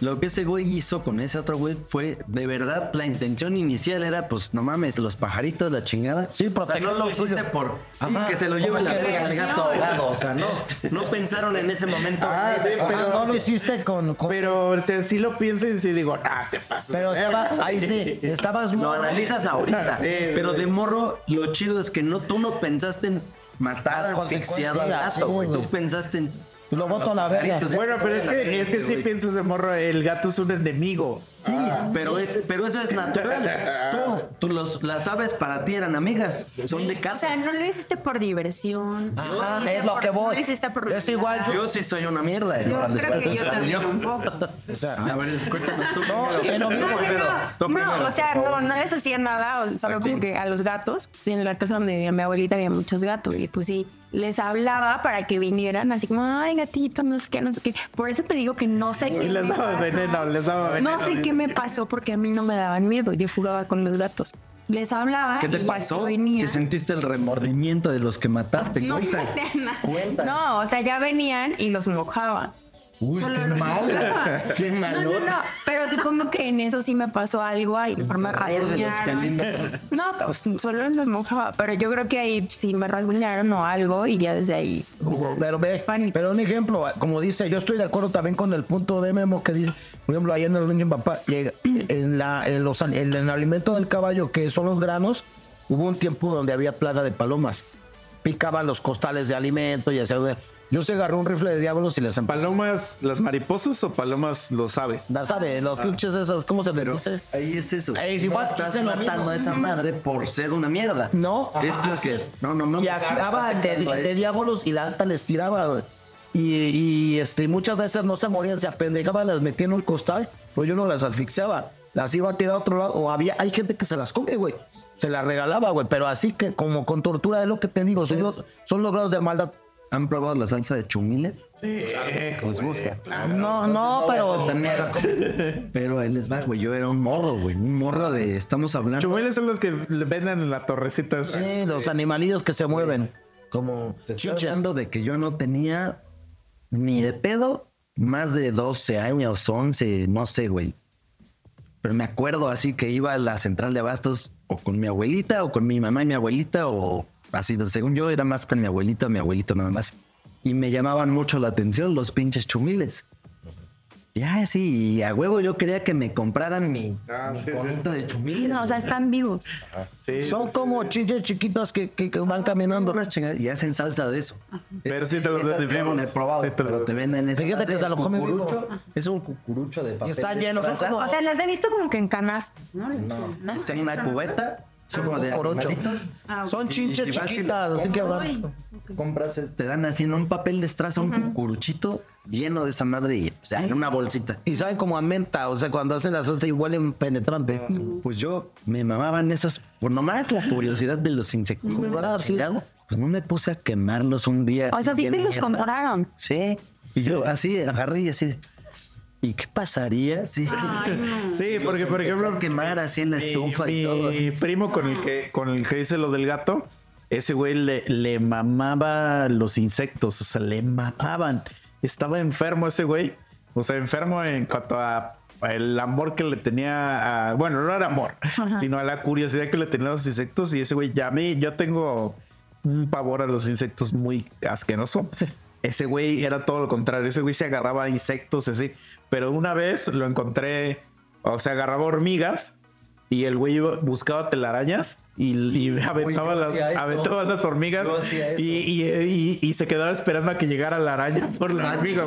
Lo que ese güey hizo con ese otro güey fue, de verdad, la intención inicial era, pues, no mames, los pajaritos, la chingada. Sí, o sea, no lo hiciste por sí, que se lo lleve la verga al gato ahogado. O sea, no, no pensaron en ese momento. Ah, sí, Ajá, pero, no lo hiciste con... con- pero o sea, sí lo pienso y sí digo, ah, te pasas. pero estaba, ahí sí, estabas... Lo analizas ahorita. Sí, sí, pero de morro, lo chido es que no, tú no pensaste en matar asfixiado al consecuencias, gato, güey. Tú pensaste en. Lo boto a la verga. Bueno, pero es que, es que sí piensas de morro, el gato es un enemigo. Sí, pero, es, pero eso es natural. Tú, tú los, las aves para ti eran amigas, son de O casa. sea, no lo hiciste por diversión. No lo es lo por- que voy. No lo hiciste por Es igual, Yo sí soy una mierda. Yo creo que yo también un poco. O sea, A ver, cuéntanos tú. No, primero. es lo mismo, No, no, primero, tú no, primero, o sea, no, no les hacía nada, o- solo como que a los gatos, en la casa donde vivía mi abuelita había muchos gatos, y pues sí, les hablaba para que vinieran, así como, ay, gatito, no sé qué, no sé qué. Por eso te digo que no sé qué. Y les daba pasó. veneno, les daba veneno. No sé qué me pasó porque a mí no me daban miedo, yo jugaba con los gatos. Les hablaba. ¿Qué te y pasó? Que sentiste el remordimiento de los que mataste. No, Cuenta. Cuenta. no, o sea, ya venían y los mojaba. Uy, Solo qué mala. Qué malo. no, no, pero supongo que en eso sí me pasó algo ahí, de rasguñaron. caninos. No, pues solo los mojaba, pero yo creo que ahí sí me rasguñaron o algo y ya desde ahí. Pero ve, Pánico. pero un ejemplo, como dice, yo estoy de acuerdo también con el punto de Memo que dice, por ejemplo, ahí en el niño papá, llega, en, la, en, los, en el alimento del caballo, que son los granos, hubo un tiempo donde había plaga de palomas. Picaban los costales de alimento y así. Yo se agarré un rifle de diablos y les empecé. ¿Palomas las mariposas o palomas los aves? Ya sabe, los pinches esas, ¿cómo se les Pero dice? ahí es eso. Ahí es igual, no estás matando a esa madre por ser una mierda. No, es ajá, porque así no, no, no. Y agarraba de, de diablos y la alta les tiraba, güey. Y, y, este, muchas veces no se morían, se apendejaban, las metía en un costal, pero yo no las asfixiaba. Las iba a tirar a otro lado. O había, hay gente que se las come, güey. Se las regalaba, güey. Pero así que, como con tortura, es lo que te digo, son los, son los grados de maldad. ¿Han probado la salsa de chumiles? Sí. ¿Les gusta? No, no, pero. Pero él les va, güey. Yo era un morro, güey. Un morro de. Estamos hablando. Chumueles son los que le venden en la torrecita. Sí, los animalillos que se mueven. Como Te estoy hablando de que yo no tenía ni de pedo más de 12 años, 11, no sé, güey. Pero me acuerdo así que iba a la central de abastos o con mi abuelita o con mi mamá y mi abuelita o así. Según yo era más con mi abuelita mi abuelito nada más. Y me llamaban mucho la atención los pinches chumiles. Ya, sí, y a huevo yo quería que me compraran mi, Ah, mi sí, sí. conito de chumiles. No, o sea, están vivos. Sí, son como chinches chiquitos que, que- que van caminando. Y hacen salsa de eso. Pero sí te los venden no vivos. he probado, Sí pero te venden ese. Fíjate que se lo come. Es un cucurucho de papel. está de lleno, O sea, las he visto como que en canastas, ¿no? No, está en una cubeta. Son como de cucurucho. animalitos. Son chinches chiquitas, así que van. Compras, eh, te dan así en un papel de estraza un cucuruchito lleno de esa madre y, o sea, en una bolsita. Y saben como a menta, o sea, cuando hacen la salsa y huelen penetrante. Pues yo me mamaban esos, por nomás la curiosidad de los insectos. Ah, sí. Pues no me puse a quemarlos un día. O sea, sí te los compraron. Sí. Y yo así agarré y así. ¿Y qué pasaría si Sí, porque por ejemplo, quemar así en la mi, estufa y mi todo? así? primo con el que con el que hice lo del gato, ese güey le, le mamaba los insectos, o sea, le mamaban. Estaba enfermo ese güey, o sea, enfermo en cuanto a a el amor que le tenía a, bueno, no era amor, sino a la curiosidad que le tenía a los insectos y ese güey ya a mí yo tengo un pavor a los insectos muy asqueroso. Ese güey era todo lo contrario. Ese güey se agarraba a insectos así. Pero una vez lo encontré, o sea, agarraba hormigas y el güey buscaba telarañas y, y aventaba, las, aventaba las hormigas y, y- y- y se quedaba esperando a que llegara la araña por la hormiga.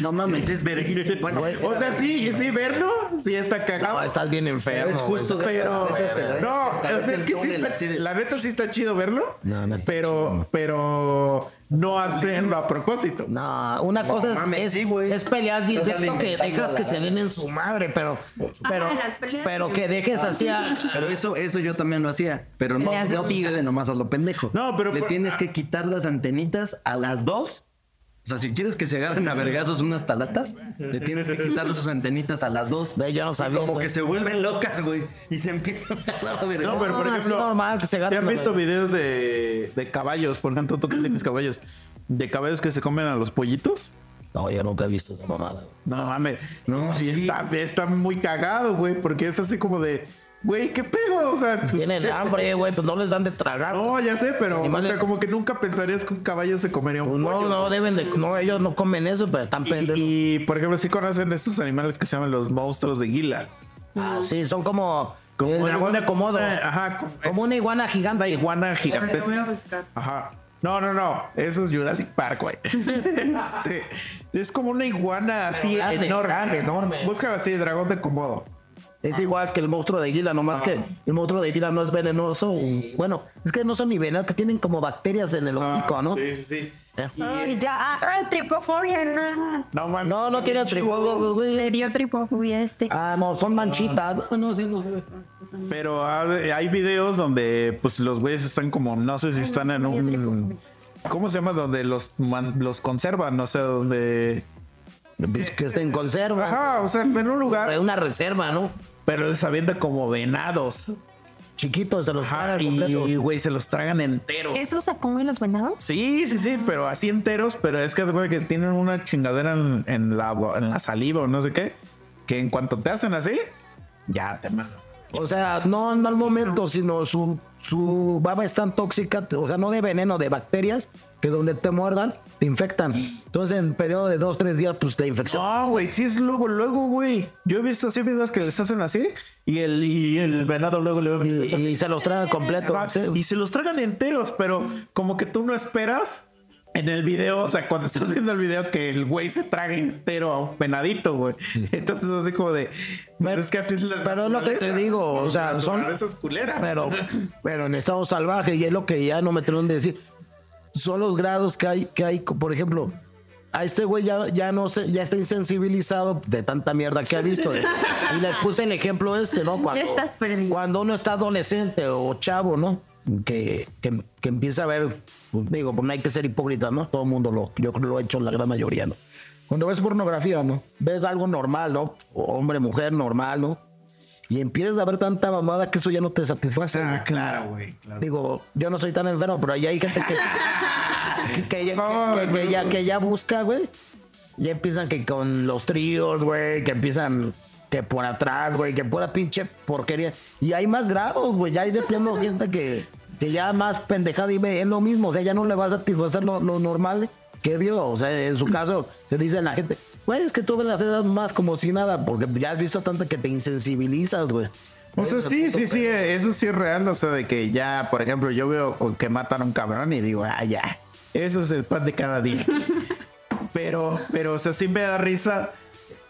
No mames, es verguísima. Bueno, O sea, sí, sí, verlo, sí está cagado. No, estás bien enfermo. Es justo Pero, esas- esas no, o sea, es que sí está, de- la neta sí está chido verlo, No, no está pero, pero no hacenlo a propósito. No, una cosa es- mames, es, sí, es Estás insecto que dejas que se den en su madre, pero, pero, peleas pero que dejes así a, Pero eso, eso yo también lo hacía. Pero no, no sucede nomás a lo pendejo. No, pero Le por- tienes que quitar las antenitas a las dos. O sea, si quieres que se agarren a vergazos unas talatas, le tienes que quitar sus antenitas a las dos. Ve, yo no sabía, Como güey. que se vuelven locas, güey. Y se empiezan a agarrar a vergazos. No, pero por Ah, ejemplo, sí, normal, que se ¿sí agarren han visto videos de, de caballos? Por ejemplo, tú tienes caballos, de caballos que se comen a los pollitos. No, yo nunca he visto esa mamada. güey. No mames, No, sí, sí. está, está muy cagado, güey, porque es así como de, güey, ¿qué pedo? O sea, pues, Tienen hambre, güey, pues no les dan de tragar. no, ya sé, pero o sea, como que nunca pensarías que un caballo se comería un No, pollo. no deben de, no, ellos no comen eso, pero están pendejos. Y, y, por ejemplo, sí conocen estos animales que se llaman los monstruos de Gila. Ah, sí, son como, el dragón de Komodo. Ajá, como, Como una iguana gigante. iguana gigantesca. Ajá. No, no, no. Eso es Jurassic Park, güey. Sí. Es como una iguana así grande, enorme. grande, enorme. Búscala así, dragón de Komodo. Es igual que el monstruo de Gila, nomás que el monstruo de Gila no es venenoso. y, bueno, es que no son ni venenosos, que tienen como bacterias en el hocico, ¿no? Sí, sí, sí. Ay, ya, ah, tripofobia, no. No, mames. No, no tiene trifobia, güey. Le dio tripofobia este. Ah, no, son manchitas. No, no, sí, no sé. Pero ah, hay videos donde pues los güeyes están como, no sé si están en un... ¿Cómo se llama? Donde los, man- los conservan, no sé, donde... Pues que estén en conserva. Ajá, o sea, en un Hay lugar, una reserva, ¿no? pero les avienta como venados. Chiquitos, se los Ajá, y güey, se los tragan enteros. ¿Eso se comen los venados? Sí, sí, sí, pero así enteros, pero es que cuenta que tienen una chingadera en, en la, en la saliva o no sé qué, que en cuanto te hacen así, ya te mandan. O sea, no, no al momento, sino su, su baba es tan tóxica, o sea, no de veneno, de bacterias, que donde te muerdan, te infectan. Entonces, en periodo de dos, tres días, pues te infecciona. No, güey, sí es luego, luego, güey. Yo he visto así videos que les hacen así y el, y el venado luego le Y, y se los tragan completo. Sí. Y se los tragan enteros, pero como que tú no esperas en el video, o sea, cuando estás viendo el video que el güey se traga entero a un venadito, güey. Entonces así como de, pues es que así es la Pero es lo que te digo, o sea, son- naturaleza es culera. Pero, pero en estado salvaje, y es lo que ya no me atreven de decir, son los grados que hay, que hay, por ejemplo, a este güey ya, ya no sé, ya está insensibilizado de tanta mierda que ha visto. de- y le puse el ejemplo este, ¿no? Cuando, estás cuando uno está adolescente o chavo, ¿no? que, que, que empieza a ver, pues, digo, pues no hay que ser hipócrita, ¿no? Todo el mundo lo, yo creo lo ha hecho la gran mayoría, ¿no? Cuando ves pornografía, ¿no? Ves algo normal, ¿no? Hombre, mujer, normal, ¿no? Y empiezas a ver tanta mamada que eso ya no te satisface. Ah, claro, güey. Claro. Digo, yo no soy tan enfermo, pero ahí hay gente que, que, que ya, que- que ya, que ya busca, güey. Ya empiezan que con los tríos, güey, que empiezan que por atrás, güey, que pura pinche porquería. Y hay más grados, güey, ya hay de plano gente que, que ya más pendejada y es lo mismo, o sea, ya no le va a satisfacer lo, lo normal que vio. O sea, en su caso, te dice la gente, güey, es que tú ves las edades más como si nada, porque ya has visto tanto que te insensibilizas, güey. O sea, sí, sí, sí, eso sí es real. O sea, de que ya, por ejemplo, yo veo que matan a un cabrón y digo, ah, ya, eso es el pan de cada día. pero, pero, o sea, sí me da risa.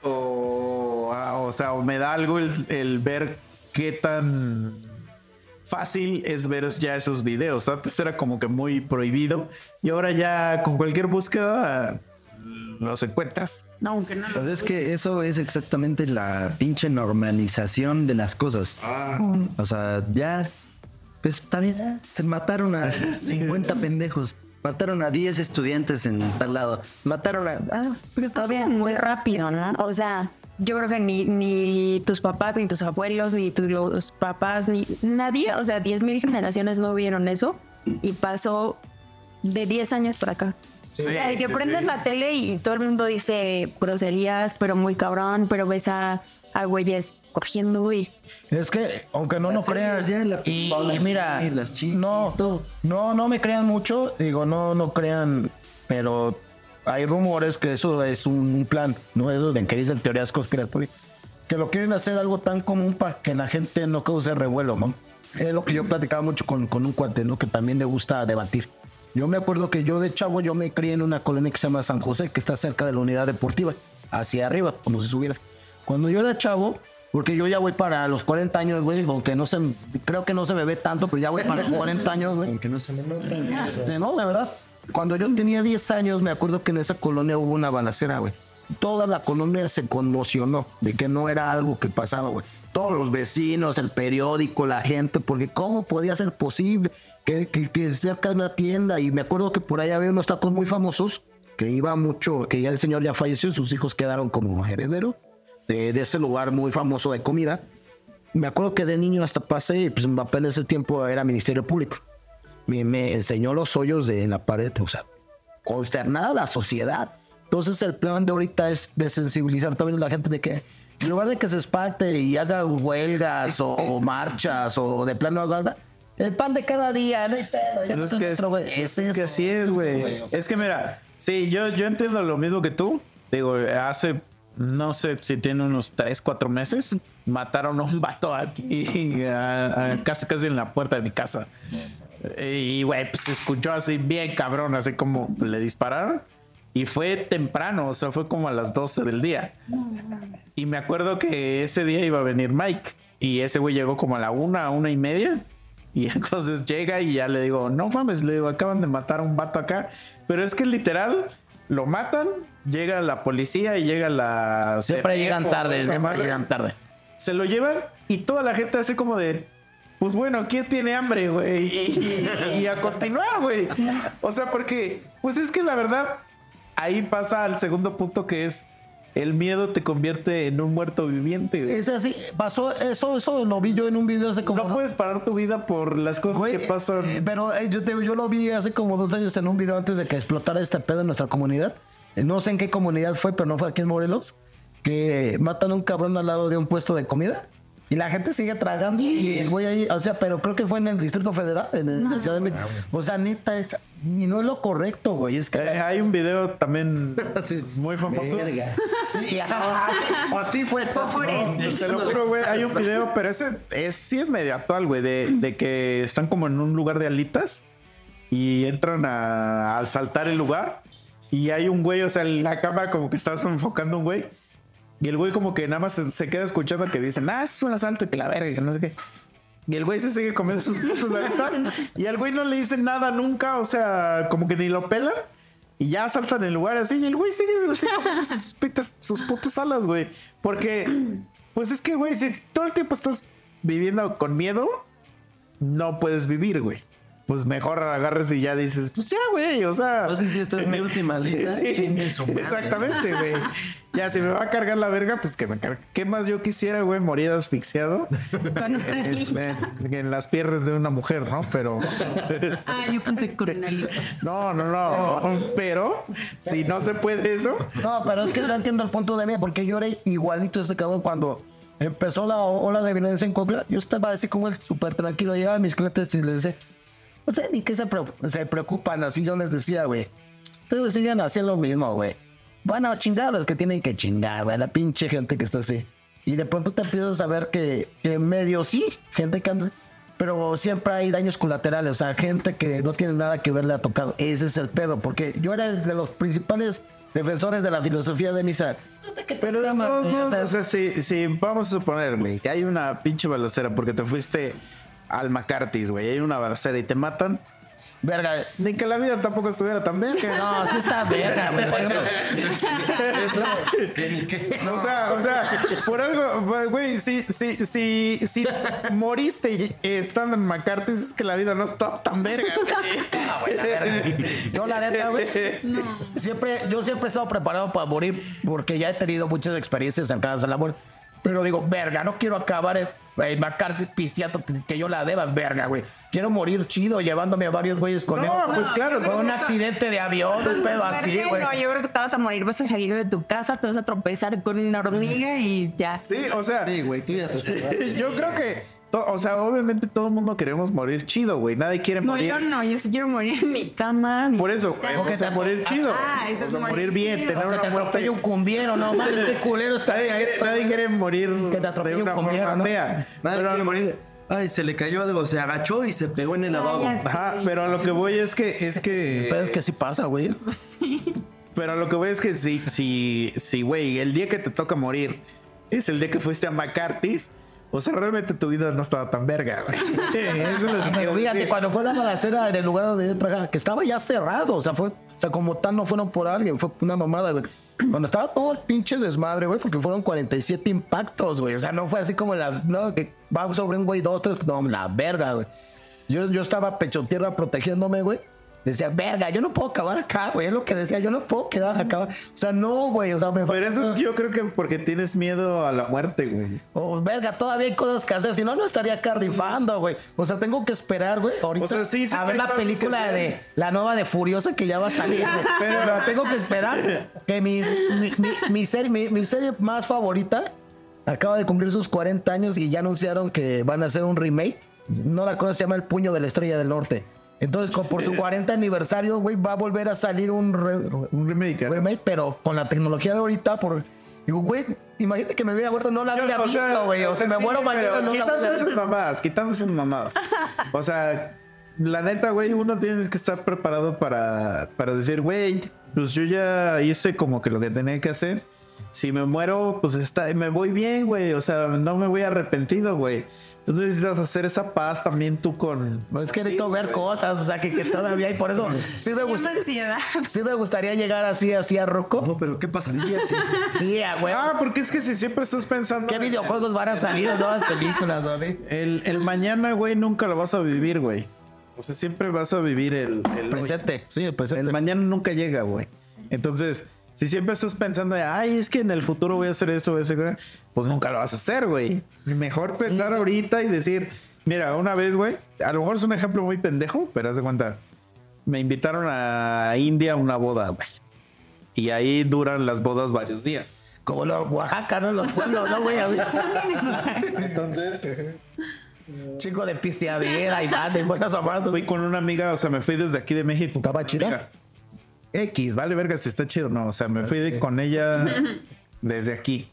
O, ah, o sea, o me da algo el, el ver qué tan fácil es ver ya esos videos. Antes era como que muy prohibido y ahora ya con cualquier búsqueda los encuentras. No, aunque no. Pues es que eso es exactamente la pinche normalización de las cosas. O sea, ya, pues está bien, se mataron a 50 pendejos, mataron a 10 estudiantes en tal lado, mataron a... Ah, pero está bien. muy rápido, ¿no? O sea, yo creo que ni, ni tus papás, ni tus abuelos, ni tus papás, ni nadie, o sea, 10.000 generaciones no vieron eso y pasó de 10 años para acá. O sea, el que sí, prendes sí. la tele y todo el mundo dice groserías, pero muy cabrón, pero ves a, a güeyes cogiendo y Es que, aunque no, no series, ya, las y, y mira, sí, no, no, no me crean mucho. Digo, no, no crean, pero hay rumores que eso es un, un plan, no es de que dicen teorías conspiratorias, que lo quieren hacer algo tan común para que la gente no cause revuelo, ¿no? Es lo que yo platicaba mucho con, con un cuate, ¿no? Que también le gusta debatir. Yo me acuerdo que yo de chavo, yo me crié en una colonia que se llama San José, que está cerca de la unidad deportiva, hacia arriba, como si subiera. Cuando yo era chavo, porque yo ya voy para los 40 años, güey, aunque no se, creo que no se me ve tanto, pero ya voy para los 40 años, güey. Aunque no se me nota. Este, no, de verdad. Cuando yo tenía 10 años, me acuerdo que en esa colonia hubo una balacera, güey. Toda la colonia se conmocionó de que no era algo que pasaba, güey. Todos los vecinos, el periódico, la gente, porque ¿cómo podía ser posible que, que, que cerca de una tienda? Y me acuerdo que por ahí había unos tacos muy famosos, que iba mucho, que ya el señor ya falleció, sus hijos quedaron como herederos de, de ese lugar muy famoso de comida. Me acuerdo que de niño hasta pasé, pues mi papá en ese tiempo era Ministerio Público me, me enseñó los hoyos de en la pared, o sea, consternada la sociedad. Entonces el plan de ahorita es de sensibilizar también a la gente de que en lugar de que se espante y haga huelgas o, o marchas o de plano haga el pan de cada día, no hay pedo, ya Pero no es que, es, Es así es, güey. o sea, Es que mira, sí, yo, yo entiendo lo mismo que tú. Digo, hace, no sé si tiene unos 3, 4 meses, mataron a un vato aquí, a- a- casi casi en la puerta de mi casa. Y, güey, pues se escuchó así bien cabrón, así como le dispararon. Y fue temprano, o sea, fue como a las 12 del día. Y me acuerdo que ese día iba a venir Mike. Y ese güey llegó como a la una, a una y media. Y entonces llega y ya le digo, no mames, le digo, acaban de matar a un vato acá. Pero es que literal, lo matan, llega la policía y llega la... Siempre llegan CFE, tarde, siempre madre. llegan tarde. Se lo llevan y toda la gente así como de... Pues bueno, ¿quién tiene hambre, güey? Y, y- y a continuar, güey. O sea, porque, pues es que la verdad, ahí pasa al segundo punto que es el miedo te convierte en un muerto viviente. güey. Es así, pasó eso, eso lo vi yo en un video hace como No puedes parar tu vida por las cosas Güey, que pasan. eh, pero eh, yo, te digo, yo lo vi hace como dos años en un video antes de que explotara este pedo en nuestra comunidad. Eh, No sé en qué comunidad fue, pero no fue aquí en Morelos. Que matan a un cabrón al lado de un puesto de comida. Y la gente sigue tragando. Y el güey ahí, o sea, pero creo que fue en el Distrito Federal, en, el- en la Ciudad de México. O sea, neta, es- y no es lo correcto, güey. Es que. Eh, hay un video también muy famoso. Verga. Sí, ajá, así, así fue. Por eso. Te lo juro, güey. Hay un video, pero ese es, sí es medio actual, güey. De, de que están como en un lugar de alitas y entran a, a asaltar el lugar. Y hay un güey, o sea, en la cámara como que estás enfocando a un güey. Y el güey como que nada más se, se queda escuchando que dicen, ah, es un asalto y que la verga, que no sé qué. Y el güey se sigue comiendo sus putas alitas. y al güey no le dicen nada nunca, o sea, como que ni lo pelan. Y ya saltan el lugar así. Y el güey sigue así comiendo sus, pitas- sus putas alas, güey. Porque, pues es que, güey, si todo el tiempo estás viviendo con miedo, no puedes vivir, güey. Pues mejor agarres y ya dices, pues ya, güey, o sea. No sé si esta es mi última Sí, cita. sí, madre. exactamente, güey. Ya, si me va a cargar la verga, pues que me cargue. ¿Qué más yo quisiera, güey? Morir asfixiado Con una en, línea. en- en las piernas de una mujer, ¿no? Pero. Ah, yo pensé con una línea. No, no, no. Pero, si no se puede eso. No, pero es que no entiendo el punto de mí, porque yo era igualito ese cabrón cuando empezó la ola de violencia en Cobra. Yo estaba así como el súper tranquilo. Llegaba a mis clientes y les decía, no sé ni qué se, pre- se preocupan. Así yo les decía, güey. Ustedes siguen haciendo lo mismo, güey. Bueno, chingar a los que tienen que chingar, güey. La pinche gente que está así. Y de pronto te empiezas a ver que, que medio sí, gente que anda. Pero siempre hay daños colaterales, o sea, gente que no tiene nada que ver le ha tocado. Ese es el pedo, porque yo era de los principales defensores de la filosofía de misa. Pero de todos güey, o modos, sea, o sea, si, si vamos a suponer, güey, que hay una pinche balacera porque te fuiste al McCarthy's, güey, hay una balacera y te matan, verga. güey. ni que la vida tampoco estuviera tan que- No, sí está verga, güey. por ejemplo. O sea, o sea, por algo, güey, si, si, si, si moriste estando en McCarthy's, es que la vida no está tan verga, güey. Yo la neta, güey. Siempre, yo siempre he estado preparado para morir porque ya he tenido muchas experiencias cercanas a la muerte. Pero digo, verga, no quiero acabar en, en McCarthy pisteando que, que yo la deba, verga, güey. Quiero morir chido llevándome a varios güeyes con No, él. pues claro, Con un accidente de avión, un pedo así, güey. No, yo creo que te vas a morir, vas a salir de tu casa, te vas a tropezar con una hormiga y ya. Sí, o sea, Sí, güey, tú ya te salvaste. yo creo que, o sea, obviamente todo el mundo queremos morir chido, güey. Nadie quiere No, morir. yo no, yo sí quiero morir en mi cama. Por eso, o sea, morir chido. Ah, eso O es sea, morir morir bien, chido. tener Que una te muerte. un cumbiero, no mames, qué culero está Nadie, bien. nadie quiere morir Que te atropelle de un una cumbiero, forma ¿no? fea. Nadie Pero- quiere morir. Ay, se le cayó algo, se agachó y se pegó en el lavabo. Ajá, pero a lo que voy es que es que Pero es que sí pasa, güey. pero a lo que voy es que si si si güey, el día que te toca morir es el día que fuiste a McCarthy's, o sea, realmente tu vida no estaba tan verga, güey. Eso es Pero fíjate, decir. cuando fue la balacera en el lugar donde yo trabajaba, que estaba ya cerrado, o sea, fue, o sea, como tal no fueron por alguien, fue una mamada, güey. Cuando estaba todo el pinche desmadre, güey, porque fueron 47 impactos, güey. O sea, no fue así como la, no, que va sobre un güey, dos, tres, no, la verga, güey. Yo, yo estaba pecho tierra protegiéndome, güey. Decía, verga, yo no puedo acabar acá, güey. Es lo que decía, yo no puedo quedar acá. O sea, no, güey. O sea, me Pero eso es yo creo que porque tienes miedo a la muerte, güey. Oh, verga, todavía hay cosas que hacer. Si no, no estaría acá rifando, güey. O sea, tengo que esperar, güey. Ahorita O sea, sí, sí a ver la que película de la nueva de Furiosa que ya va a salir, güey. Pero la tengo que esperar. Que mi, mi, mi, mi serie, mi, mi serie más favorita acaba de cumplir sus 40 años y ya anunciaron que van a hacer un remake. No la conozco, se llama El Puño de la Estrella del Norte. Entonces, con- por su 40 aniversario, güey, va a volver a salir un, re- Un remake. ¿eh? remake, pero con la tecnología de ahorita, por... Digo, güey, imagínate que me hubiera muerto, no la sea, visto, güey. O, sea, me muero mañana, no la voy quitando esas mamadas, quitando esas mamadas. O sea, la neta, güey, uno tiene que estar preparado para, para decir, güey, pues yo ya hice como que lo que tenía que hacer. Si me muero, pues está, me voy bien, güey. O sea, no me voy arrepentido, güey. Tú necesitas hacer esa paz también tú con... Es que necesito ver cosas, o sea, que, que todavía hay. Por eso sí me, sí me gustaría llegar así, así a Rocco. No, pero ¿qué pasaría si Sí, güey. Ah, porque es que si siempre estás pensando... ¿Qué videojuegos van a salir o nuevas películas, no? El, el mañana, güey, nunca lo vas a vivir, güey. O sea, siempre vas a vivir el... el hoy. Presente, sí, el presente. El mañana nunca llega, güey. Entonces, si siempre estás pensando, ay, es que en el futuro voy a hacer esto, voy a hacer aquello", pues nunca lo vas a hacer, güey. Mejor pensar ahorita y decir, mira, una vez, güey, a lo mejor es un ejemplo muy pendejo, pero haz de cuenta, me invitaron a India a una boda, güey. Y ahí duran las bodas varios días. Como los Oaxaca, ¿no? Los pueblos, ¿no, güey? Entonces, Chico de pisteadera y banda y buenas mamadas. fui con una amiga, o sea, me fui desde aquí de México. ¿Estaba Una chida? amiga. X, vale verga si está chido. No, o sea, me fui de- con ella desde aquí.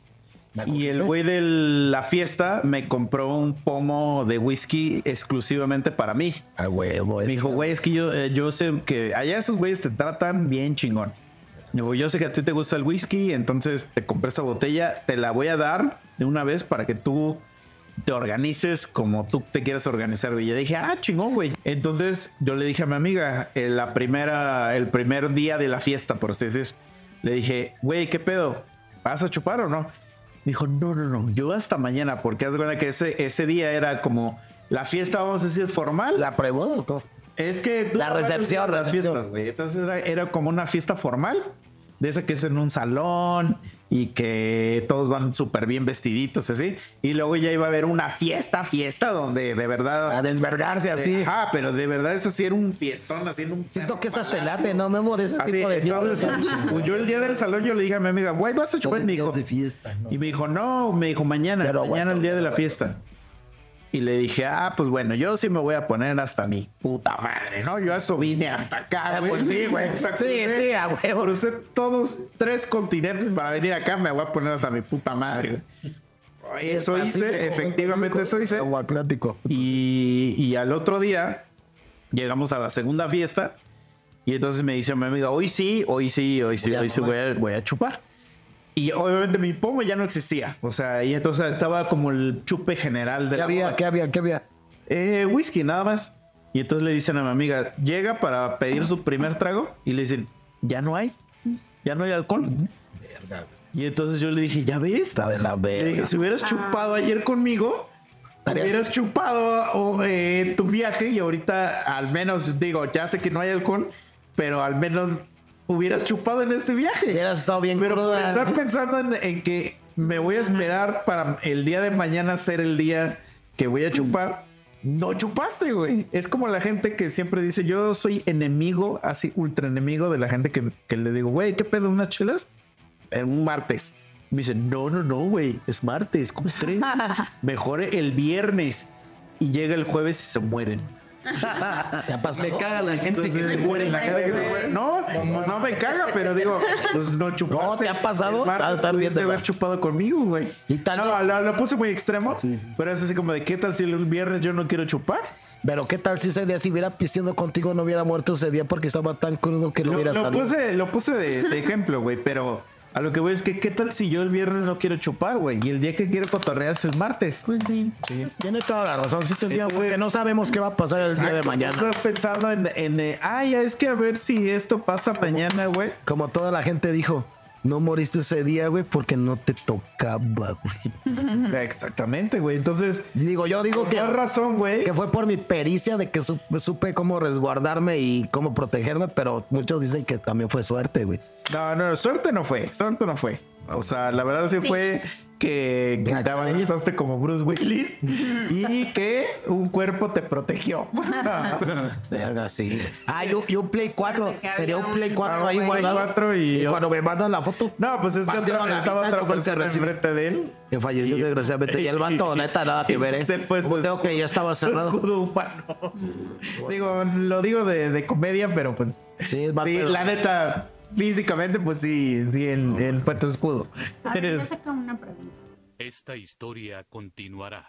Y el güey de la fiesta me compró un pomo de whisky exclusivamente para mí. A huevo. Me dijo, güey, es que yo, eh, yo sé que allá esos güeyes te tratan bien chingón. Digo, yo sé que a ti te gusta el whisky, entonces te compré esta botella, te la voy a dar de una vez para que tú te organices como tú te quieras organizar. Y yo dije, ah, chingón, güey. Entonces yo le dije a mi amiga, eh, la primera, el primer día de la fiesta, por así decir, le dije, güey, ¿qué pedo? ¿Vas a chupar o no? Dijo, no, no, no, yo hasta mañana, porque haz de cuenta que ese, ese día era como la fiesta, vamos a decir, formal. ¿La pruebo? Es que La recepción, las recepción. fiestas, güey. Entonces era, era como una fiesta formal, de esa que es en un salón y que todos van súper bien vestiditos, así. Y luego ya iba a haber una fiesta, fiesta, donde de verdad. A desvergarse así. Ah, pero de verdad eso sí era un fiestón, así en un. Siento que es hasta el arte, ¿no? Memo de ese Así, tipo de entonces, fiestas. yo el día del salón yo le dije a mi amiga, güey, vas a chupar, me de fiesta, ¿no? y me dijo, no, me dijo mañana, Pero mañana el día de la fiesta. Y le dije, ah, pues bueno, yo sí me voy a poner hasta mi puta madre, ¿no? Yo a eso vine hasta acá, Ah, güey. pues sí, güey. O Sí, a huevo. Crucé todos tres continentes para venir acá, me voy a poner hasta mi puta madre, güey. Eso hice, efectivamente eso hice. Como Atlántico. Y, y al otro día llegamos a la segunda fiesta y entonces me dice mi amiga, hoy sí, hoy sí, hoy sí, hoy sí voy a, voy a chupar. Y obviamente mi pomo ya no existía. O sea, y entonces estaba como el chupe general de ¿Qué la había? boda. ¿Qué había? ¿Qué había? Eh, whisky, nada más. Y entonces le dicen a mi amiga, llega para pedir su primer trago y le dicen, ya no hay, ya no hay alcohol. Y entonces yo le dije, ya ves, Está de la le dije, verga. si hubieras chupado ayer conmigo, hubieras chupado o, eh, tu viaje y ahorita al menos, digo, ya sé que no hay alcohol, pero al menos hubieras chupado en este viaje. Hubieras estado bien Pero cruda. estar pensando en, en que me voy a esperar para el día de mañana ser el día que voy a chupar, no chupaste, güey. Es como la gente que siempre dice, yo soy enemigo, así ultra enemigo de la gente que, que le digo, güey, ¿qué pedo? ¿Unas chelas? En un martes. Me dice, no, no, no, güey, es martes, ¿cómo crees? Mejor el viernes. Y llega el jueves y se mueren. ¿Te ha pasado? Me caga la gente Entonces, que se muere. la gente que se muere. No, pues no me caga, pero digo, pues no chupaste. No, ¿te ha pasado? Estar bien de haber chupado conmigo, güey. Y tal- No, lo, lo puse muy extremo, pero es así como de, ¿qué tal si el viernes yo no quiero chupar? Pero qué tal si ese día si hubiera pisteando contigo no hubiera muerto ese día porque estaba tan crudo que no Lo, hubiera lo salido. puse, lo puse de, de ejemplo, güey, pero a lo que voy es que, ¿qué tal si yo el viernes no quiero chupar, güey? Y el día que quiero cotorrear es el martes. Pues sí. Tiene toda la razón, sí Entonces- porque no sabemos qué va a pasar el día de mañana. Estás pensando en, en eh, ay, es que a ver si esto pasa mañana, güey. Como toda la gente dijo, no moriste ese día, güey, porque no te tocaba, güey. Exactamente, güey. Entonces, Digo, yo digo que, razón, güey. que fue por mi pericia de que su- supe cómo resguardarme y cómo protegerme, pero muchos dicen que también fue suerte, güey. No, no, suerte no fue, suerte no fue. O sea, la verdad sí, fue que, que te avanzaste como Bruce Willis y que un cuerpo te protegió. Verga, sí. Ah, yo, yo un Play 4. que Tenía un Play un- 4 ahí Play guardado. 4 y yo- cuando me mandan la foto, No, pues es que otra- la estaba otra persona enfrente de él. que falleció desgraciadamente. Y el vato, neta, nada que ver, ¿eh? Ese fue su tengo que ya estaba su cerrado. escudo humano. Digo, lo digo de, de comedia, pero pues. Sí, pedo. la neta, físicamente, pues sí, sí, él fue tu escudo. A ver, ya saca una pregunta. Esta historia continuará.